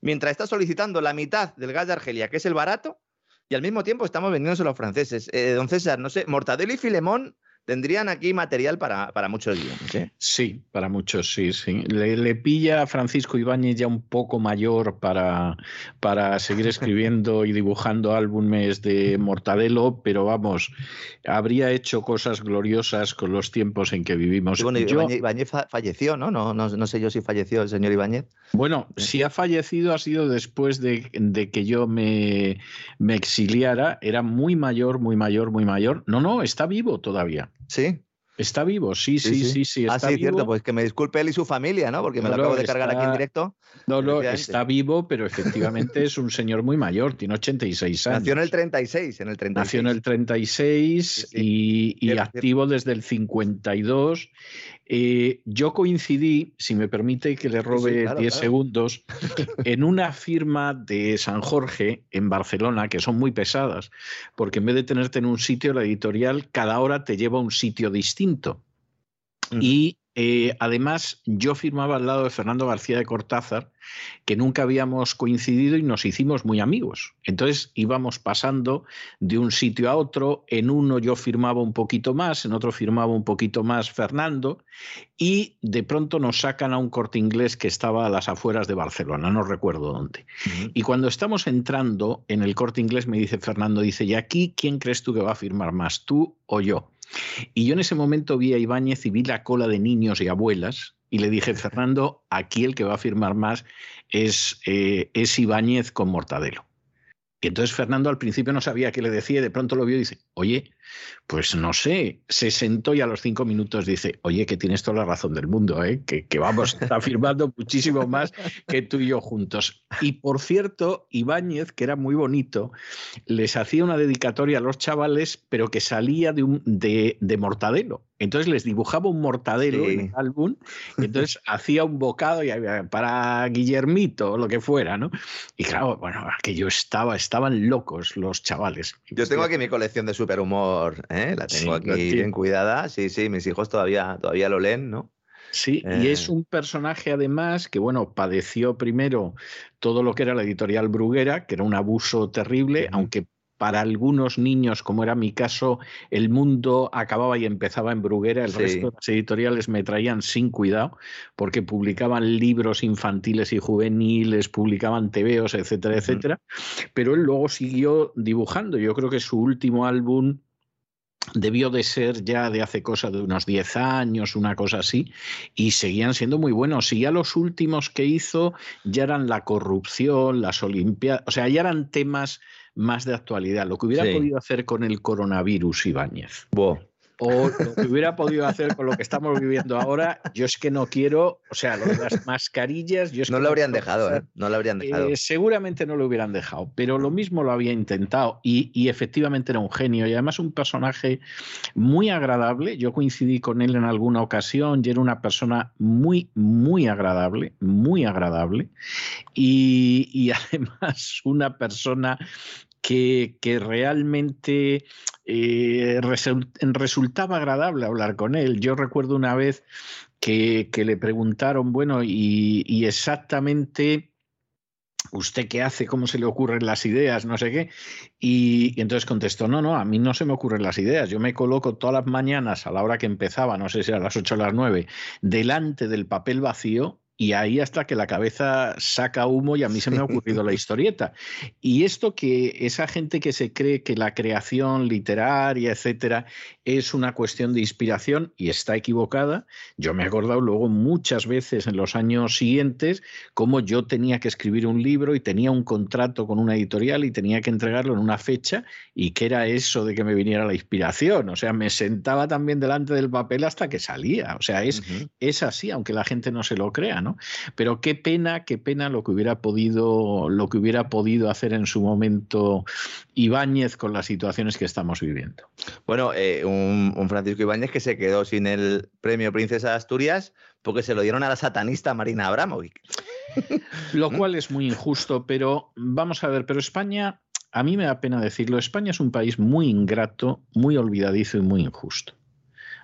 mientras está solicitando la mitad del gas de Argelia, que es el barato, y al mismo tiempo estamos vendiéndose a los franceses. Eh, don César, no sé, Mortadelo y Filemón tendrían aquí material para, para muchos guiones. ¿eh? Sí, para muchos, sí, sí. Le, le, pilla a Francisco Ibáñez ya un poco mayor para, para seguir escribiendo y dibujando álbumes de Mortadelo, pero vamos, habría hecho cosas gloriosas con los tiempos en que vivimos. bueno, yo, Ibáñez, falleció, ¿no? ¿no? No, no sé yo si falleció el señor Ibáñez. Bueno, si ha fallecido ha sido después de, de que yo me, me exiliara. Era muy mayor, muy mayor, muy mayor. No, no, está vivo todavía. Sí. Está vivo, sí, sí, sí, sí. ah, sí, cierto, pues que me disculpe él y su familia, ¿no? Porque me lo acabo de cargar aquí en directo. No, no, está vivo, pero efectivamente es un señor muy mayor, tiene 86 años. Nació en el 36, en el 36. Nació en el 36 y, y activo desde el 52 eh, yo coincidí, si me permite que le robe 10 segundos, en una firma de San Jorge en Barcelona, que son muy pesadas, porque en vez de tenerte en un sitio, la editorial cada hora te lleva a un sitio distinto. Y eh, además, yo firmaba al lado de Fernando García de Cortázar, que nunca habíamos coincidido y nos hicimos muy amigos. Entonces íbamos pasando de un sitio a otro, en uno yo firmaba un poquito más, en otro firmaba un poquito más Fernando, y de pronto nos sacan a un corte inglés que estaba a las afueras de Barcelona, no recuerdo dónde. Y cuando estamos entrando en el corte inglés, me dice Fernando, dice, ¿y aquí quién crees tú que va a firmar más, tú o yo? Y yo en ese momento vi a Ibáñez y vi la cola de niños y abuelas y le dije, Fernando, aquí el que va a firmar más es, eh, es Ibáñez con Mortadelo. Y entonces Fernando al principio no sabía qué le decía y de pronto lo vio y dice, oye, pues no sé, se sentó y a los cinco minutos dice, oye, que tienes toda la razón del mundo, ¿eh? que, que vamos, está firmando muchísimo más que tú y yo juntos. Y por cierto, Ibáñez, que era muy bonito, les hacía una dedicatoria a los chavales, pero que salía de, un, de, de Mortadelo. Entonces les dibujaba un mortadelo en el álbum, y entonces hacía un bocado y para Guillermito o lo que fuera, ¿no? Y claro, bueno, aquello estaba, estaban locos los chavales. Yo tengo aquí mi colección de superhumor, ¿eh? la tengo aquí bien cuidada. Sí, sí, mis hijos todavía, todavía lo leen, ¿no? Sí, y es eh. un personaje además que, bueno, padeció primero todo lo que era la editorial Bruguera, que era un abuso terrible, aunque para algunos niños, como era mi caso, el mundo acababa y empezaba en Bruguera, el resto de las editoriales me traían sin cuidado, porque publicaban libros infantiles y juveniles, publicaban tebeos, etcétera, etcétera. Pero él luego siguió dibujando. Yo creo que su último álbum debió de ser ya de hace cosa de unos 10 años, una cosa así, y seguían siendo muy buenos. Y ya los últimos que hizo ya eran la corrupción, las Olimpiadas, o sea, ya eran temas más de actualidad. Lo que hubiera podido hacer con el coronavirus, Ibáñez o lo que hubiera podido hacer con lo que estamos viviendo ahora, yo es que no quiero, o sea, lo de las mascarillas, yo es no que lo habrían dejado, ¿eh? No lo habrían dejado. Eh, seguramente no lo hubieran dejado, pero lo mismo lo había intentado y, y, efectivamente era un genio y además un personaje muy agradable. Yo coincidí con él en alguna ocasión y era una persona muy, muy agradable, muy agradable y, y además una persona que, realmente eh, resultaba agradable hablar con él. Yo recuerdo una vez que, le preguntaron, bueno, y, exactamente... ¿Usted qué hace? ¿Cómo se le ocurren las ideas? No sé qué. Y, y, entonces contestó, no, no, a mí no se me ocurren las ideas. Yo me coloco todas las mañanas a la hora que empezaba, no sé si a las 8 o las 9, delante del papel vacío y ahí hasta que la cabeza saca humo y a mí se me ha ocurrido la historieta. Y esto que esa gente que se cree que la creación literaria, etcétera, es una cuestión de inspiración y está equivocada, yo me he acordado luego muchas veces en los años siguientes cómo yo tenía que escribir un libro y tenía un contrato con una editorial y tenía que entregarlo en una fecha y que era eso de que me viniera la inspiración. O sea, me sentaba también delante del papel hasta que salía. O sea, es, uh -huh. es así, aunque la gente no se lo crea. ¿no? Pero qué pena, qué pena lo que hubiera podido, lo que hubiera podido hacer en su momento Ibáñez con las situaciones que estamos viviendo. Bueno, eh, un, un, Francisco Ibáñez que se quedó sin el premio Princesa de Asturias porque se lo dieron a la satanista Marina Abramovic. Lo cual es muy injusto, pero vamos a ver, pero España, a mí me da pena decirlo, España es un país muy ingrato, muy olvidadizo y muy injusto.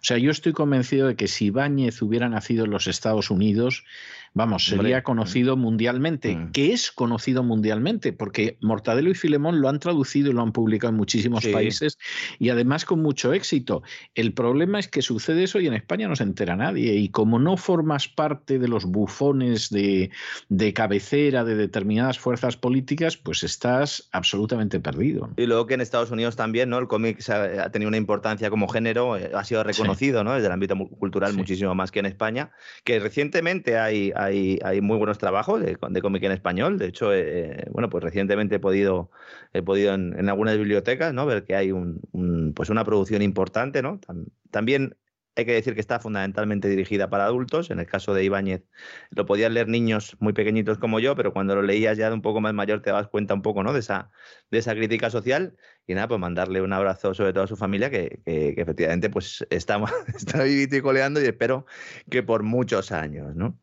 O sea, yo estoy convencido de que si Ibáñez hubiera nacido en los Estados Unidos, Vamos, sería conocido mundialmente, mm. que es conocido mundialmente, porque Mortadelo y Filemón lo han traducido y lo han publicado en muchísimos países y además con mucho éxito. El problema es que sucede eso y en España no se entera nadie. Y como no formas parte de los bufones de, de cabecera de determinadas fuerzas políticas, pues estás absolutamente perdido. Y luego que en Estados Unidos también, ¿no? El cómic ha tenido una importancia como género, eh, ha sido reconocido, ¿no? Desde el ámbito cultural muchísimo más que en España. Que recientemente hay, hay, hay muy buenos trabajos de, cómic en español. De hecho, eh, bueno, pues recientemente he podido, he podido en, algunas bibliotecas, ¿no? Ver que hay un, pues una producción importante, ¿no? También hay que decir que está fundamentalmente dirigida para adultos. En el caso de Ibáñez lo podían leer niños muy pequeñitos como yo, pero cuando lo leías ya de un poco más mayor te das cuenta un poco ¿no? de, esa, de esa crítica social. Y nada, pues mandarle un abrazo sobre todo a su familia, que, efectivamente pues está, está vivito y coleando y espero que por muchos años, ¿no?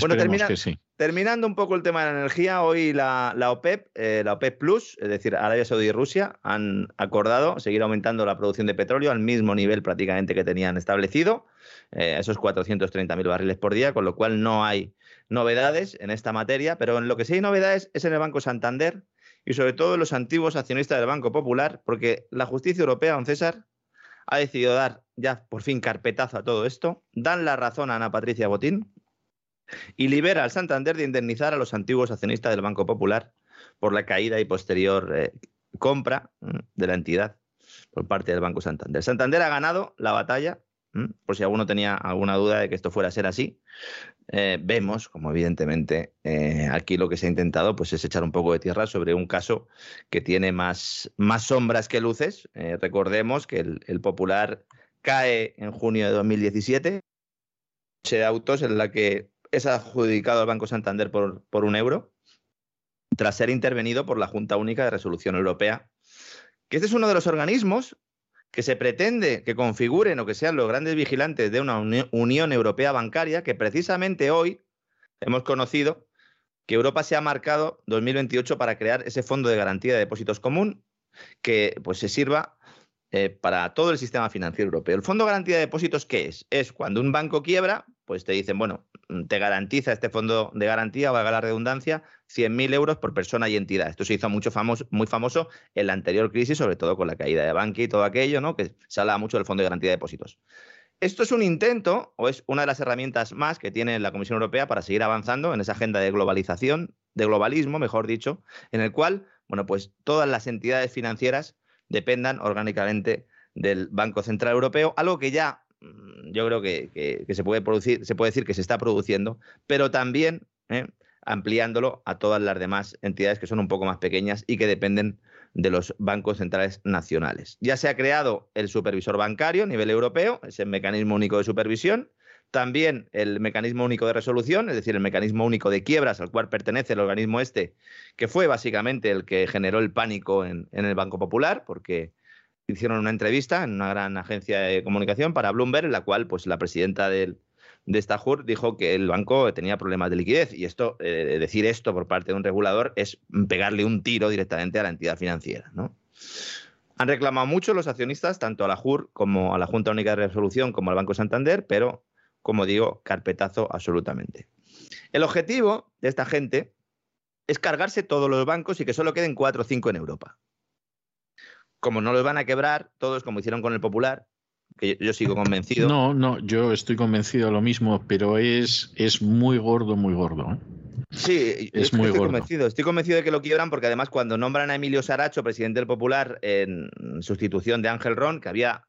Bueno, termina, terminando un poco el tema de la energía, hoy la, OPEP, eh, la OPEP Plus, es decir, Arabia Saudí y Rusia, han acordado seguir aumentando la producción de petróleo al mismo nivel prácticamente que tenían establecido, eh, esos 430.000 barriles por día, con lo cual no hay novedades en esta materia, pero en lo que sí hay novedades es en el Banco Santander y sobre todo en los antiguos accionistas del Banco Popular, porque la justicia europea, don César, ha decidido dar ya por fin carpetazo a todo esto, dan la razón a Ana Patricia Botín, y libera al Santander de indemnizar a los antiguos accionistas del Banco Popular por la caída y posterior eh, compra mm, de la entidad por parte del Banco Santander. Santander ha ganado la batalla, mm, por si alguno tenía alguna duda de que esto fuera a ser así. Eh, vemos, como evidentemente eh, aquí lo que se ha intentado pues, es echar un poco de tierra sobre un caso que tiene más, más sombras que luces. recordemos que el, Popular cae en junio de 2017 de autos en la que es adjudicado al Banco Santander por, por un euro, tras ser intervenido por la Junta Única de Resolución Europea, que este es uno de los organismos que se pretende que configuren o que sean los grandes vigilantes de una Unión Europea bancaria, que precisamente hoy hemos conocido que Europa se ha marcado 2028 para crear ese fondo de garantía de depósitos común que pues se sirva eh, para todo el sistema financiero europeo. ¿El Fondo de Garantía de Depósitos qué es? Es cuando un banco quiebra, pues te dicen, bueno, mm, te garantiza este fondo de garantía, valga la redundancia, 100.000 euros por persona y entidad. Esto se hizo mucho famoso, muy famoso en la anterior crisis, sobre todo con la caída de Bankia y todo aquello, ¿no? que se mucho del Fondo de Garantía de Depósitos. Esto es un intento o es una de las herramientas más que tiene la Comisión Europea para seguir avanzando en esa agenda de globalización, de globalismo, mejor dicho, en el cual, bueno, pues todas las entidades financieras dependan orgánicamente del Banco Central Europeo, algo que ya yo creo que, se puede producir, se puede decir que se está produciendo, pero también ¿eh? ampliándolo a todas las demás entidades que son un poco más pequeñas y que dependen de los bancos centrales nacionales. Ya se ha creado el supervisor bancario a nivel europeo, es el mecanismo único de supervisión, también el mecanismo único de resolución, es decir, el mecanismo único de quiebras al cual pertenece el organismo este, que fue básicamente el que generó el pánico en, el Banco Popular, porque hicieron una entrevista en una gran agencia de comunicación para Bloomberg, en la cual pues, la presidenta de esta JUR dijo que el banco tenía problemas de liquidez. Y esto, eh, decir esto por parte de un regulador es pegarle un tiro directamente a la entidad financiera. Han reclamado mucho los accionistas, tanto a la JUR como a la Junta Única de Resolución como al Banco Santander, pero como digo, carpetazo absolutamente. El objetivo de esta gente es cargarse todos los bancos y que solo queden cuatro o cinco en Europa. Como no los van a quebrar todos, como hicieron con el Popular, que yo sigo convencido. No, no, yo estoy convencido de lo mismo, pero es, es muy gordo, muy gordo. ¿eh? Sí, es muy estoy convencido. Estoy convencido de que lo quiebran porque además cuando nombran a Emilio Saracho, presidente del Popular, en sustitución de Ángel Ron, que había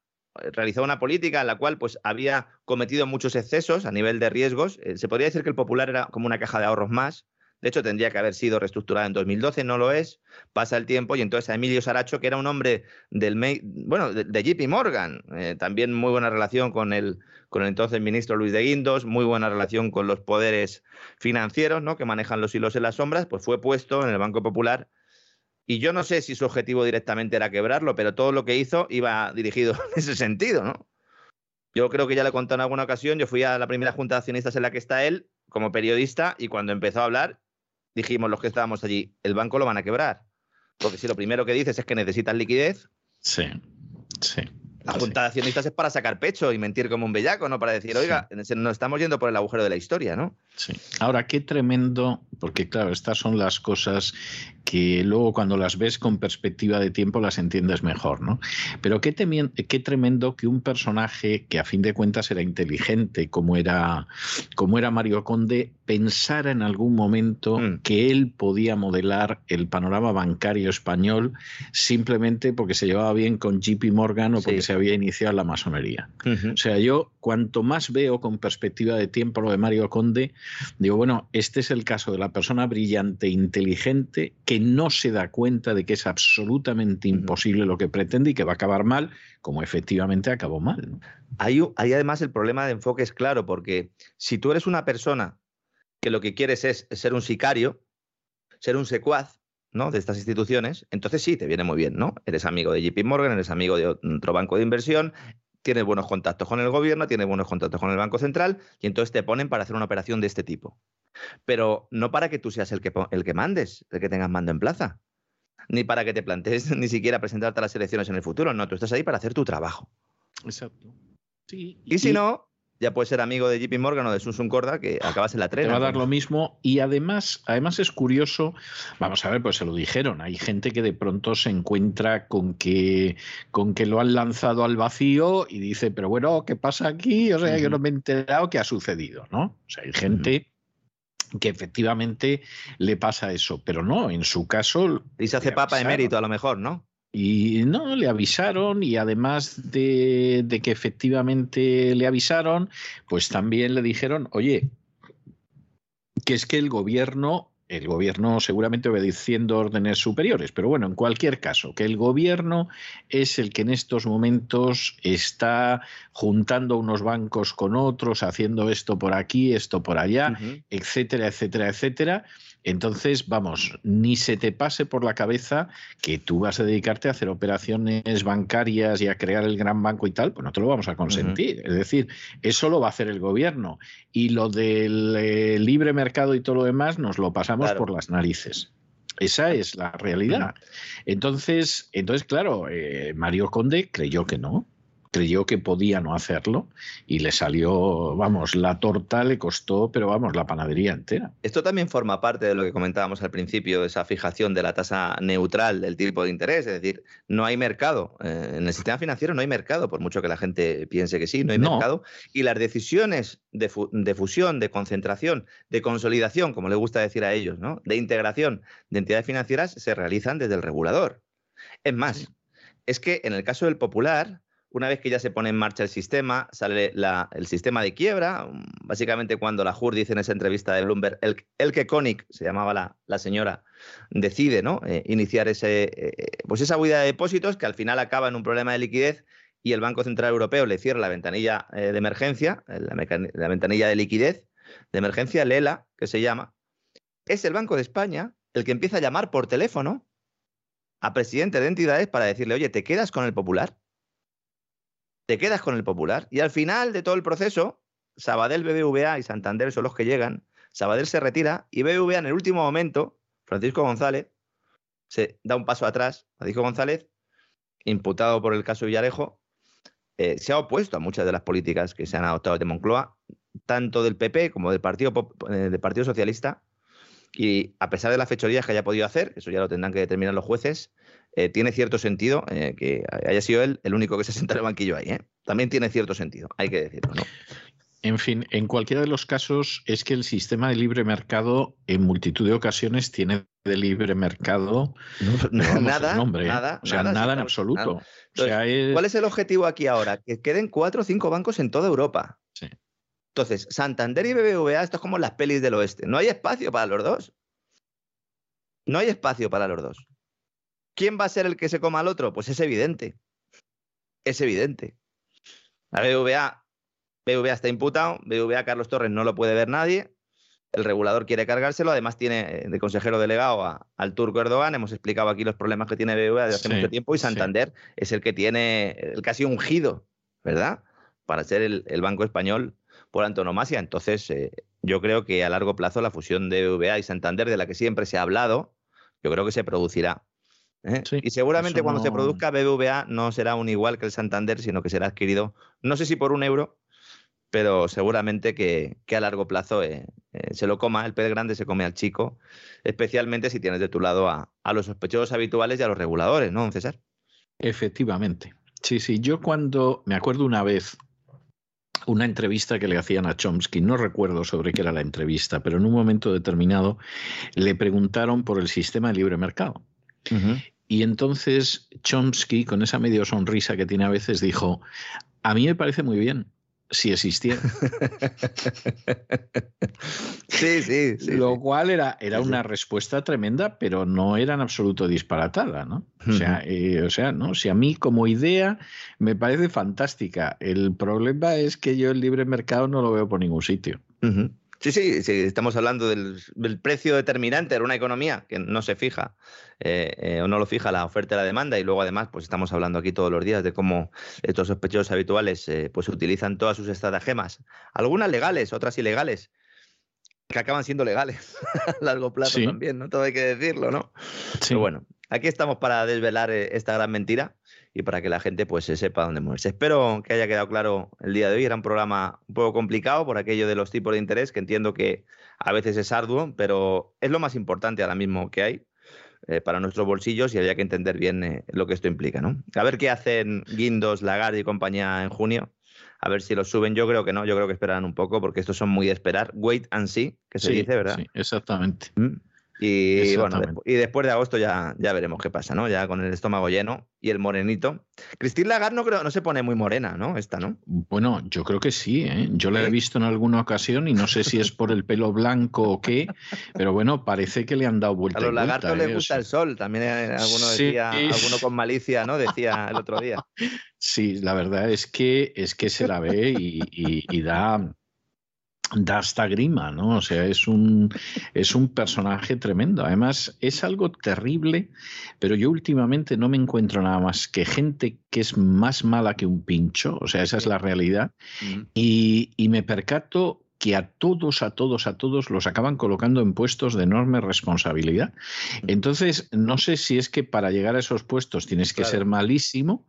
realizado una política en la cual pues había cometido muchos excesos a nivel de riesgos. Eh, se podría decir que el Popular era como una caja de ahorros más. De hecho, tendría que haber sido reestructurada en 2012, no lo es. Pasa el tiempo y entonces a Emilio Saracho, que era un hombre del bueno, de, JP Morgan, eh, también muy buena relación con el, con el entonces ministro Luis de Guindos, muy buena relación con los poderes financieros, ¿no? que manejan los hilos en las sombras, pues fue puesto en el Banco Popular y yo no sé si su objetivo directamente era quebrarlo, pero todo lo que hizo iba dirigido en ese sentido, ¿no? Yo creo que ya le he contado en alguna ocasión, yo fui a la primera junta de accionistas en la que está él como periodista y cuando empezó a hablar dijimos los que estábamos allí, el banco lo van a quebrar. Porque si lo primero que dices es que necesitas liquidez. Sí, sí. La junta de accionistas es para sacar pecho y mentir como un bellaco, ¿no? Para decir, oiga, nos estamos yendo por el agujero de la historia, ¿no? Sí. Ahora, qué tremendo, porque claro, estas son las cosas que luego cuando las ves con perspectiva de tiempo las entiendes mejor, ¿no? Pero qué, qué tremendo que un personaje que a fin de cuentas era inteligente, como era, como era Mario Conde, pensara en algún momento mm. que él podía modelar el panorama bancario español simplemente porque se llevaba bien con JP Morgan o porque se había iniciado la masonería. O sea, yo cuanto más veo con perspectiva de tiempo lo de Mario Conde, digo, bueno, este es el caso de la persona brillante, inteligente, que no se da cuenta de que es absolutamente imposible lo que pretende y que va a acabar mal, como efectivamente acabó mal. Hay, hay además el problema de enfoque es claro, porque si tú eres una persona que lo que quieres es ser un sicario, ser un secuaz, ¿no? De estas instituciones, entonces sí, te viene muy bien, ¿no? Eres amigo de JP Morgan, eres amigo de otro banco de inversión, tienes buenos contactos con el gobierno, tienes buenos contactos con el Banco Central, y entonces te ponen para hacer una operación de este tipo. Pero no para que tú seas el que, el que mandes, el que tengas mando en plaza, ni para que te plantees ni siquiera presentarte a las elecciones en el futuro, no, tú estás ahí para hacer tu trabajo. Exacto. Sí, y si no, ya puedes ser amigo de JP Morgan o de Susun Corda, que acabas en la trena. Te va a dar lo mismo. Y además, además es curioso, vamos a ver, pues se lo dijeron. Hay gente que de pronto se encuentra con que, con que lo han lanzado al vacío y dice, pero bueno, ¿qué pasa aquí? O sea, yo no me he enterado qué ha sucedido, ¿no? O sea, hay gente. que efectivamente le pasa eso, pero no, en su caso... Y se hace papa de mérito a lo mejor, ¿no? Y no, le avisaron y además de, que efectivamente le avisaron, pues también le dijeron, oye, que es que el gobierno, el gobierno seguramente obedeciendo órdenes superiores, pero bueno, en cualquier caso, que el gobierno es el que en estos momentos está juntando unos bancos con otros, haciendo esto por aquí, esto por allá, etcétera, etcétera, etcétera entonces, vamos, ni se te pase por la cabeza que tú vas a dedicarte a hacer operaciones bancarias y a crear el gran banco y tal, pues no te lo vamos a consentir. Es decir, eso lo va a hacer el gobierno. Y lo del eh, libre mercado y todo lo demás nos lo pasamos por las narices. Esa es la realidad. Entonces, entonces claro, eh, Mario Conde creyó que no creyó que podía no hacerlo y le salió, vamos, la torta le costó, pero vamos, la panadería entera. Esto también forma parte de lo que comentábamos al principio, esa fijación de la tasa neutral del tipo de interés, es decir, no hay mercado. Eh, en el sistema financiero no hay mercado, por mucho que la gente piense que sí, no hay mercado. Y las decisiones de, de, fusión, de concentración, de consolidación, como le gusta decir a ellos, ¿no? de integración de entidades financieras, se realizan desde el regulador. Es más, es que en el caso del popular, una vez que ya se pone en marcha el sistema, sale el sistema de quiebra. Básicamente, cuando la JUR dice en esa entrevista de Bloomberg, el, que Koenig, se llamaba la, señora, decide ¿no? Eh, iniciar ese, eh, pues esa huida de depósitos que al final acaba en un problema de liquidez y el Banco Central Europeo le cierra la ventanilla eh, de emergencia, la, la ventanilla de liquidez de emergencia, LELA, que se llama. Es el Banco de España el que empieza a llamar por teléfono a presidentes de entidades para decirle, oye, ¿te quedas con el popular? Te quedas con el popular. Y al final de todo el proceso, Sabadell, BBVA y Santander son los que llegan. Sabadell se retira y BBVA en el último momento, Francisco González, se da un paso atrás. Francisco González, imputado por el caso Villarejo, eh, se ha opuesto a muchas de las políticas que se han adoptado de Moncloa, tanto del PP como del Partido, eh, del Partido Socialista. Y a pesar de las fechorías que haya podido hacer, eso ya lo tendrán que determinar los jueces, eh, tiene cierto sentido eh, que haya sido él el único que se senta en el banquillo ahí. ¿eh? También tiene cierto sentido, hay que decirlo. ¿no? En fin, en cualquiera de los casos es que el sistema de libre mercado en multitud de ocasiones tiene de libre mercado nada, nombre, nada, o sea, nada, en absoluto. ¿Cuál es el objetivo aquí ahora? Que queden cuatro o cinco bancos en toda Europa. Sí. Entonces, Santander y BBVA, esto es como las pelis del oeste. No hay espacio para los dos. No hay espacio para los dos. ¿Quién va a ser el que se coma al otro? Pues es evidente. Es evidente. La BVA, BVA está imputado, BVA Carlos Torres no lo puede ver nadie, el regulador quiere cargárselo, además tiene eh, de consejero delegado al turco Erdogan, hemos explicado aquí los problemas que tiene BVA desde hace mucho tiempo y Santander es el que tiene el casi ungido, ¿verdad? Para ser el, banco español por antonomasia. Entonces, eh, yo creo que a largo plazo la fusión de BVA y Santander, de la que siempre se ha hablado, yo creo que se producirá ¿eh? Sí, y seguramente cuando se produzca BBVA no será un igual que el Santander, sino que será adquirido, no sé si por un euro, pero seguramente que, que a largo plazo eh, eh, se lo coma, el pez grande se come al chico, especialmente si tienes de tu lado a, a los sospechosos habituales y a los reguladores, ¿no, don César? Efectivamente. Sí, sí. Yo cuando me acuerdo una vez una entrevista que le hacían a Chomsky, no recuerdo sobre qué era la entrevista, pero en un momento determinado le preguntaron por el sistema de libre mercado. Y entonces Chomsky, con esa medio sonrisa que tiene a veces, dijo, a mí me parece muy bien si existiera. Sí, sí, sí. Lo cual era, era una respuesta tremenda, pero no era en absoluto disparatada, ¿no? O sea, eh, o sea, ¿no? Si a mí como idea me parece fantástica, el problema es que yo el libre mercado no lo veo por ningún sitio. Ujú. Sí, sí, sí, estamos hablando del, del precio determinante de una economía que no se fija eh, eh, o no lo fija la oferta y la demanda y luego además pues estamos hablando aquí todos los días de cómo estos sospechosos habituales eh, pues utilizan todas sus estratagemas, algunas legales, otras ilegales, que acaban siendo legales a largo plazo Sí. también, ¿no? Todo hay que decirlo, ¿no? Sí. Pero bueno, aquí estamos para desvelar eh, esta gran mentira y para que la gente pues se sepa dónde moverse. Espero que haya quedado claro el día de hoy. Era un programa un poco complicado por aquello de los tipos de interés, que entiendo que a veces es arduo, pero es lo más importante ahora mismo que hay eh, para nuestros bolsillos y había que entender bien eh, lo que esto implica, ¿no? A ver qué hacen Guindos, Lagarde y compañía en junio. A ver si los suben. Yo creo que no, yo creo que esperarán un poco porque estos son muy de esperar. Wait and see, que se Sí, dice, ¿verdad? sí, exactamente. Mm. Y bueno, y después de agosto ya, ya veremos qué pasa, ¿no? Ya con el estómago lleno y el morenito. Christine Lagarde no, creo, no se pone muy morena, ¿no? Esta, ¿no? Bueno, yo creo que sí, ¿eh? Yo la he visto en alguna ocasión y no sé si es por el pelo blanco o qué, pero bueno, parece que le han dado vuelta A los vuelta, lagartos ¿eh? les gusta el sol, también eh, alguno Sí. decía, alguno con malicia, ¿no? Decía el otro día. Sí, la verdad es que es que se la ve y, y- y da, da hasta grima, ¿no? O sea, es un, es un personaje tremendo. Además, es algo terrible, pero yo últimamente no me encuentro nada más que gente que es más mala que un pincho, o sea, esa es la realidad, y, y me percato que a todos, a todos, a todos los acaban colocando en puestos de enorme responsabilidad. Entonces, no sé si es que para llegar a esos puestos tienes que Claro. ser malísimo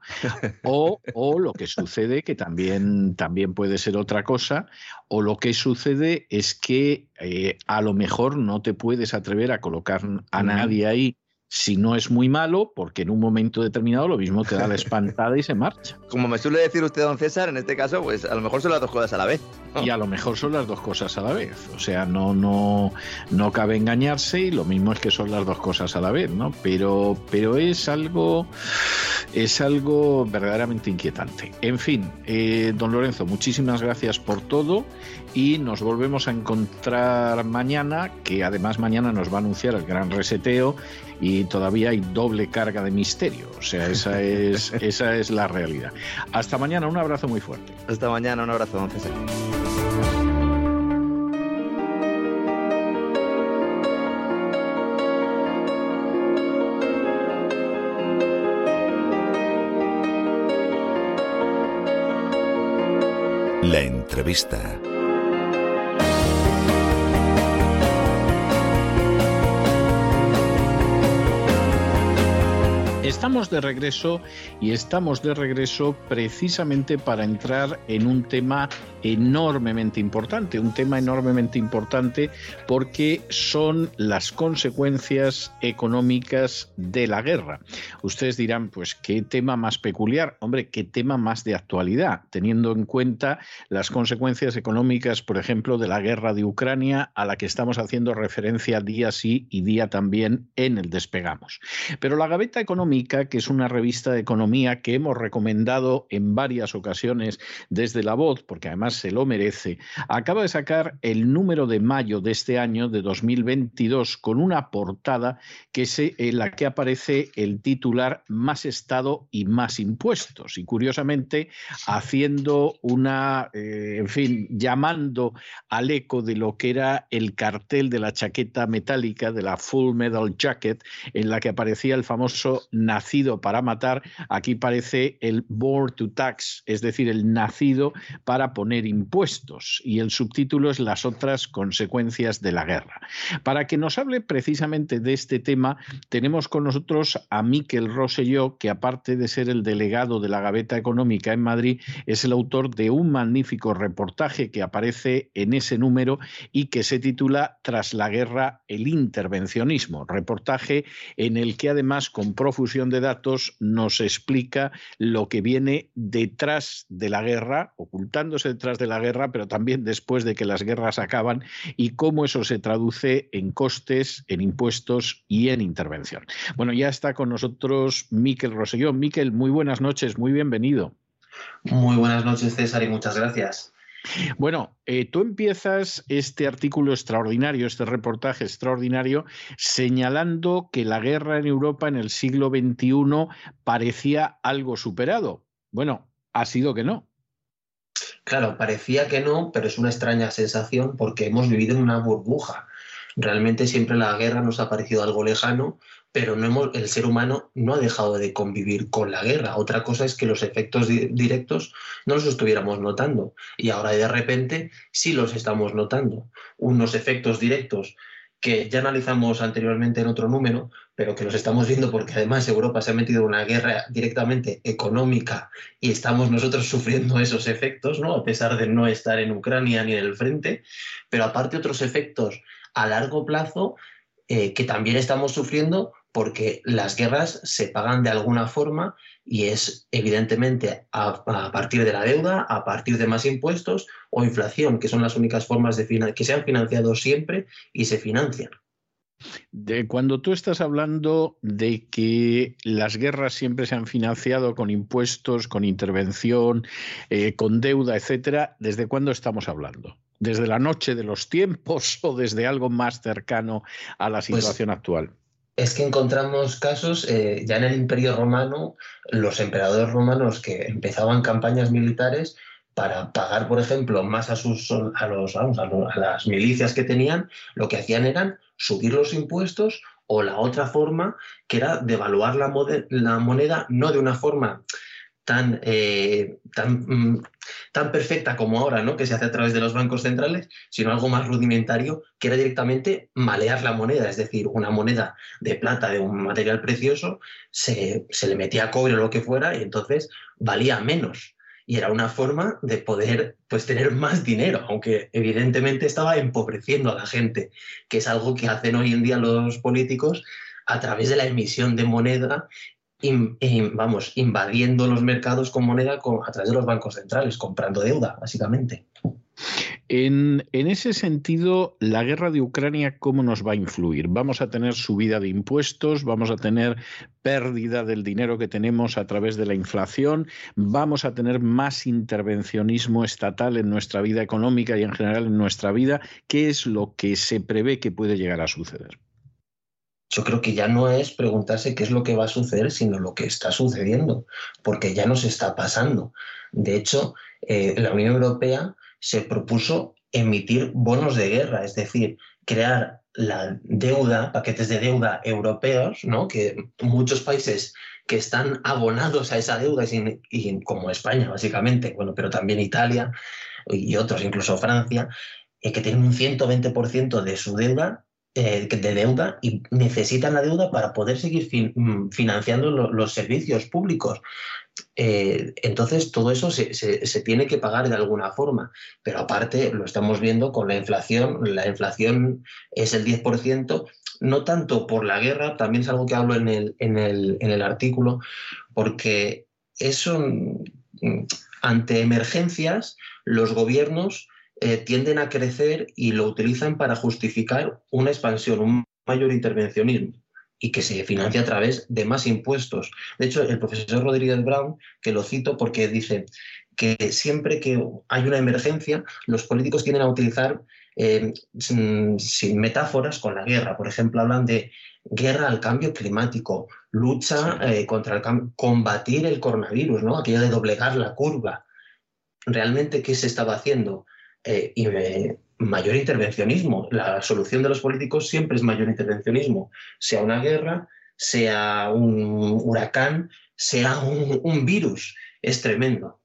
o, o lo que sucede, que también, también puede ser otra cosa, o lo que sucede es que eh, a lo mejor no te puedes atrever a colocar a nadie ahí si no es muy malo, porque en un momento determinado lo mismo te da la espantada y se marcha. Como me suele decir usted, don César, en este caso, pues a lo mejor son las dos cosas a la vez. Y a lo mejor son las dos cosas a la vez. O sea, no, no, no cabe engañarse y lo mismo es que son las dos cosas a la vez, ¿no? Pero, pero es algo, es algo verdaderamente inquietante. En fin, eh, don Lorenzo, muchísimas gracias por todo y nos volvemos a encontrar mañana, que además mañana nos va a anunciar el gran reseteo y todavía hay doble carga de misterio. O sea, esa es, esa es la realidad. Hasta mañana, un abrazo muy fuerte. Hasta mañana, un abrazo, don César. La entrevista. Estamos de regreso y estamos de regreso precisamente para entrar en un tema enormemente importante, un tema enormemente importante porque son las consecuencias económicas de la guerra. Ustedes dirán, pues qué tema más peculiar, hombre, qué tema más de actualidad, teniendo en cuenta las consecuencias económicas, por ejemplo, de la guerra de Ucrania a la que estamos haciendo referencia día sí y día también en el despegamos. Pero la Gaveta Económica, que es una revista de economía que hemos recomendado en varias ocasiones desde la voz, porque además se lo merece, acaba de sacar el número de mayo de este año, de 2022, con una portada que se, en la que aparece el titular Más Estado y más impuestos. Y curiosamente, haciendo una, eh, en fin, llamando al eco de lo que era el cartel de la chaqueta metálica, de la Full Metal Jacket, en la que aparecía el famoso nacido para matar, aquí parece el born to tax, es decir, el nacido para poner impuestos. Y el subtítulo es las otras consecuencias de la guerra. Para que nos hable precisamente de este tema, tenemos con nosotros a Miquel Rosselló, que aparte de ser el delegado de la Gaveta Económica en Madrid, es el autor de un magnífico reportaje que aparece en ese número y que se titula Tras la guerra, el intervencionismo. Reportaje en el que además con de datos nos explica lo que viene detrás de la guerra, ocultándose detrás de la guerra, pero también después de que las guerras acaban y cómo eso se traduce en costes, en impuestos y en intervención. Bueno, ya está con nosotros Miquel Rosellón. Miquel, muy buenas noches, muy bienvenido. Muy buenas noches, César, y muchas gracias. Bueno, eh, tú empiezas este artículo extraordinario, este reportaje extraordinario, señalando que la guerra en Europa en el siglo XXI parecía algo superado. Bueno, ha sido que no. Claro, parecía que no, pero es una extraña sensación porque hemos vivido en una burbuja. Realmente siempre la guerra nos ha parecido algo lejano, pero no hemos, el ser humano no ha dejado de convivir con la guerra. Otra cosa es que los efectos directos no los estuviéramos notando y ahora de repente sí los estamos notando. Unos efectos directos que ya analizamos anteriormente en otro número, pero que los estamos viendo porque además Europa se ha metido en una guerra directamente económica y estamos nosotros sufriendo esos efectos, ¿no? A pesar de no estar en Ucrania ni en el frente, pero aparte otros efectos a largo plazo eh, que también estamos sufriendo porque las guerras se pagan de alguna forma y es evidentemente a, partir de la deuda, a partir de más impuestos o inflación, que son las únicas formas de que se han financiado siempre y se financian. De cuando tú estás hablando de que las guerras siempre se han financiado con impuestos, con intervención, eh, con deuda, etcétera, ¿desde cuándo estamos hablando? ¿Desde la noche de los tiempos o desde algo más cercano a la pues situación actual? Es que encontramos casos eh, ya en el Imperio Romano, los emperadores romanos que empezaban campañas militares para pagar, por ejemplo, más a, sus, a, los, a, las milicias que tenían, lo que hacían eran subir los impuestos o la otra forma, que era devaluar la moneda no de una forma tan, eh, tan, mm, tan, perfecta como ahora, ¿no? que se hace a través de los bancos centrales, sino algo más rudimentario, que era directamente malear la moneda, es decir, una moneda de plata, de un material precioso, se, se le metía cobre o lo que fuera y entonces valía menos. Y era una forma de poder pues, tener más dinero, aunque evidentemente estaba empobreciendo a la gente, que es algo que hacen hoy en día los políticos a través de la emisión de moneda vamos, invadiendo los mercados con moneda a través de los bancos centrales, comprando deuda, básicamente. En, en, ese sentido, la guerra de Ucrania, ¿cómo nos va a influir? ¿Vamos a tener subida de impuestos? ¿Vamos a tener pérdida del dinero que tenemos a través de la inflación? ¿Vamos a tener más intervencionismo estatal en nuestra vida económica y en general en nuestra vida? ¿Qué es lo que se prevé que puede llegar a suceder? Yo creo que ya no es preguntarse qué es lo que va a suceder, sino lo que está sucediendo, porque ya nos está pasando. De hecho, eh, la Unión Europea se propuso emitir bonos de guerra, es decir, crear la deuda, paquetes de deuda europeos, ¿no? que muchos países que están abonados a esa deuda, y, como España básicamente, bueno, pero también Italia y otros, incluso Francia, eh, que tienen un 120% de su deuda eh, de deuda y necesitan la deuda para poder seguir mm, financiando los servicios públicos. Eh, entonces, todo eso se, tiene que pagar de alguna forma, pero aparte lo estamos viendo con la inflación. La inflación es el 10%, no tanto por la guerra, también es algo que hablo en el, en el, en el artículo, porque eso, mm, ante emergencias, los gobiernos eh, tienden a crecer y lo utilizan para justificar una expansión, un mayor intervencionismo y que se financia a través de más impuestos. De hecho, el profesor Rodríguez Brown, que lo cito porque dice que siempre que hay una emergencia, los políticos tienden a utilizar eh, sin, metáforas con la guerra. Por ejemplo, hablan de guerra al cambio climático, lucha eh, contra el cambio, combatir el coronavirus, ¿no? aquello de doblegar la curva. ¿Realmente qué se estaba haciendo? Eh, y mayor intervencionismo. La solución de los políticos siempre es mayor intervencionismo, sea una guerra, sea un huracán, sea un virus. Es tremendo.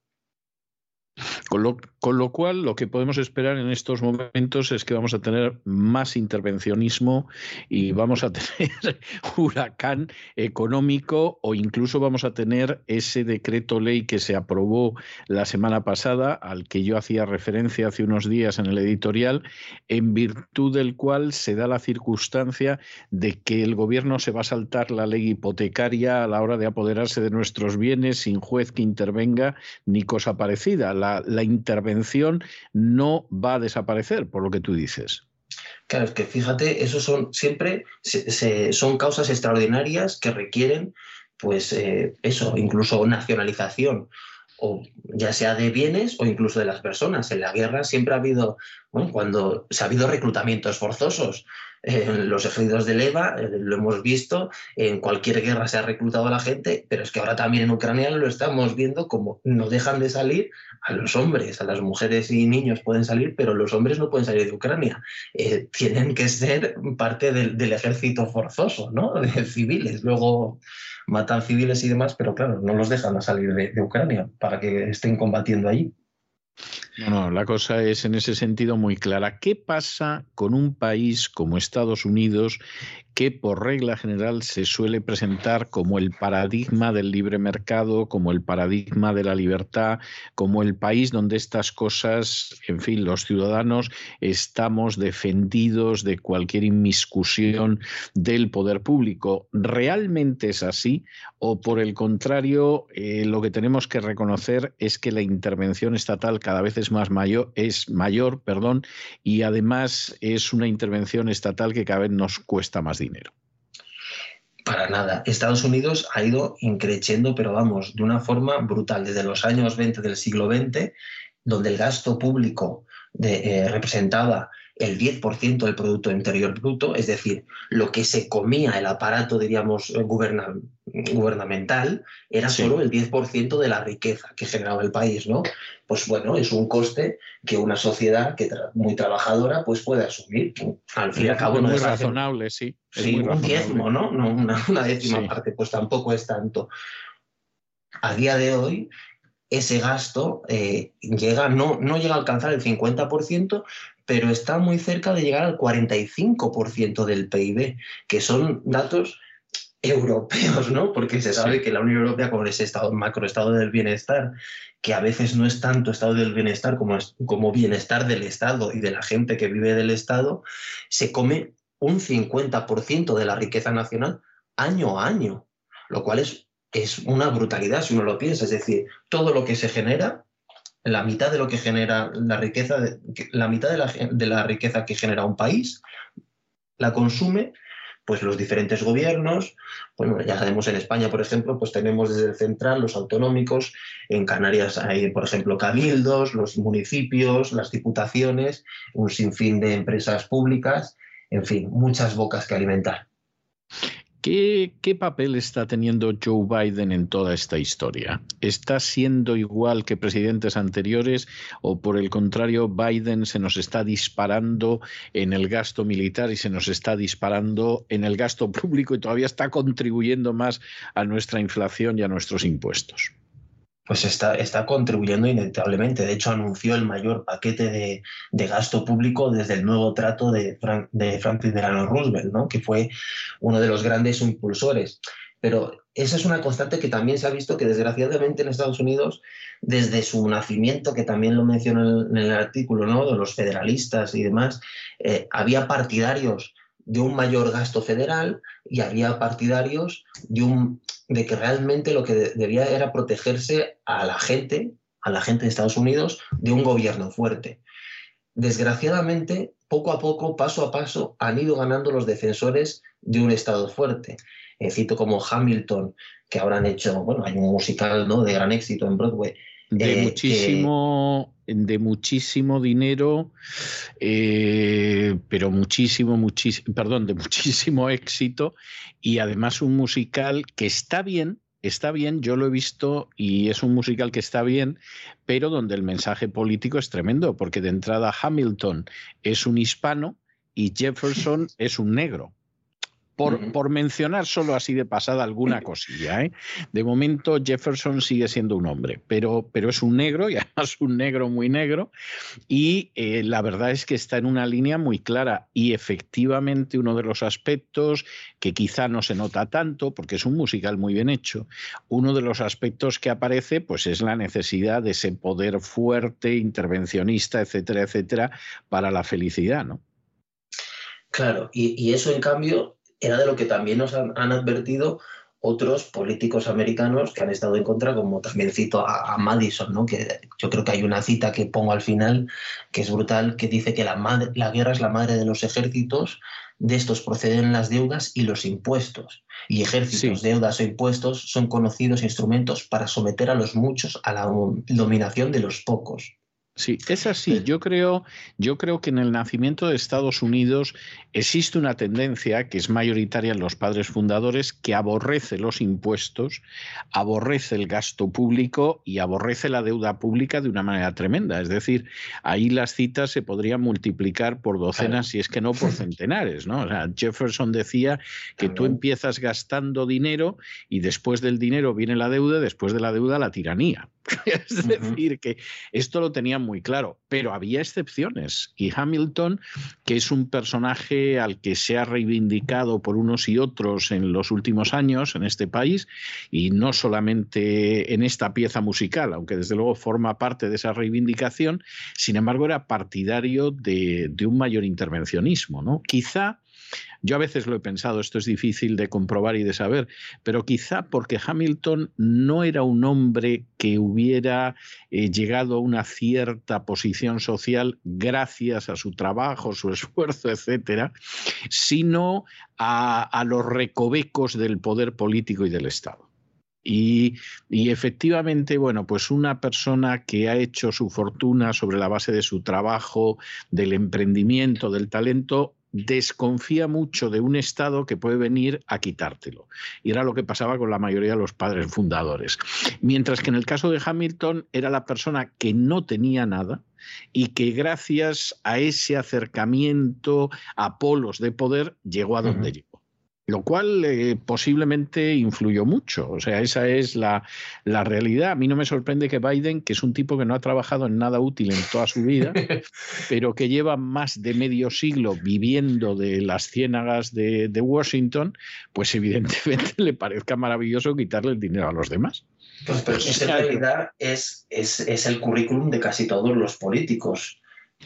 Con lo, cual, lo que podemos esperar en estos momentos es que vamos a tener más intervencionismo y vamos a tener huracán económico o incluso vamos a tener ese decreto ley que se aprobó la semana pasada, al que yo hacía referencia hace unos días en el editorial, en virtud del cual se da la circunstancia de que el gobierno se va a saltar la ley hipotecaria a la hora de apoderarse de nuestros bienes sin juez que intervenga ni cosa parecida intervención no va a desaparecer, por lo que tú dices. Claro, es que fíjate, eso son siempre son causas extraordinarias que requieren, pues eh, eso, incluso nacionalización, o ya sea de bienes o incluso de las personas. En la guerra siempre ha habido, bueno, cuando se ha habido reclutamientos forzosos, en los ejércitos de Leva, eh, lo hemos visto, en cualquier guerra se ha reclutado a la gente, pero es que ahora también en Ucrania lo estamos viendo como no dejan de salir a los hombres, a las mujeres y niños pueden salir, pero los hombres no pueden salir de Ucrania. Eh, tienen que ser parte del, ejército forzoso, ¿no? De civiles. Luego matan civiles y demás, pero claro, no los dejan a salir de Ucrania para que estén combatiendo allí. No, no, la cosa es en ese sentido muy clara. ¿Qué pasa con un país como Estados Unidos que por regla general se suele presentar como el paradigma del libre mercado, como el paradigma de la libertad, como el país donde estas cosas, en fin, los ciudadanos estamos defendidos de cualquier inmiscusión del poder público. ¿Realmente es así? ¿O por el contrario, eh, lo que tenemos que reconocer es que la intervención estatal cada vez es más mayor, es mayor, perdón, y además es una intervención estatal que cada vez nos cuesta más dinero? Para nada. Estados Unidos ha ido increciendo, pero vamos, de una forma brutal. Desde los años 20 del siglo XX, donde el gasto público eh, representaba el 10% del Producto Interior Bruto, es decir, lo que se comía el aparato, diríamos, gubernamental, era solo el 10% de la riqueza que generaba el país, ¿no? Pues bueno, es un coste que una sociedad que muy trabajadora pues puede asumir. Al fin y al cabo no es razonable, sí. sí, un diezmo, ¿no? no una, décima parte, pues tampoco es tanto. A día de hoy, ese gasto eh, llega, no, no llega a alcanzar el 50%, pero está muy cerca de llegar al 45% del PIB, que son datos europeos, ¿no? Porque se sabe que la Unión Europea, con ese estado, macroestado del bienestar, que a veces no es tanto estado del bienestar como, como bienestar del Estado y de la gente que vive del Estado, se come un 50% de la riqueza nacional año a año, lo cual es, es una brutalidad si uno lo piensa. Es decir, todo lo que se genera la mitad de lo que genera la riqueza, la mitad de la, riqueza que genera un país, la consume pues los diferentes gobiernos, bueno, ya sabemos en España, por ejemplo, pues tenemos desde el central los autonómicos, en Canarias hay, por ejemplo, cabildos, los municipios, las diputaciones, un sinfín de empresas públicas, en fin, muchas bocas que alimentar. ¿Qué, papel está teniendo Joe Biden en toda esta historia? ¿Está siendo igual que presidentes anteriores o por el contrario Biden se nos está disparando en el gasto militar y se nos está disparando en el gasto público y todavía está contribuyendo más a nuestra inflación y a nuestros impuestos? Pues está, está contribuyendo inevitablemente. De hecho, anunció el mayor paquete de, gasto público desde el nuevo trato de, de Franklin Delano Roosevelt, ¿no? que fue uno de los grandes impulsores. Pero esa es una constante que también se ha visto que desgraciadamente en Estados Unidos, desde su nacimiento, que también lo menciono en el, artículo, ¿no? de los federalistas y demás, eh, había partidarios de un mayor gasto federal y había partidarios de, un, de que realmente lo que debía era protegerse a la gente, a la gente de Estados Unidos, de un gobierno fuerte. Desgraciadamente, poco a poco, paso a paso, han ido ganando los defensores de un Estado fuerte. Eh, cito como Hamilton, que ahora han hecho, bueno, hay un musical ¿no? de gran éxito en Broadway, de, eh, muchísimo, de muchísimo dinero, eh, pero muchísimo, muchísimo, perdón, de muchísimo éxito y además un musical que está bien, está bien, yo lo he visto y es un musical que está bien, pero donde el mensaje político es tremendo, porque de entrada Hamilton es un hispano y Jefferson es un negro. Por, mencionar solo así de pasada alguna cosilla. ¿eh? De momento Jefferson sigue siendo un hombre, pero, pero es un negro y además un negro muy negro y eh, la verdad es que está en una línea muy clara y efectivamente uno de los aspectos que quizá no se nota tanto porque es un musical muy bien hecho, uno de los aspectos que aparece pues es la necesidad de ese poder fuerte, intervencionista, etcétera, etcétera, para la felicidad, ¿no? Claro, y, eso en cambio era de lo que también nos han, advertido otros políticos americanos que han estado en contra, como también cito a, Madison, ¿no? que yo creo que hay una cita que pongo al final que es brutal, que dice que la, la guerra es la madre de los ejércitos, de estos proceden las deudas y los impuestos. Y ejércitos, deudas o impuestos son conocidos instrumentos para someter a los muchos a la dominación de los pocos. Sí, es así. Yo creo, yo creo que en el nacimiento de Estados Unidos existe una tendencia que es mayoritaria en los padres fundadores que aborrece los impuestos, aborrece el gasto público y aborrece la deuda pública de una manera tremenda. Es decir, ahí las citas se podrían multiplicar por docenas, si es que no por centenares. ¿no? Jefferson decía que tú empiezas gastando dinero y después del dinero viene la deuda, después de la deuda la tiranía. es decir, que esto lo tenía muy claro, pero había excepciones. Y Hamilton, que es un personaje al que se ha reivindicado por unos y otros en los últimos años en este país, y no solamente en esta pieza musical, aunque desde luego forma parte de esa reivindicación, sin embargo era partidario de, de un mayor intervencionismo. ¿no? Quizá yo a veces lo he pensado, esto es difícil de comprobar y de saber, pero quizá porque Hamilton no era un hombre que hubiera eh, llegado a una cierta posición social gracias a su trabajo, su esfuerzo, etcétera, sino a, los recovecos del poder político y del Estado. Y, y, efectivamente, bueno, pues una persona que ha hecho su fortuna sobre la base de su trabajo, del emprendimiento, del talento, desconfía mucho de un Estado que puede venir a quitártelo. Y era lo que pasaba con la mayoría de los padres fundadores. Mientras que en el caso de Hamilton era la persona que no tenía nada y que gracias a ese acercamiento a polos de poder llegó a donde llegó lo cual eh, posiblemente influyó mucho. O sea, esa es la, la, realidad. A mí no me sorprende que Biden, que es un tipo que no ha trabajado en nada útil en toda su vida, pero que lleva más de medio siglo viviendo de las ciénagas de, Washington, pues evidentemente le parezca maravilloso quitarle el dinero a los demás. Pues, pero en realidad es, es, es, el currículum de casi todos los políticos.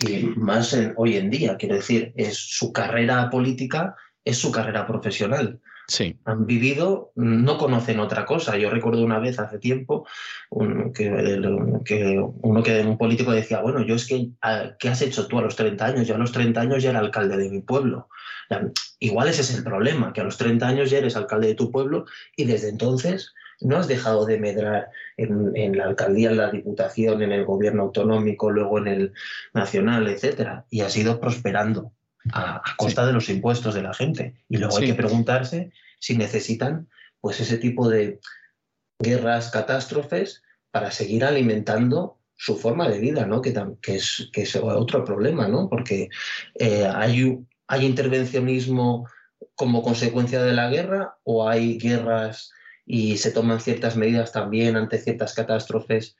Y más hoy en día, quiero decir, es su carrera política es su carrera profesional. Sí. Han vivido, no conocen otra cosa. Yo recuerdo una vez hace tiempo que, uno que un político decía, bueno, yo es que, ¿qué has hecho tú a los 30 años? Yo a los 30 años ya era alcalde de mi pueblo. Igual ese es el problema, que a los 30 años ya eres alcalde de tu pueblo y desde entonces no has dejado de medrar en, en, la alcaldía, en la diputación, en el gobierno autonómico, luego en el nacional, etcétera, y has ido prosperando a, costa de los impuestos de la gente. Y luego hay que preguntarse si necesitan pues ese tipo de guerras, catástrofes para seguir alimentando su forma de vida, ¿no? Que, que, es, que es otro problema, ¿no? Porque eh, hay, hay intervencionismo como consecuencia de la guerra o hay guerras y se toman ciertas medidas también ante ciertas catástrofes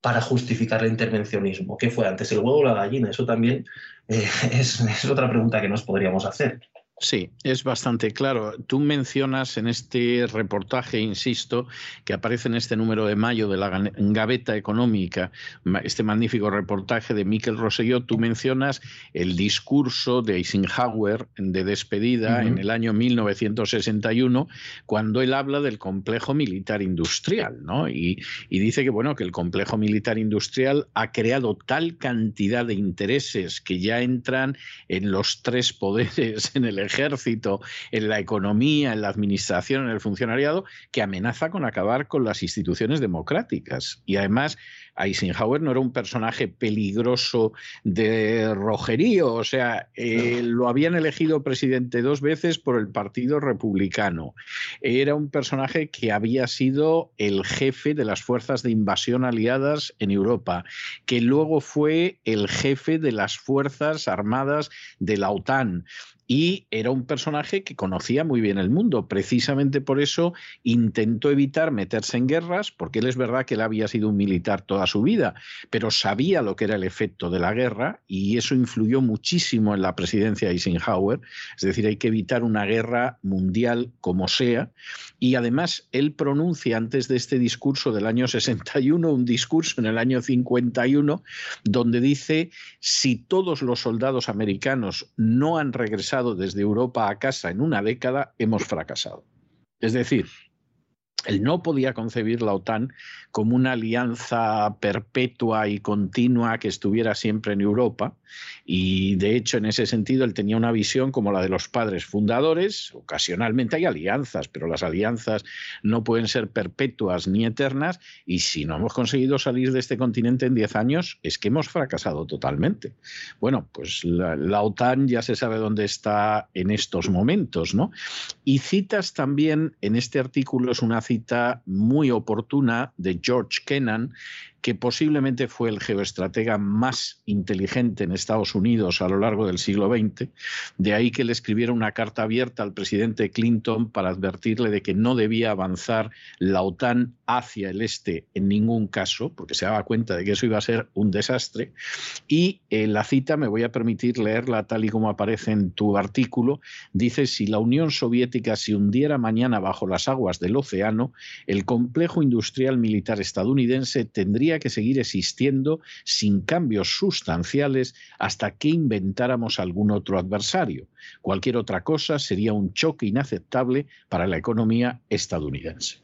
para justificar el intervencionismo? ¿Qué fue antes, el huevo o la gallina? Eso también eh, es, es, otra pregunta que nos podríamos hacer. Sí, es bastante claro. Tú mencionas en este reportaje, insisto, que aparece en este número de mayo de la Gaveta Económica, este magnífico reportaje de Miquel Rosselló, tú mencionas el discurso de Eisenhower de despedida en el año 1961, cuando él habla del complejo militar industrial, ¿no? Y, y dice que, bueno, que el complejo militar industrial ha creado tal cantidad de intereses que ya entran en los tres poderes en el ejército, en la economía, en la administración, en el funcionariado, que amenaza con acabar con las instituciones democráticas. Y además, Eisenhower no era un personaje peligroso de rojerío, o sea, eh, lo habían elegido presidente dos veces por el Partido Republicano. Era un personaje que había sido el jefe de las fuerzas de invasión aliadas en Europa, que luego fue el jefe de las fuerzas armadas de la OTAN y era un personaje que conocía muy bien el mundo. Precisamente por eso intentó evitar meterse en guerras, porque él es verdad que él había sido un militar toda su vida, pero sabía lo que era el efecto de la guerra y eso influyó muchísimo en la presidencia de Eisenhower. Es decir, hay que evitar una guerra mundial como sea. Y además, él pronuncia antes de este discurso del año 61 un discurso en el año 51 donde dice, si todos los soldados americanos no han regresado desde Europa a casa en una década, hemos fracasado. Es decir, él no podía concebir la OTAN como una alianza perpetua y continua que estuviera siempre en Europa. Y de hecho, en ese sentido, él tenía una visión como la de los padres fundadores. Ocasionalmente hay alianzas, pero las alianzas no pueden ser perpetuas ni eternas. Y si no hemos conseguido salir de este continente en 10 años, es que hemos fracasado totalmente. Bueno, pues la, OTAN ya se sabe dónde está en estos momentos, ¿no? Y citas también en este artículo, es una cita muy oportuna de George Kennan, que posiblemente fue el geoestratega más inteligente en Estados Unidos a lo largo del siglo XX. De ahí que le escribiera una carta abierta al presidente Clinton para advertirle de que no debía avanzar la OTAN hacia el este en ningún caso, porque se daba cuenta de que eso iba a ser un desastre. Y eh, la cita, me voy a permitir leerla tal y como aparece en tu artículo, dice, si la Unión Soviética se hundiera mañana bajo las aguas del océano, el complejo industrial militar estadounidense tendría que seguir existiendo sin cambios sustanciales hasta que inventáramos algún otro adversario. Cualquier otra cosa sería un choque inaceptable para la economía estadounidense.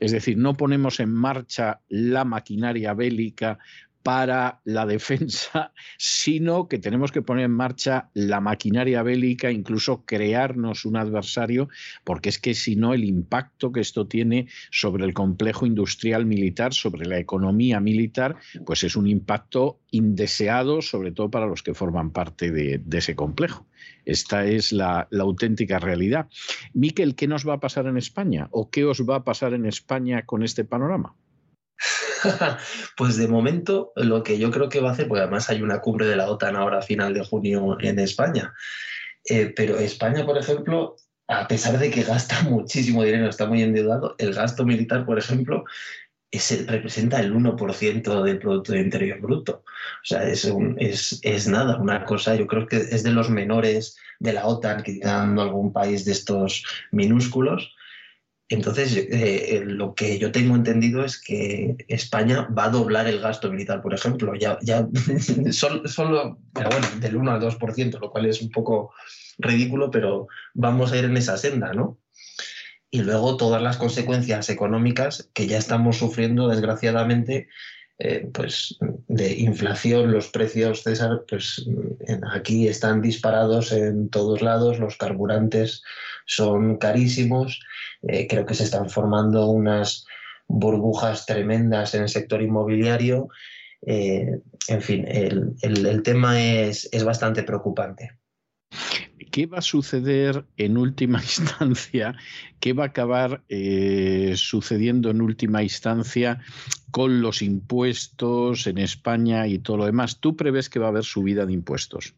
Es decir, no ponemos en marcha la maquinaria bélica para la defensa, sino que tenemos que poner en marcha la maquinaria bélica, incluso crearnos un adversario, porque es que si no el impacto que esto tiene sobre el complejo industrial militar, sobre la economía militar, pues es un impacto indeseado, sobre todo para los que forman parte de, ese complejo. Esta es la, la, auténtica realidad. Miquel, ¿qué nos va a pasar en España? ¿O qué os va a pasar en España con este panorama? pues de momento lo que yo creo que va a hacer, porque además hay una cumbre de la OTAN ahora a final de junio en España, eh, pero España, por ejemplo, a pesar de que gasta muchísimo dinero, está muy endeudado, el gasto militar, por ejemplo, representa el 1% del Producto Interior Bruto. O sea, es, es, es, nada, una cosa, yo creo que es de los menores de la OTAN, quitando algún país de estos minúsculos, entonces, eh, eh, lo que yo tengo entendido es que España va a doblar el gasto militar, por ejemplo, ya, solo, pero bueno, del 1 al 2%, lo cual es un poco ridículo, pero vamos a ir en esa senda, ¿no? Y luego todas las consecuencias económicas que ya estamos sufriendo, desgraciadamente, eh, pues de inflación, los precios, César, pues aquí están disparados en todos lados, los carburantes son carísimos eh, creo que se están formando unas burbujas tremendas en el sector inmobiliario. Eh, en fin, el, tema es, bastante preocupante. ¿Qué va a suceder en última instancia? ¿Qué va a acabar eh, sucediendo en última instancia con los impuestos en España y todo lo demás? ¿Tú prevés que va a haber subida de impuestos?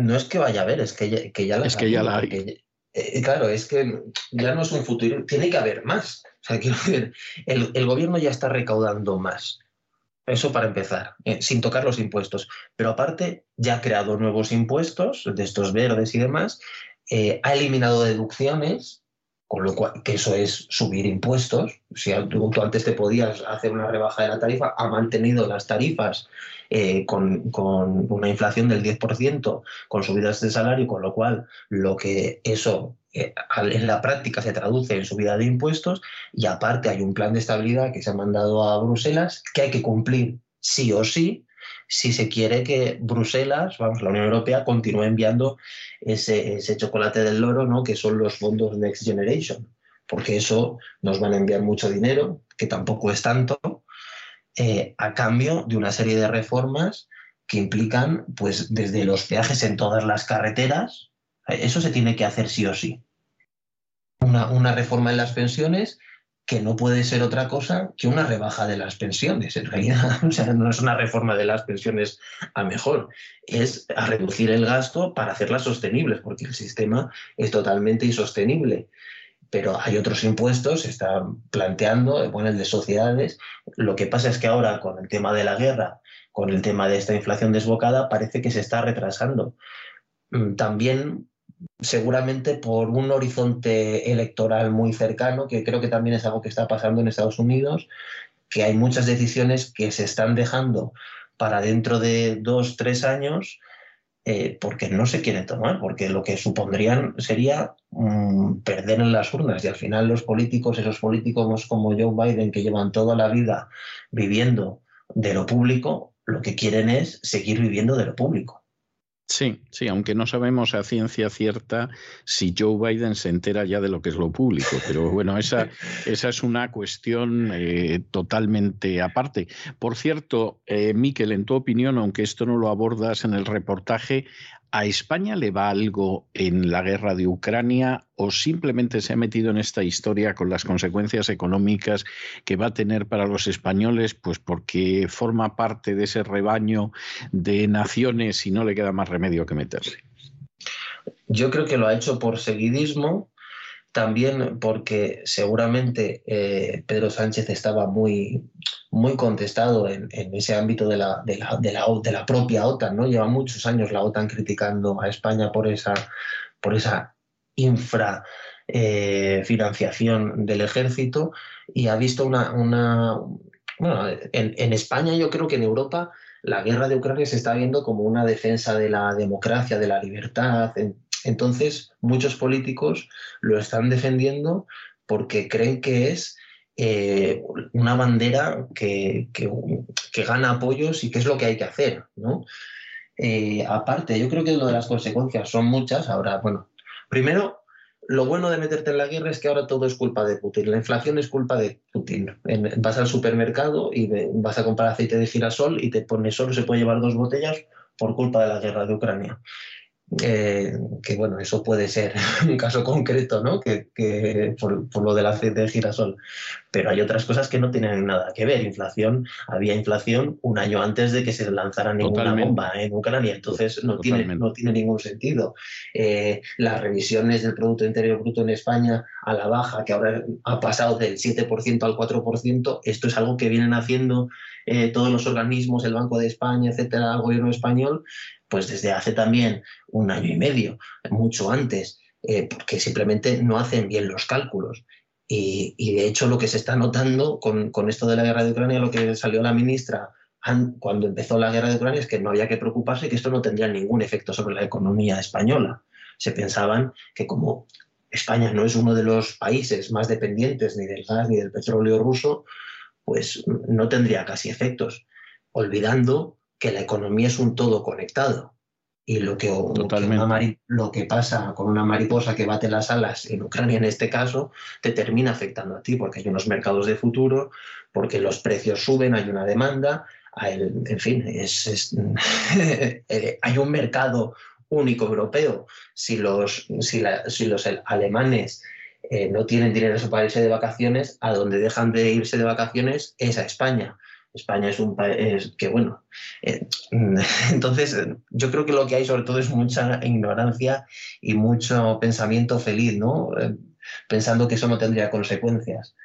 No es que vaya a haber, es que ya, que ya la es que ya la hay. Eh, claro, es que ya no es un futuro, tiene que haber más. O sea, el, gobierno ya está recaudando más. Eso para empezar, eh, sin tocar los impuestos. Pero aparte, ya ha creado nuevos impuestos, de estos verdes y demás, eh, ha eliminado deducciones, con lo cual, que eso es subir impuestos. Si tú, antes te podías hacer una rebaja de la tarifa, ha mantenido las tarifas eh, con, una inflación del 10%, con subidas de salario, con lo cual lo que eso eh, en la práctica se traduce en subida de impuestos y aparte hay un plan de estabilidad que se ha mandado a Bruselas que hay que cumplir sí o sí si se quiere que Bruselas, vamos, la Unión Europea continúe enviando ese, ese chocolate del loro, ¿no? que son los fondos Next Generation, porque eso nos van a enviar mucho dinero, que tampoco es tanto, eh, a cambio de una serie de reformas que implican, pues, desde los peajes en todas las carreteras, eso se tiene que hacer sí o sí. Una, reforma en las pensiones que no puede ser otra cosa que una rebaja de las pensiones. En realidad, no es una reforma de las pensiones a mejor, es a reducir el gasto para hacerlas sostenibles, porque el sistema es totalmente insostenible. Pero hay otros impuestos, se está planteando, bueno, el de sociedades. Lo que pasa es que ahora, con el tema de la guerra, con el tema de esta inflación desbocada, parece que se está retrasando. Mm, también seguramente por un horizonte electoral muy cercano, que creo que también es algo que está pasando en Estados Unidos, que hay muchas decisiones que se están dejando para dentro de dos, tres años, eh, porque no se quieren tomar, porque lo que supondrían sería mm, perder en las urnas y al final los políticos, esos políticos como Joe Biden, que llevan toda la vida viviendo de lo público, lo que quieren es seguir viviendo de lo público. Sí, sí, aunque no sabemos a ciencia cierta si Joe Biden se entera ya de lo que es lo público, pero bueno, esa, esa es una cuestión eh, totalmente aparte. Por cierto, eh, Miquel, en tu opinión, aunque esto no lo abordas en el reportaje, ¿A España le va algo en la guerra de Ucrania o simplemente se ha metido en esta historia con las consecuencias económicas que va a tener para los españoles, pues porque forma parte de ese rebaño de naciones y no le queda más remedio que meterse? Yo creo que lo ha hecho por seguidismo, también porque seguramente eh, Pedro Sánchez estaba muy, muy contestado en, ese ámbito de la, de, la, de, la, de la, propia OTAN. ¿no? Lleva muchos años la OTAN criticando a España por esa, por esa infra eh, financiación del ejército y ha visto una... una bueno, en, en España yo creo que en Europa la guerra de Ucrania se está viendo como una defensa de la democracia, de la libertad. Entonces, muchos políticos lo están defendiendo porque creen que es eh, una bandera que, gana apoyos y que es lo que hay que hacer. ¿no? Eh, aparte, yo creo que lo de las consecuencias son muchas. Ahora, bueno, primero, lo bueno de meterte en la guerra es que ahora todo es culpa de Putin. La inflación es culpa de Putin. vas al supermercado y vas a comprar aceite de girasol y te pones solo se puede llevar dos botellas por culpa de la guerra de Ucrania. Eh, que bueno, eso puede ser un caso concreto, ¿no? Que, por, lo del aceite de girasol. Pero hay otras cosas que no tienen nada que ver. Inflación, había inflación un año antes de que se lanzara ninguna bomba en Ucrania, entonces no tiene, no tiene ningún sentido. Eh, las revisiones del Producto Interior Bruto en España a la baja, que ahora ha pasado del 7% al 4%, esto es algo que vienen haciendo eh, todos los organismos, el Banco de España, etcétera, el gobierno español, pues desde hace también un año y medio, mucho antes, eh, porque simplemente no hacen bien los cálculos. Y, de hecho lo que se está notando con, esto de la guerra de Ucrania, lo que salió la ministra cuando empezó la guerra de Ucrania es que no había que preocuparse que esto no tendría ningún efecto sobre la economía española. Se pensaban que como España no es uno de los países más dependientes ni del gas ni del petróleo ruso, pues no tendría casi efectos, olvidando que la economía es un todo conectado. Y lo que, lo que, pasa con una mariposa que bate las alas en Ucrania en este caso, te termina afectando a ti, porque hay unos mercados de futuro, porque los precios suben, hay una demanda, en fin, es, eh, hay un mercado único europeo. Si los, si, los alemanes eh, no tienen dinero para irse de vacaciones, a donde dejan de irse de vacaciones es a España. España es un país que, bueno, eh, entonces yo creo que lo que hay sobre todo es mucha ignorancia y mucho pensamiento feliz, ¿no? Eh, pensando que eso no tendría consecuencias.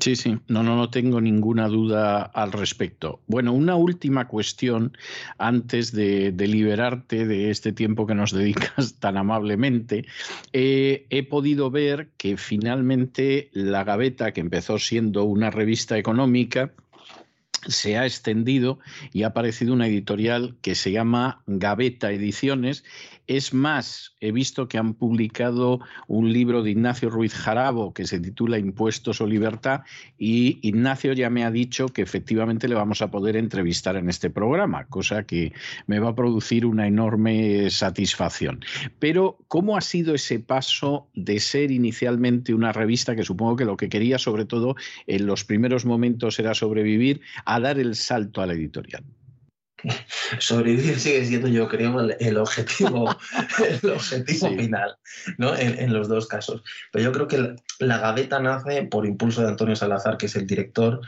Sí, sí, no, no, no tengo ninguna duda al respecto. Bueno, una última cuestión antes de, liberarte de este tiempo que nos dedicas tan amablemente. Eh, he podido ver que finalmente la Gaveta, que empezó siendo una revista económica, se ha extendido y ha aparecido una editorial que se llama Gaveta Ediciones es más, he visto que han publicado un libro de Ignacio Ruiz Jarabo que se titula Impuestos o Libertad y Ignacio ya me ha dicho que efectivamente le vamos a poder entrevistar en este programa, cosa que me va a producir una enorme satisfacción. Pero, ¿cómo ha sido ese paso de ser inicialmente una revista que supongo que lo que quería sobre todo en los primeros momentos era sobrevivir a dar el salto a la editorial? sobrevivir sigue siendo, yo creo, el, objetivo, el objetivo final, ¿no? En, los dos casos. Pero yo creo que la, gaveta nace por impulso de Antonio Salazar, que es el director,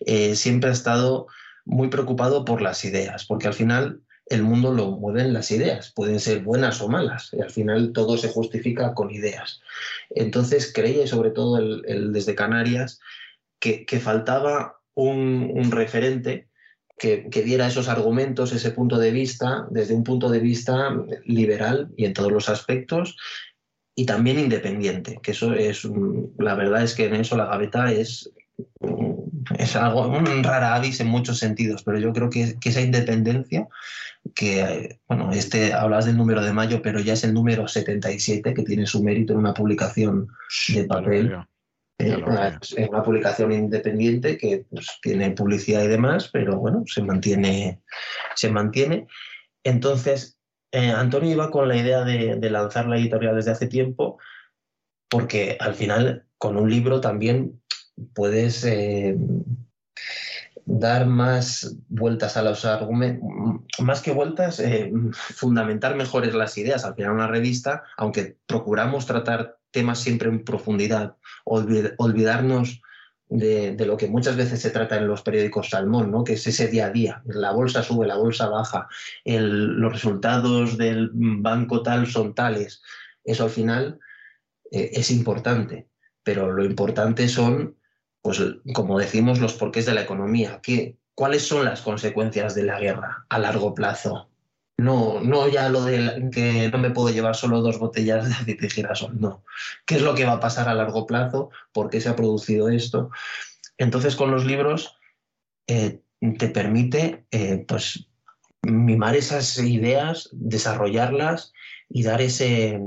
eh, siempre ha estado muy preocupado por las ideas, porque al final el mundo lo mueven las ideas, pueden ser buenas o malas, y al final todo se justifica con ideas. Entonces creía, sobre todo el, desde Canarias, que, faltaba un referente que, diera esos argumentos, ese punto de vista, desde un punto de vista liberal y en todos los aspectos, y también independiente, que eso es, la verdad es que en eso la gaveta es, es algo, un rara avis en muchos sentidos, pero yo creo que, esa independencia, que, bueno, este, hablas del número de mayo, pero ya es el número 77, que tiene su mérito en una publicación de papel es una, publicación independiente que pues, tiene publicidad y demás, pero bueno, se mantiene. Se mantiene. Entonces, eh, Antonio iba con la idea de, lanzar la editorial desde hace tiempo, porque al final, con un libro también puedes eh, dar más vueltas a los argumentos, más que vueltas, eh, fundamentar mejores las ideas. Al final, una revista, aunque procuramos tratar temas siempre en profundidad, olvidarnos de, lo que muchas veces se trata en los periódicos Salmón, ¿no? que es ese día a día. La bolsa sube, la bolsa baja, los resultados del banco tal son tales. Eso al final eh, es importante, pero lo importante son, pues, como decimos, los porqués de la economía. ¿Qué, ¿Cuáles son las consecuencias de la guerra a largo plazo? No, no ya lo de que no me puedo llevar solo dos botellas de aceite de girasol, no. ¿Qué es lo que va a pasar a largo plazo? ¿Por qué se ha producido esto? Entonces, con los libros eh, te permite eh, pues, mimar esas ideas, desarrollarlas y dar ese,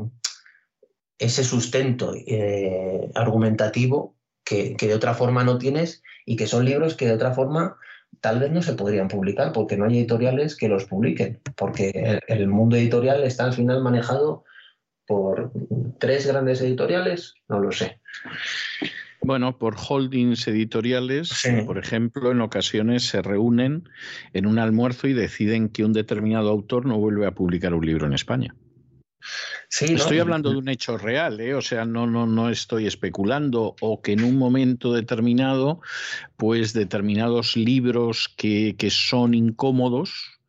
ese sustento eh, argumentativo que, que de otra forma no tienes y que son libros que de otra forma tal vez no se podrían publicar porque no hay editoriales que los publiquen, porque el, mundo editorial está al final manejado por tres grandes editoriales, no lo sé. Bueno, por holdings editoriales, por ejemplo, en ocasiones se reúnen en un almuerzo y deciden que un determinado autor no vuelve a publicar un libro en España. Estoy hablando de un hecho real, ¿eh? o sea, no, no, no estoy especulando o que en un momento determinado, pues determinados libros que, que son incómodos,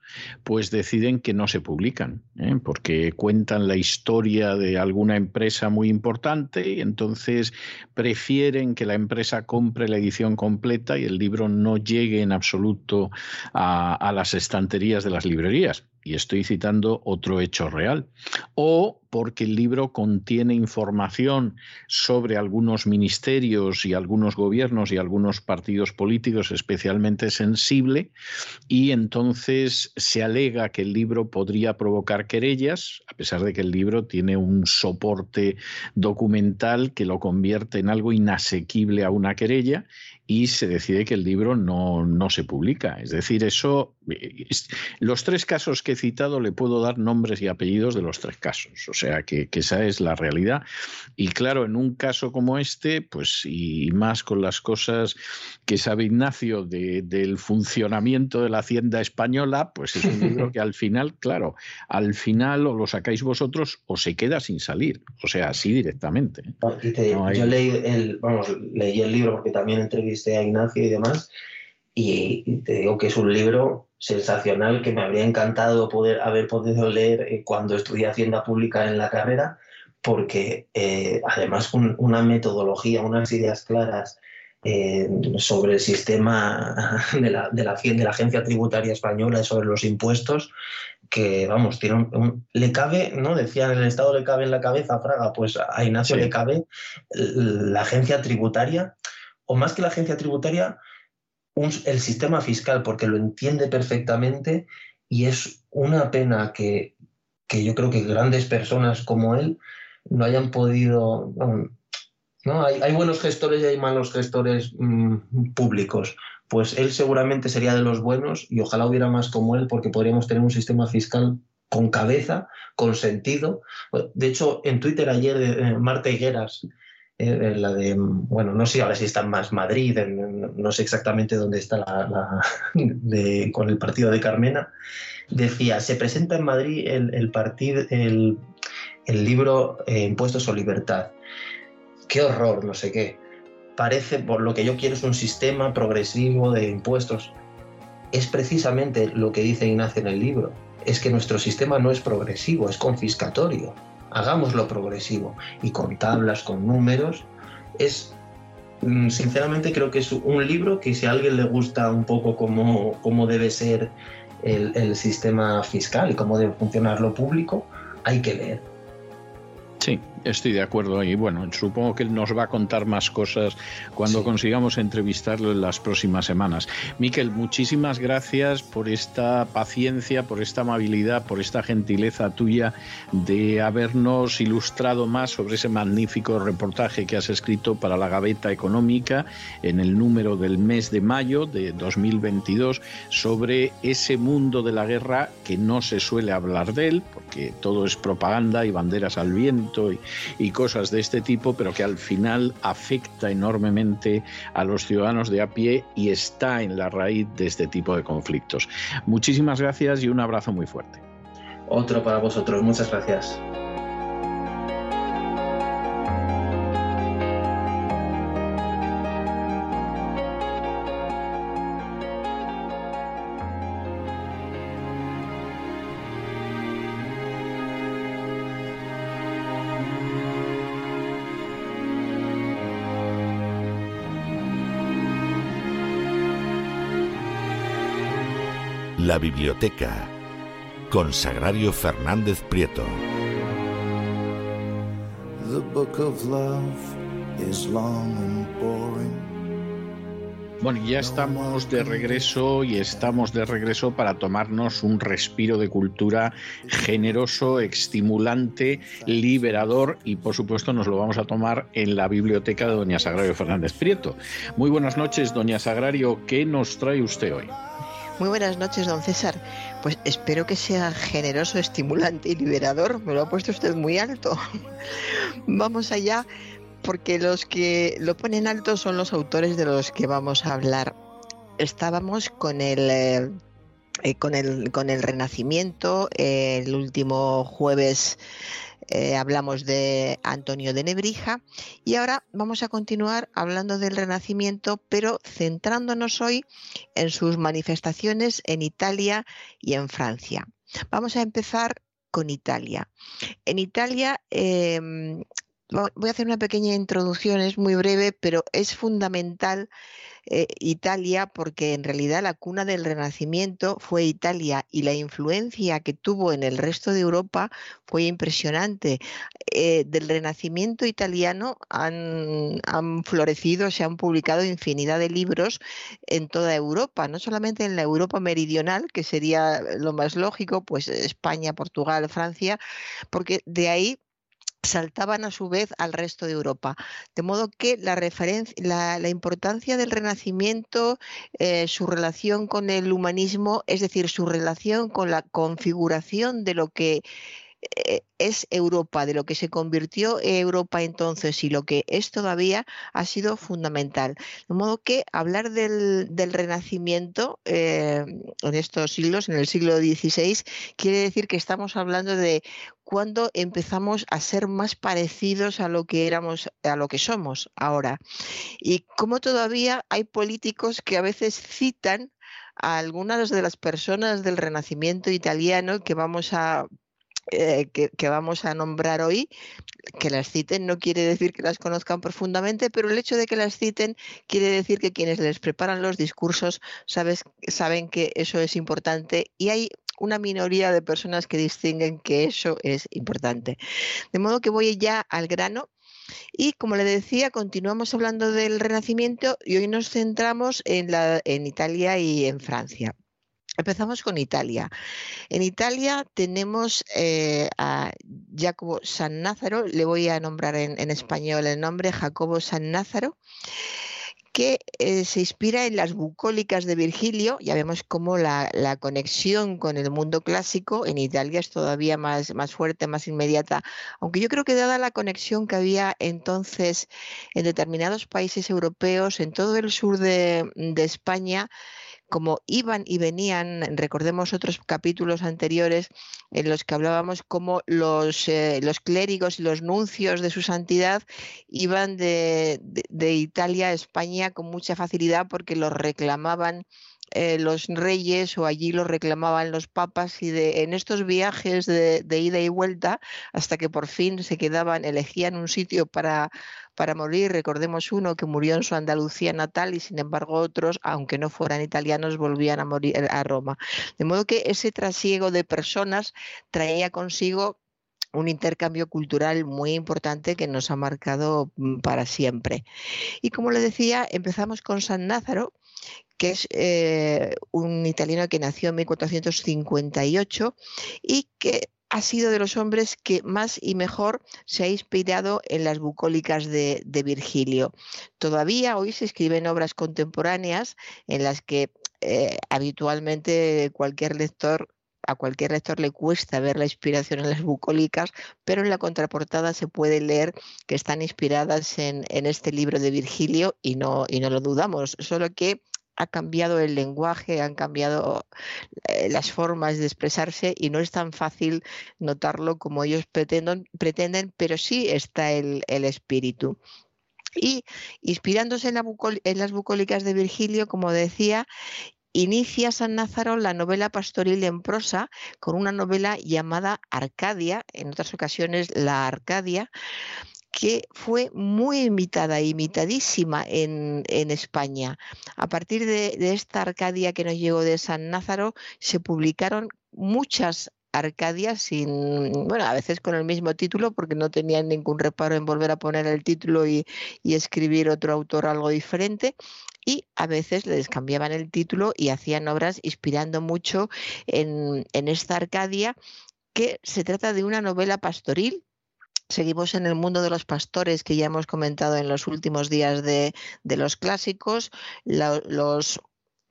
pues deciden que no se publican, ¿eh? porque cuentan la historia de alguna empresa muy importante y entonces prefieren que la empresa compre la edición completa y el libro no llegue en absoluto a, a las estanterías de las librerías y estoy citando otro hecho real, o porque el libro contiene información sobre algunos ministerios y algunos gobiernos y algunos partidos políticos especialmente sensible, y entonces se alega que el libro podría provocar querellas, a pesar de que el libro tiene un soporte documental que lo convierte en algo inasequible a una querella, y se decide que el libro no, no se publica. Es decir, eso, los tres casos que he citado le puedo dar nombres y apellidos de los tres casos, o sea que, esa es la realidad. Y claro, en un caso como este, pues y más con las cosas que sabe Ignacio del funcionamiento de la hacienda española, pues es un libro que al final, claro, al final o lo sacáis vosotros o se queda sin salir, o sea, así directamente. Yo leí el, vamos, leí el libro porque también entrevisté a Ignacio y demás. Y, te digo que es un libro sensacional que me habría encantado poder haber podido leer eh, cuando estudié Hacienda Pública en la carrera, porque eh, además con una metodología, unas ideas claras eh, sobre el sistema de la, de, la, de la, Agencia Tributaria Española y sobre los impuestos, que vamos, tiene le cabe, ¿no? Decían, el Estado le cabe en la cabeza, Fraga, pues a Ignacio le cabe la agencia tributaria o más que la agencia tributaria, el sistema fiscal, porque lo entiende perfectamente y es una pena que, yo creo que grandes personas como él no hayan podido... ¿no? Hay, buenos gestores y hay malos gestores mm, públicos. Pues él seguramente sería de los buenos y ojalá hubiera más como él porque podríamos tener un sistema fiscal con cabeza, con sentido. De hecho, en Twitter ayer eh, Marta Higueras eh, la de, bueno, no sé ahora si está más Madrid, no sé exactamente dónde está la, con el partido de Carmena, decía, se presenta en Madrid el, partido, el, libro eh, Impuestos o Libertad. Qué horror, no sé qué. Parece, por lo que yo quiero es un sistema progresivo de impuestos. Es precisamente lo que dice Ignacio en el libro. Es que nuestro sistema no es progresivo, es confiscatorio hagámoslo progresivo y con tablas, con números, es mm, sinceramente creo que es un libro que si a alguien le gusta un poco cómo, cómo debe ser el, el, sistema fiscal y cómo debe funcionar lo público, hay que leer. Sí, estoy de acuerdo ahí. Bueno, supongo que él nos va a contar más cosas cuando consigamos entrevistarlo en las próximas semanas. Miquel, muchísimas gracias por esta paciencia, por esta amabilidad, por esta gentileza tuya de habernos ilustrado más sobre ese magnífico reportaje que has escrito para la Gaveta Económica en el número del mes de mayo de 2022 sobre ese mundo de la guerra que no se suele hablar de él, porque todo es propaganda y banderas al viento y, cosas de este tipo, pero que al final afecta enormemente a los ciudadanos de a pie y está en la raíz de este tipo de conflictos. Muchísimas gracias y un abrazo muy fuerte. Otro para vosotros, muchas gracias. La biblioteca con Sagrario Fernández Prieto. Bueno, ya estamos de regreso y estamos de regreso para tomarnos un respiro de cultura generoso, estimulante, liberador y por supuesto nos lo vamos a tomar en la biblioteca de Doña Sagrario Fernández Prieto. Muy buenas noches, Doña Sagrario, ¿qué nos trae usted hoy? Muy buenas noches, don César. Pues espero que sea generoso, estimulante y liberador. Me lo ha puesto usted muy alto. vamos allá, porque los que lo ponen alto son los autores de los que vamos a hablar. Estábamos con el... Eh, eh, con, el, con el Renacimiento, el último jueves eh, hablamos de Antonio de Nebrija y ahora vamos a continuar hablando del Renacimiento, pero centrándonos hoy en sus manifestaciones en Italia y en Francia. Vamos a empezar con Italia. En Italia em, voy a hacer una pequeña introducción, es muy breve, pero es fundamental eh, Italia porque en realidad la cuna del Renacimiento fue Italia y la influencia que tuvo en el resto de Europa fue impresionante. Eh, del Renacimiento italiano han, han florecido, se han publicado infinidad de libros en toda Europa, no solamente en la Europa meridional, que sería lo más lógico, pues España, Portugal, Francia, porque de ahí saltaban a su vez al resto de Europa. De modo que la, la, importancia del Renacimiento, eh, su relación con el humanismo, es decir, su relación con la configuración de lo que es Europa, de lo que se convirtió Europa entonces y lo que es todavía, ha sido fundamental. De modo que hablar del, Renacimiento eh, en estos siglos, en el siglo XVI, quiere decir que estamos hablando de cuando empezamos a ser más parecidos a lo que éramos, a lo que somos ahora. Y como todavía hay políticos que a veces citan a algunas de las personas del Renacimiento italiano que vamos a eh, que, vamos a nombrar hoy, que las citen no quiere decir que las conozcan profundamente, pero el hecho de que las citen quiere decir que quienes les preparan los discursos sabes, saben que eso es importante y hay una minoría de personas que distinguen que eso es importante. De modo que voy ya al grano. Y como le decía, continuamos hablando del Renacimiento y hoy nos centramos en, la, en Italia y en Francia. Empezamos con Italia. En Italia tenemos eh, a Jacobo San Názaro, le voy a nombrar en, español el nombre, Jacobo San Názaro, que eh, se inspira en las bucólicas de Virgilio. Ya vemos cómo la, conexión con el mundo clásico en Italia es todavía más, más fuerte, más inmediata. Aunque yo creo que dada la conexión que había entonces en determinados países europeos, en todo el sur de, de España, como iban y venían, recordemos otros capítulos anteriores en los que hablábamos cómo los, eh, clérigos y los nuncios de su santidad iban de, de Italia a España con mucha facilidad porque los reclamaban eh, los reyes o allí lo reclamaban los papas y de, en estos viajes de, ida y vuelta hasta que por fin se quedaban, elegían un sitio para, para morir. Recordemos uno que murió en su Andalucía natal y sin embargo otros, aunque no fueran italianos, volvían a morir a Roma. De modo que ese trasiego de personas traía consigo un intercambio cultural muy importante que nos ha marcado mm, para siempre. Y como le decía, empezamos con San Názaro, que es eh, un italiano que nació en 1458 y que ha sido de los hombres que más y mejor se ha inspirado en las bucólicas de, Virgilio. Todavía hoy se escriben obras contemporáneas en las que eh, habitualmente cualquier lector a cualquier lector le cuesta ver la inspiración en las bucólicas, pero en la contraportada se puede leer que están inspiradas en, en este libro de Virgilio y no, y no lo dudamos, solo que ha cambiado el lenguaje, han cambiado eh, las formas de expresarse y no es tan fácil notarlo como ellos pretenden, pretenden pero sí está el, espíritu. Y inspirándose en, en las bucólicas de Virgilio, como decía, inicia San Názaro la novela pastoril en prosa con una novela llamada Arcadia, en otras ocasiones La Arcadia, que fue muy imitada, imitadísima en, España. A partir de, esta Arcadia que nos llegó de San Názaro, se publicaron muchas Arcadias sin, bueno, a veces con el mismo título porque no tenían ningún reparo en volver a poner el título y, escribir otro autor algo diferente y a veces les cambiaban el título y hacían obras inspirando mucho en esta Arcadia que se trata de una novela pastoril Seguimos en el mundo de los pastores que ya hemos comentado en los últimos días de, los clásicos, los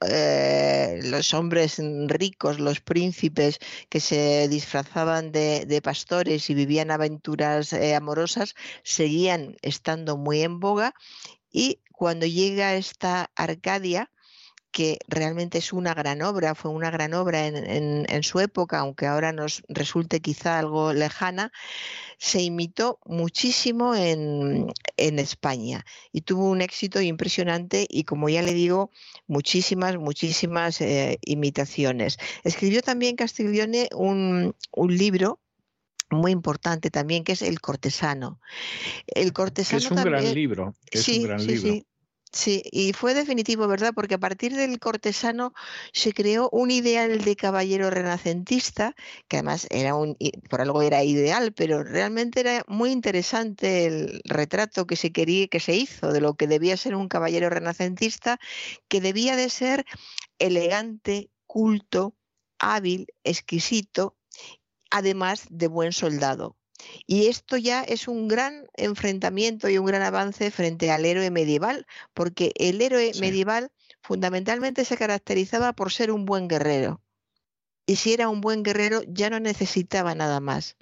eh, los hombres ricos, los príncipes que se disfrazaban de, pastores y vivían aventuras eh, amorosas, seguían estando muy en boga. Y cuando llega esta Arcadia, que realmente es una gran obra, fue una gran obra en, su época, aunque ahora nos resulte quizá algo lejana, se imitó muchísimo en, España y tuvo un éxito impresionante y como ya le digo, muchísimas, muchísimas eh, imitaciones. Escribió también Castiglione un, libro muy importante también, que es El Cortesano. El Cortesano es un gran libro. Es un gran libro. Sí, y fue definitivo, ¿verdad? Porque a partir del cortesano se creó un ideal de caballero renacentista, que además era un, por algo era ideal, pero realmente era muy interesante el retrato que se quería, que se hizo de lo que debía ser un caballero renacentista, que debía de ser elegante, culto, hábil, exquisito, además de buen soldado. Y esto ya es un gran enfrentamiento y un gran avance frente al héroe medieval, porque el héroe medieval fundamentalmente se caracterizaba por ser un buen guerrero. Y si era un buen guerrero ya no necesitaba nada más.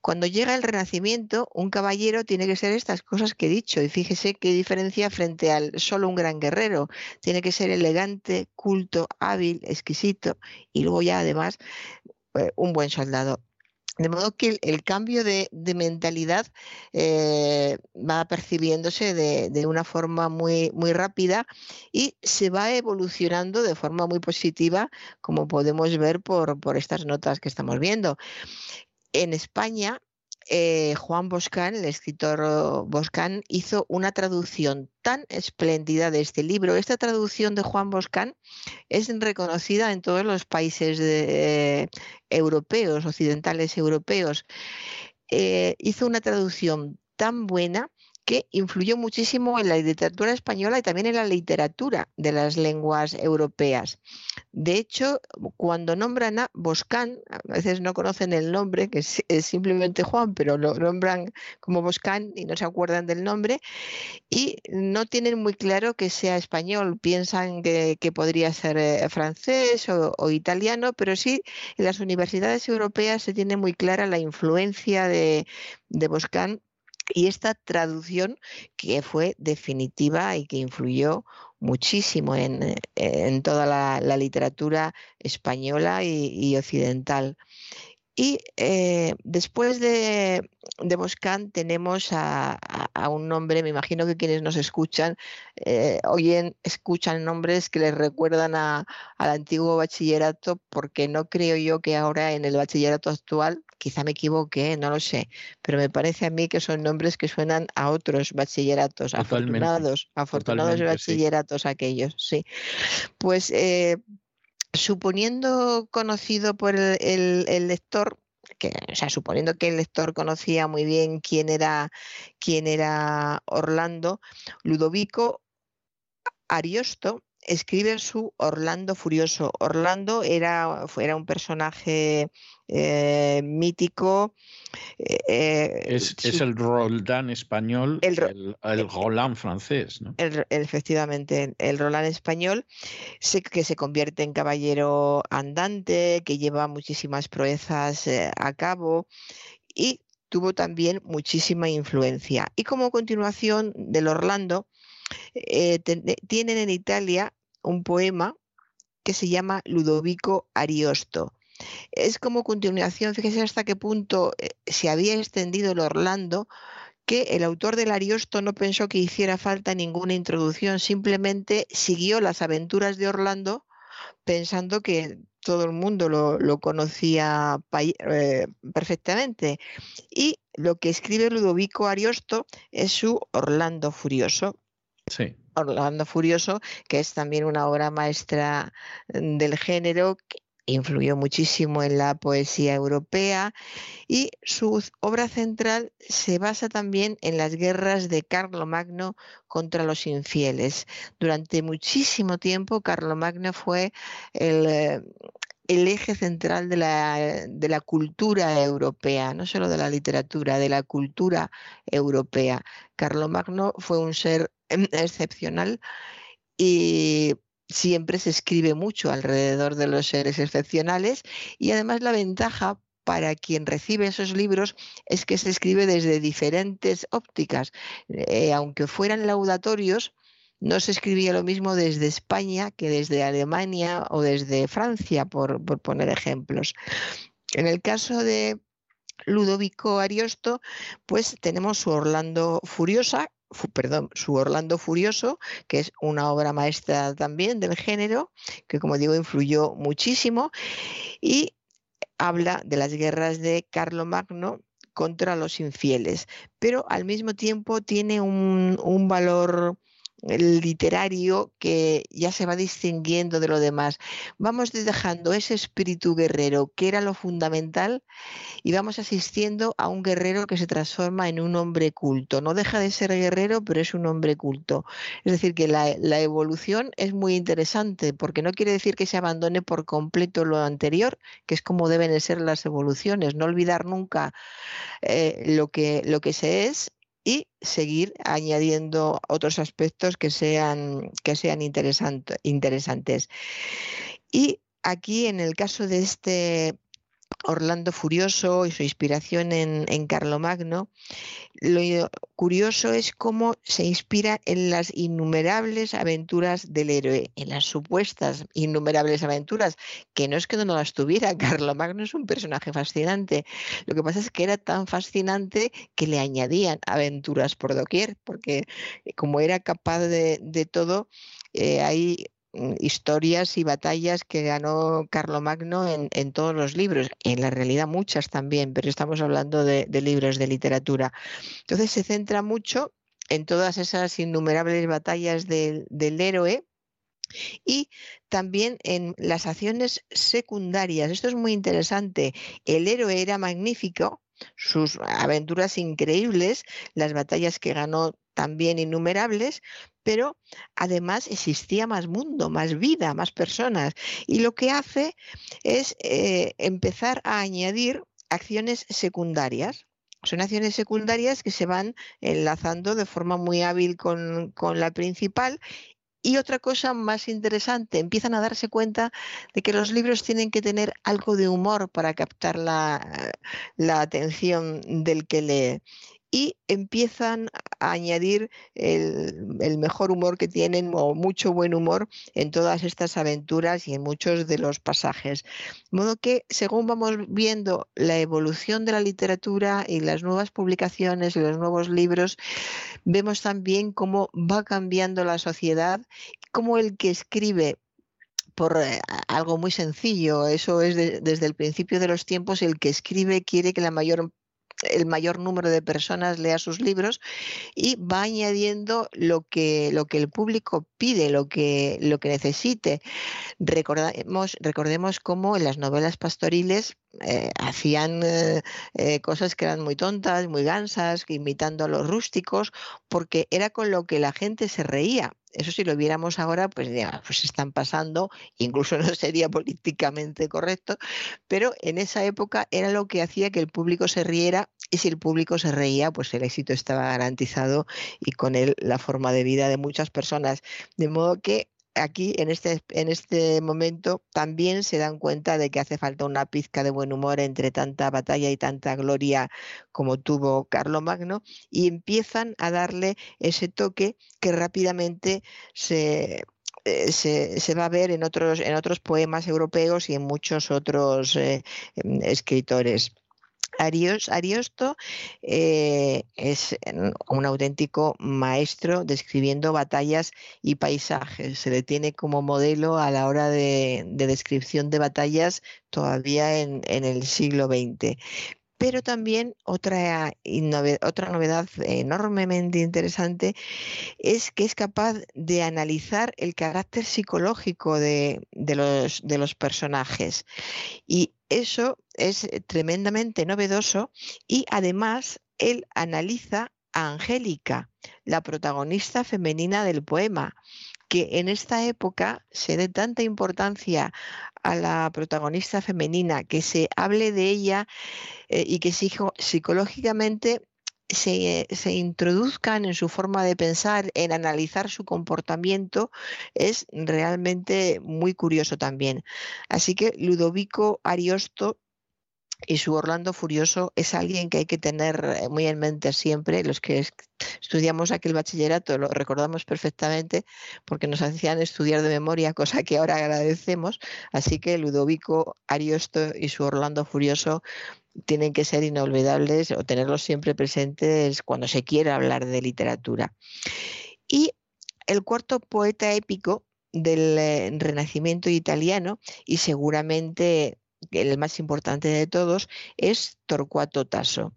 Cuando llega el Renacimiento, un caballero tiene que ser estas cosas que he dicho, y fíjese qué diferencia frente al solo un gran guerrero. Tiene que ser elegante, culto, hábil, exquisito, y luego ya además eh, un buen soldado. De modo que el, cambio de, mentalidad eh, va percibiéndose de, una forma muy, muy rápida y se va evolucionando de forma muy positiva, como podemos ver por, por estas notas que estamos viendo. En España, eh, Juan Boscán, el escritor Boscán, hizo una traducción tan espléndida de este libro. Esta traducción de Juan Boscán es reconocida en todos los países eh, europeos, occidentales europeos. Eh, hizo una traducción tan buena que influyó muchísimo en la literatura española y también en la literatura de las lenguas europeas. De hecho, cuando nombran a Boscán, a veces no conocen el nombre, que es, simplemente Juan, pero lo nombran como Boscán y no se acuerdan del nombre, y no tienen muy claro que sea español, piensan que, podría ser eh, francés o, italiano, pero sí en las universidades europeas se tiene muy clara la influencia de, de Boscán y esta traducción que fue definitiva y que influyó muchísimo en, toda la, literatura española y, occidental. Y eh, después de, de Boscan tenemos a, un nombre, me imagino que quienes nos escuchan eh, oyen, escuchan nombres que les recuerdan al antiguo bachillerato, porque no creo yo que ahora en el bachillerato actual quizá me equivoque, no lo sé, pero me parece a mí que son nombres que suenan a otros bachilleratos, afortunados, afortunados bachilleratos aquellos, sí. Pues eh, suponiendo conocido por el, lector, que, o sea, suponiendo que el lector conocía muy bien quién era, quién era Orlando, Ludovico Ariosto escribe su Orlando Furioso. Orlando era, era un personaje eh, mítico. Eh, eh, es, el Roldán español, el, el, Roland francés. ¿no? efectivamente, el Roland español, que se convierte en caballero andante, que lleva muchísimas proezas a cabo y tuvo también muchísima influencia. Y como continuación del Orlando, tienen en Italia un poema que se llama Ludovico Ariosto. Es como continuación, fíjese hasta qué punto eh, se había extendido el Orlando, que el autor del Ariosto no pensó que hiciera falta ninguna introducción, simplemente siguió las aventuras de Orlando pensando que todo el mundo lo, conocía eh, perfectamente. Y lo que escribe Ludovico Ariosto es su Orlando Furioso. Sí. Orlando Furioso, que es también una obra maestra mm, del género, influyó muchísimo en la poesía europea y su obra central se basa también en las guerras de Carlomagno contra los infieles. Durante muchísimo tiempo Carlomagno fue el, eh, el eje central de la, de la, cultura europea, no solo de la literatura, de la cultura europea. Carlomagno fue un ser Em, excepcional y siempre se escribe mucho alrededor de los seres excepcionales y además la ventaja para quien recibe esos libros es que se escribe desde diferentes ópticas. Eh, aunque fueran laudatorios, no se escribía lo mismo desde España que desde Alemania o desde Francia, por, por poner ejemplos. En el caso de Ludovico Ariosto, pues tenemos su Orlando Furiosa, perdón, su Orlando Furioso, que es una obra maestra también del género, que como digo influyó muchísimo, y habla de las guerras de Carlomagno contra los infieles, pero al mismo tiempo tiene un, un valor literario que ya se va distinguiendo de lo demás. Vamos dejando ese espíritu guerrero que era lo fundamental y vamos asistiendo a un guerrero que se transforma en un hombre culto. No deja de ser guerrero, pero es un hombre culto. Es decir, que la, evolución es muy interesante porque no quiere decir que se abandone por completo lo anterior, que es como deben ser las evoluciones. No olvidar nunca eh, lo, que, lo que se es y seguir añadiendo otros aspectos que sean, que sean interesantes. Y aquí, en el caso de este Orlando Furioso y su inspiración en, Carlomagno, lo curioso es cómo se inspira en las innumerables aventuras del héroe, en las supuestas innumerables aventuras, que no es que no las tuviera, Carlomagno es un personaje fascinante. Lo que pasa es que era tan fascinante que le añadían aventuras por doquier, porque como era capaz de, todo, eh, hay Mm, historias y batallas que ganó Carlomagno en, en todos los libros, en la realidad muchas también, pero estamos hablando de, libros de literatura. Entonces se centra mucho en todas esas innumerables batallas del héroe, y también en las acciones secundarias. Esto es muy interesante. El héroe era magnífico, sus aventuras increíbles, las batallas que ganó también innumerables, pero además existía más mundo, más vida, más personas. Y lo que hace es eh, empezar a añadir acciones secundarias. Son acciones secundarias que se van enlazando de forma muy hábil con, la principal y otra cosa más interesante, empiezan a darse cuenta de que los libros tienen que tener algo de humor para captar la atención del que lee y empiezan a añadir el, mejor humor que tienen o mucho buen humor en todas estas aventuras y en muchos de los pasajes. De modo que según vamos viendo la evolución de la literatura y las nuevas publicaciones y los nuevos libros, vemos también cómo va cambiando la sociedad, cómo el que escribe por eh, algo muy sencillo. Eso es desde el principio de los tiempos, el que escribe quiere que la mayor el mayor número de personas lea sus libros y va añadiendo lo que, lo que el público pide, lo que, lo que necesite. Recordemos, recordemos cómo en las novelas pastoriles eh, hacían eh, eh, cosas que eran muy tontas, muy gansas, imitando a los rústicos, porque era con lo que la gente se reía. Eso si lo viéramos ahora, pues ya, pues están pasando, incluso no sería políticamente correcto, pero en esa época era lo que hacía que el público se riera y si el público se reía, pues el éxito estaba garantizado y con él la forma de vida de muchas personas. De modo que aquí en este, en este momento también se dan cuenta de que hace falta una pizca de buen humor entre tanta batalla y tanta gloria como tuvo Magno y empiezan a darle ese toque que rápidamente se, eh, se, va a ver en otros, en otros poemas europeos y en muchos otros eh, em, escritores. Ariosto eh, es un auténtico maestro describiendo batallas y paisajes. Se le tiene como modelo a la hora de, descripción de batallas todavía en, el siglo XX pero también otra, otra novedad enormemente interesante es que es capaz de analizar el carácter psicológico de, los, de los personajes. Y eso es eh, tremendamente novedoso y además él analiza a Angélica, la protagonista femenina del poema, que en esta época se dé tanta importancia a la protagonista femenina, que se hable de ella eh, y que psicológicamente se, se, introduzcan en su forma de pensar, en analizar su comportamiento, es realmente muy curioso también. Así que Ludovico Ariosto y su Orlando Furioso es alguien que hay que tener eh, muy en mente siempre. Los que estudiamos aquel bachillerato lo recordamos perfectamente porque nos hacían estudiar de memoria, cosa que ahora agradecemos. Así que Ludovico Ariosto y su Orlando Furioso tienen que ser inolvidables o tenerlos siempre presentes cuando se quiera hablar de literatura. Y el cuarto poeta épico del eh, Renacimiento italiano y seguramente el más importante de todos, es Torcuato Tasso.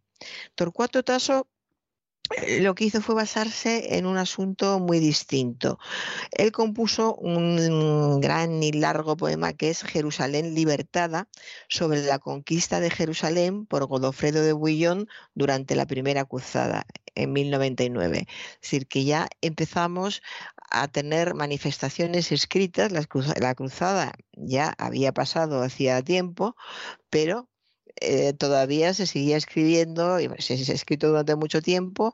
Torcuato Tasso lo que hizo fue basarse en un asunto muy distinto. Él compuso un gran y largo poema que es Jerusalén libertada, sobre la conquista de Jerusalén por Godofredo de Bouillon durante la primera cruzada en 1099. Es decir, que ya empezamos a tener manifestaciones escritas, la cruzada ya había pasado hacía tiempo, pero eh, todavía se seguía escribiendo, y se, ha escrito durante mucho tiempo,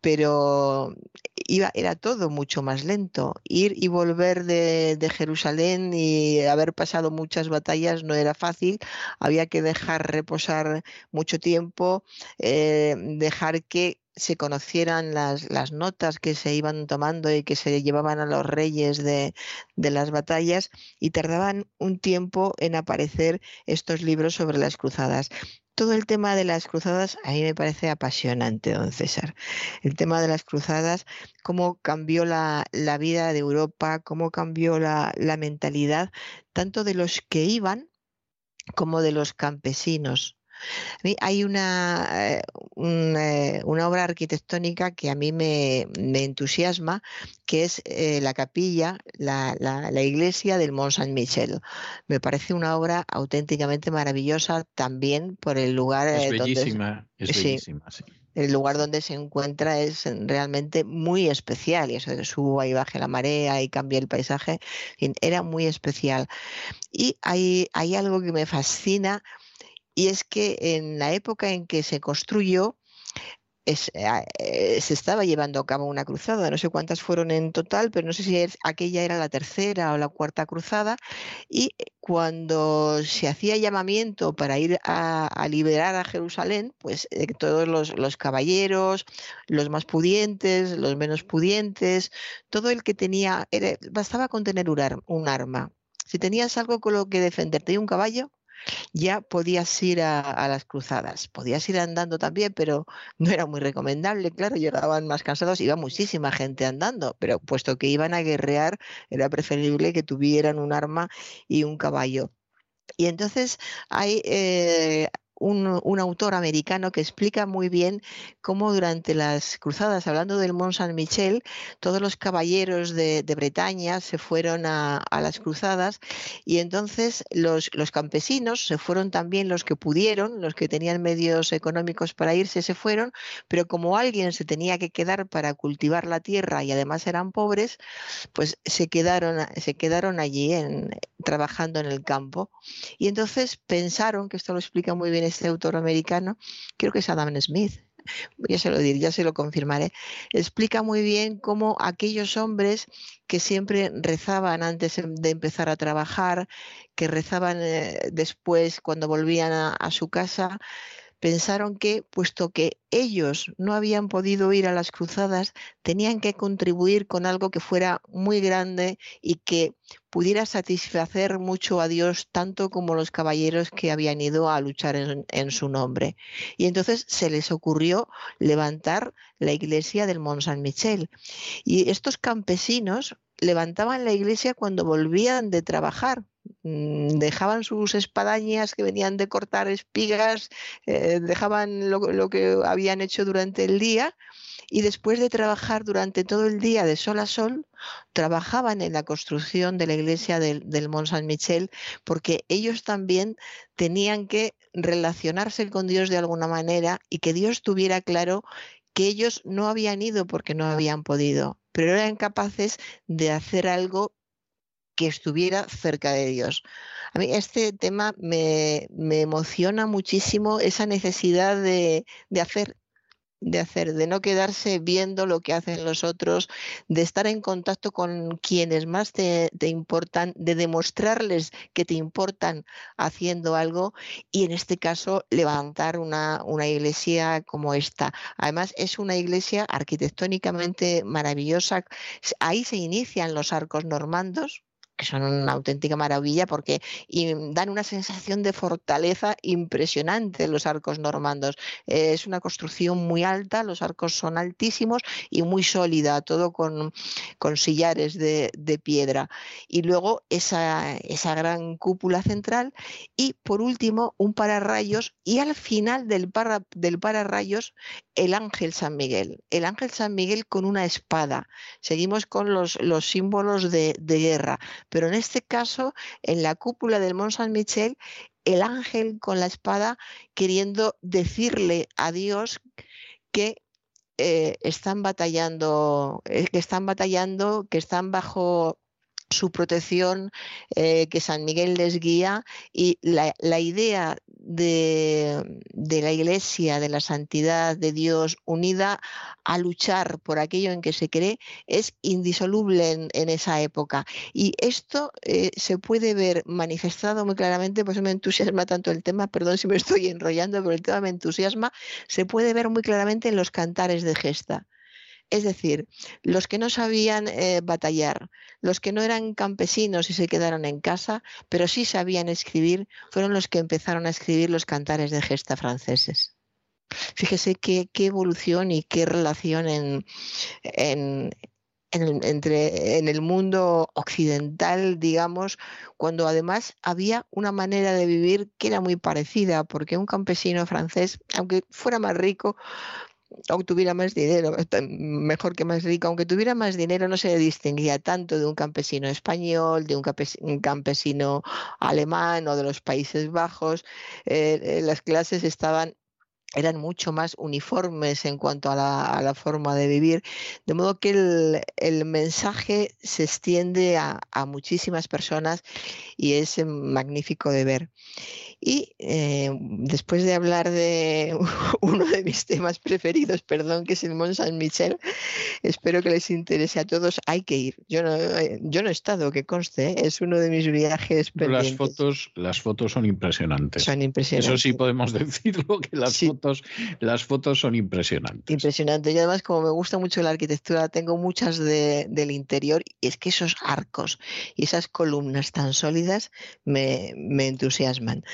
pero iba, era todo mucho más lento. Ir y volver de, Jerusalén y haber pasado muchas batallas no era fácil, había que dejar reposar mucho tiempo, eh, dejar que se conocieran las, las, notas que se iban tomando y que se llevaban a los reyes de, de, las batallas y tardaban un tiempo en aparecer estos libros sobre las cruzadas. Todo el tema de las cruzadas a mí me parece apasionante, don César. El tema de las cruzadas, cómo cambió la, la vida de Europa, cómo cambió la, la mentalidad tanto de los que iban como de los campesinos hay una, eh, eh, una obra arquitectónica que a mí me, entusiasma, que es eh, la capilla, la, iglesia del Mont Saint-Michel. Me parece una obra auténticamente maravillosa también por el lugar. Es bellísima, es bellísima, sí el lugar donde se encuentra es realmente muy especial y eso de que suba y baje la marea y cambie el paisaje, era muy especial. Y hay, hay algo que me fascina y es que en la época en que se construyó, eh, se estaba llevando a cabo una cruzada, no sé cuántas fueron en total, pero no sé si aquella era la tercera o la cuarta cruzada, y cuando se hacía llamamiento para ir a, liberar a Jerusalén, pues eh, todos los, caballeros, los más pudientes, los menos pudientes, todo el que tenía, bastaba con tener un arma. Si tenías algo con lo que defenderte y un caballo, ya podías ir a, las cruzadas. Podías ir andando también, pero no era muy recomendable. Claro, llegaban más cansados, iba muchísima gente andando, pero puesto que iban a guerrear, era preferible que tuvieran un arma y un caballo. Y entonces hay un, autor americano que explica muy bien cómo durante las cruzadas, hablando del Mont Saint Michel, todos los caballeros de, Bretaña se fueron a, las cruzadas y entonces los, los, campesinos se fueron también los que pudieron, los que tenían medios económicos para irse, se fueron, pero como alguien se tenía que quedar para cultivar la tierra y además eran pobres, pues se quedaron, se quedaron allí trabajando en el campo. Y entonces pensaron, que esto lo explica muy bien este autor americano, creo que es Adam Smith, ya se lo diré, ya se lo confirmaré, explica muy bien cómo aquellos hombres que siempre rezaban antes de empezar a trabajar, que rezaban eh, después cuando volvían a su casa, pensaron que, puesto que ellos no habían podido ir a las cruzadas, tenían que contribuir con algo que fuera muy grande y que pudiera satisfacer mucho a Dios, tanto como los caballeros que habían ido a luchar en, su nombre. Y entonces se les ocurrió levantar la iglesia del Mont Saint-Michel. Y estos campesinos levantaban la iglesia cuando volvían de trabajar, dejaban sus espadañas que venían de cortar espigas, eh, dejaban lo, que habían hecho durante el día y después de trabajar durante todo el día de sol a sol, trabajaban en la construcción de la iglesia del, del Mont Saint-Michel porque ellos también tenían que relacionarse con Dios de alguna manera y que Dios tuviera claro que ellos no habían ido porque no habían podido, pero eran capaces de hacer algo que estuviera cerca de Dios. A mí este tema me, emociona muchísimo esa necesidad de, de hacer de hacer, de no quedarse viendo lo que hacen los otros, de estar en contacto con quienes más te, importan, de demostrarles que te importan haciendo algo y en este caso levantar una, una iglesia como esta. Además es una iglesia arquitectónicamente maravillosa. Ahí se inician los arcos normandos, que son una auténtica maravilla porque dan una sensación de fortaleza impresionante los arcos normandos. es una construcción muy alta, los arcos son altísimos y muy sólida, todo con, con sillares de, piedra. Y luego esa, esa gran cúpula central y por último un pararrayos y al final del, para, del pararrayos el ángel San Miguel. El ángel San Miguel con una espada. Seguimos con los, los símbolos de, de guerra pero en este caso, en la cúpula del Mont Saint-Michel, el ángel con la espada queriendo decirle a Dios que eh, están batallando, eh, que están batallando, que están bajo su protección, eh, que San Miguel les guía y la, idea de, la Iglesia, de la santidad de Dios unida a luchar por aquello en que se cree es indisoluble en, esa época. Y esto eh, se puede ver manifestado muy claramente, por me entusiasma tanto el tema, perdón si me estoy enrollando, pero el tema me entusiasma, se puede ver muy claramente en los cantares de gesta. Es decir, los que no sabían eh, batallar, los que no eran campesinos y se quedaron en casa, pero sí sabían escribir, fueron los que empezaron a escribir los cantares de gesta franceses. Fíjese qué, evolución y qué relación en el mundo occidental, digamos, cuando además había una manera de vivir que era muy parecida, porque un campesino francés, aunque fuera más rico, o tuviera más dinero, mejor que más rico, aunque tuviera más dinero, no se distinguía tanto de un campesino español, de un campesino, alemán o de los Países Bajos. Eh, eh, las clases estaban eran mucho más uniformes en cuanto a la, forma de vivir, de modo que el, mensaje se extiende a, muchísimas personas y es magnífico de ver. Y eh, después de hablar de uno de mis temas preferidos, perdón, que es el Mont Saint-Michel, espero que les interese a todos. Hay que ir. Yo no, eh, yo no he estado, que conste, ¿eh? es uno de mis viajes pendientes. Las fotos, las fotos son impresionantes. Son impresionantes. Eso sí podemos decirlo, que las fotos, las fotos son impresionantes. Impresionante. Y además, como me gusta mucho la arquitectura, tengo muchas del interior y es que esos arcos y esas columnas tan sólidas me, me entusiasman.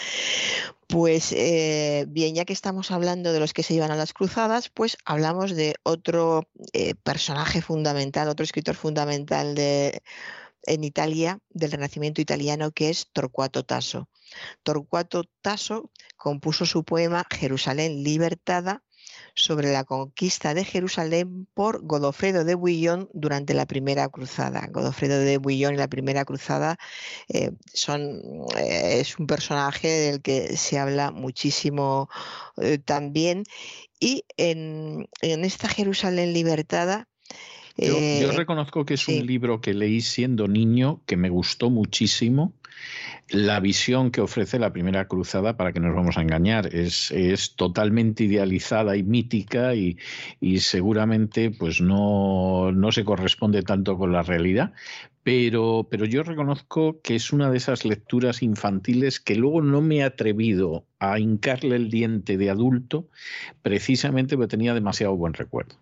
Pues eh, bien, ya que estamos hablando de los que se iban a las cruzadas, pues hablamos de otro eh, personaje fundamental, otro escritor fundamental de, en Italia, del Renacimiento italiano, que es Torcuato Tasso. Torcuato Tasso compuso su poema Jerusalén libertada sobre la conquista de Jerusalén por Godofredo de Bouillon durante la Primera Cruzada. Godofredo de Bouillon y la Primera Cruzada eh, eh, es un personaje del que se habla muchísimo eh, también. Y en, esta Jerusalén libertada, yo, reconozco que es un libro que leí siendo niño, que me gustó muchísimo la visión que ofrece la primera cruzada, para que nos vamos a engañar, es, es totalmente idealizada y mítica y, y seguramente pues no, no, se corresponde tanto con la realidad. Pero, pero yo reconozco que es una de esas lecturas infantiles que luego no me he atrevido a hincarle el diente de adulto, precisamente porque tenía demasiado buen recuerdo.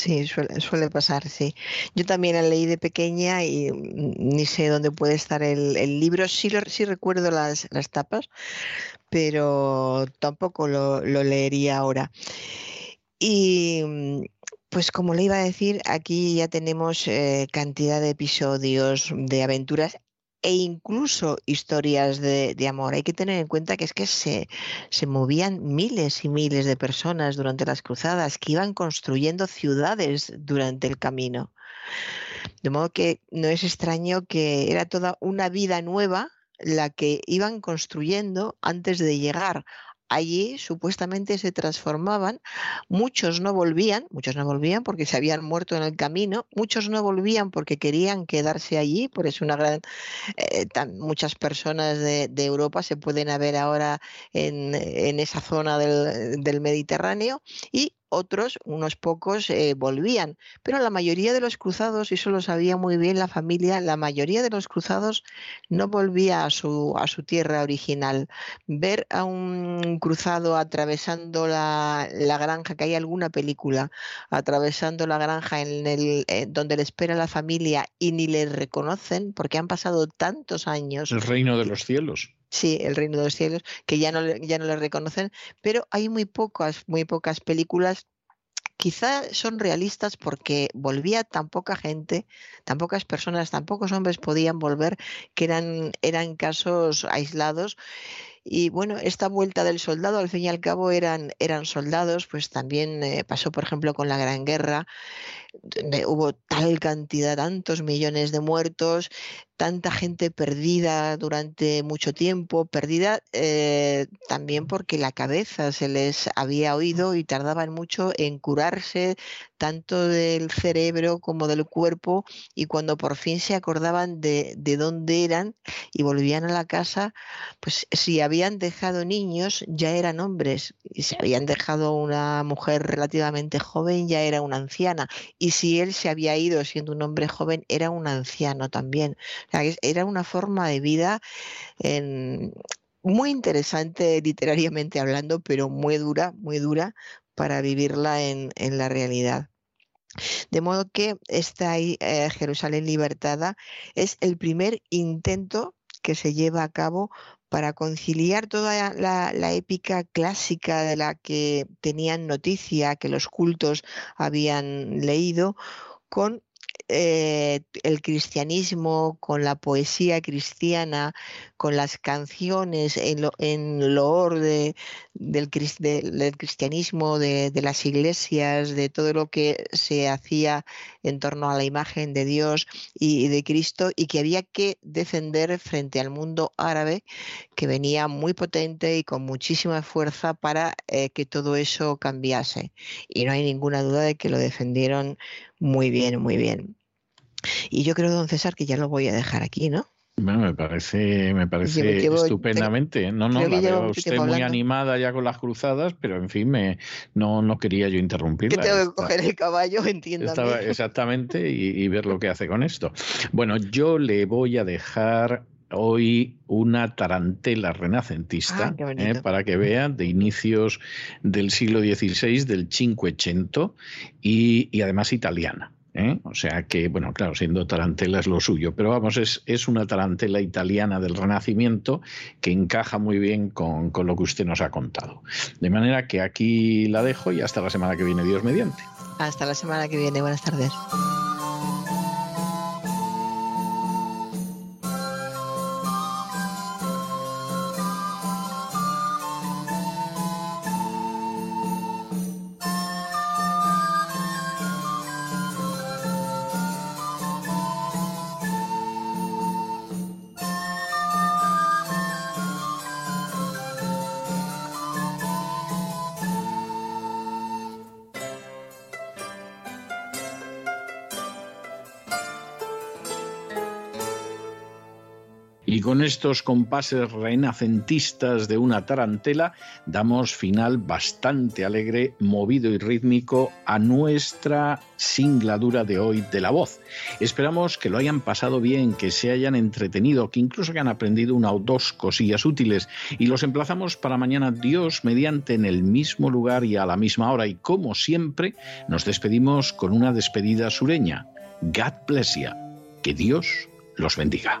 Sí, suele, pasar, sí. Yo también la leí de pequeña y ni sé dónde puede estar el, libro. Sí, sí recuerdo las, tapas, pero tampoco lo, leería ahora. Y pues como le iba a decir, aquí ya tenemos eh, cantidad de episodios de aventuras e incluso historias de, amor. Hay que tener en cuenta que es que se, se movían miles y miles de personas durante las cruzadas, que iban construyendo ciudades durante el camino. De modo que no es extraño que era toda una vida nueva la que iban construyendo antes de llegar allí supuestamente se transformaban, muchos no volvían, muchos no volvían porque se habían muerto en el camino, muchos no volvían porque querían quedarse allí, por eso una gran, eh, muchas personas de, Europa se pueden haber ahora en, esa zona del, del Mediterráneo y otros, unos pocos, eh, volvían. Pero la mayoría de los cruzados, y eso lo sabía muy bien la familia, la mayoría de los cruzados no volvía a su, a su tierra original. Ver a un cruzado atravesando la, granja, que hay alguna película, atravesando la granja en el, eh, donde le espera la familia y ni le reconocen porque han pasado tantos años. El reino de los cielos. Sí, el reino de los cielos, que ya no, ya no le reconocen, pero hay muy pocas, muy pocas películas quizá son realistas porque volvía tan poca gente, tan pocas personas, tan pocos hombres podían volver, que eran, eran casos aislados. Y bueno, esta vuelta del soldado, al fin y al cabo, eran, eran soldados, pues también eh, pasó, por ejemplo, con la Gran Guerra, hubo tal cantidad, tantos millones de muertos, tanta gente perdida durante mucho tiempo, perdida eh, también porque la cabeza se les había oído y tardaban mucho en curarse tanto del cerebro como del cuerpo y cuando por fin se acordaban de, de dónde eran y volvían a la casa, pues si habían dejado niños ya eran hombres y si habían dejado una mujer relativamente joven ya era una anciana y si él se había ido siendo un hombre joven era un anciano también era una forma de vida muy interesante literariamente hablando, pero muy dura, muy dura para vivirla en, la realidad. De modo que esta eh, Jerusalén libertada es el primer intento que se lleva a cabo para conciliar toda la, épica clásica de la que tenían noticia, que los cultos habían leído, con eh, el cristianismo, con la poesía cristiana, con las canciones en, lo, en loor del, cristianismo, de, las iglesias, de todo lo que se hacía en torno a la imagen de Dios y, de Cristo y que había que defender frente al mundo árabe que venía muy potente y con muchísima fuerza para eh, que todo eso cambiase. Y no hay ninguna duda de que lo defendieron muy bien, muy bien. Y yo creo, don César, que ya lo voy a dejar aquí, ¿no? Bueno, me parece, me parece estupendamente. no, no, la veo usted muy animada ya con las cruzadas, pero en fin, me, no, no quería yo interrumpirla. Que tengo que coger el caballo, entiendo. Exactamente, y, ver lo que hace con esto. Bueno, yo le voy a dejar hoy una tarantela renacentista ah, eh, para que vean de inicios del siglo XVI, del Cinquecento y, y además italiana. ¿Eh? O sea que, bueno, claro, siendo tarantela es lo suyo, pero vamos, es, es una tarantela italiana del Renacimiento que encaja muy bien con, con, lo que usted nos ha contado. De manera que aquí la dejo y hasta la semana que viene, Dios mediante. Hasta la semana que viene, buenas tardes. Estos compases renacentistas de una tarantela damos final bastante alegre, movido y rítmico a nuestra singladura de hoy de la voz. Esperamos que lo hayan pasado bien, que se hayan entretenido, que incluso hayan aprendido una o dos cosillas útiles y los emplazamos para mañana Dios mediante en el mismo lugar y a la misma hora y como siempre nos despedimos con una despedida sureña. God bless you. Que Dios los bendiga.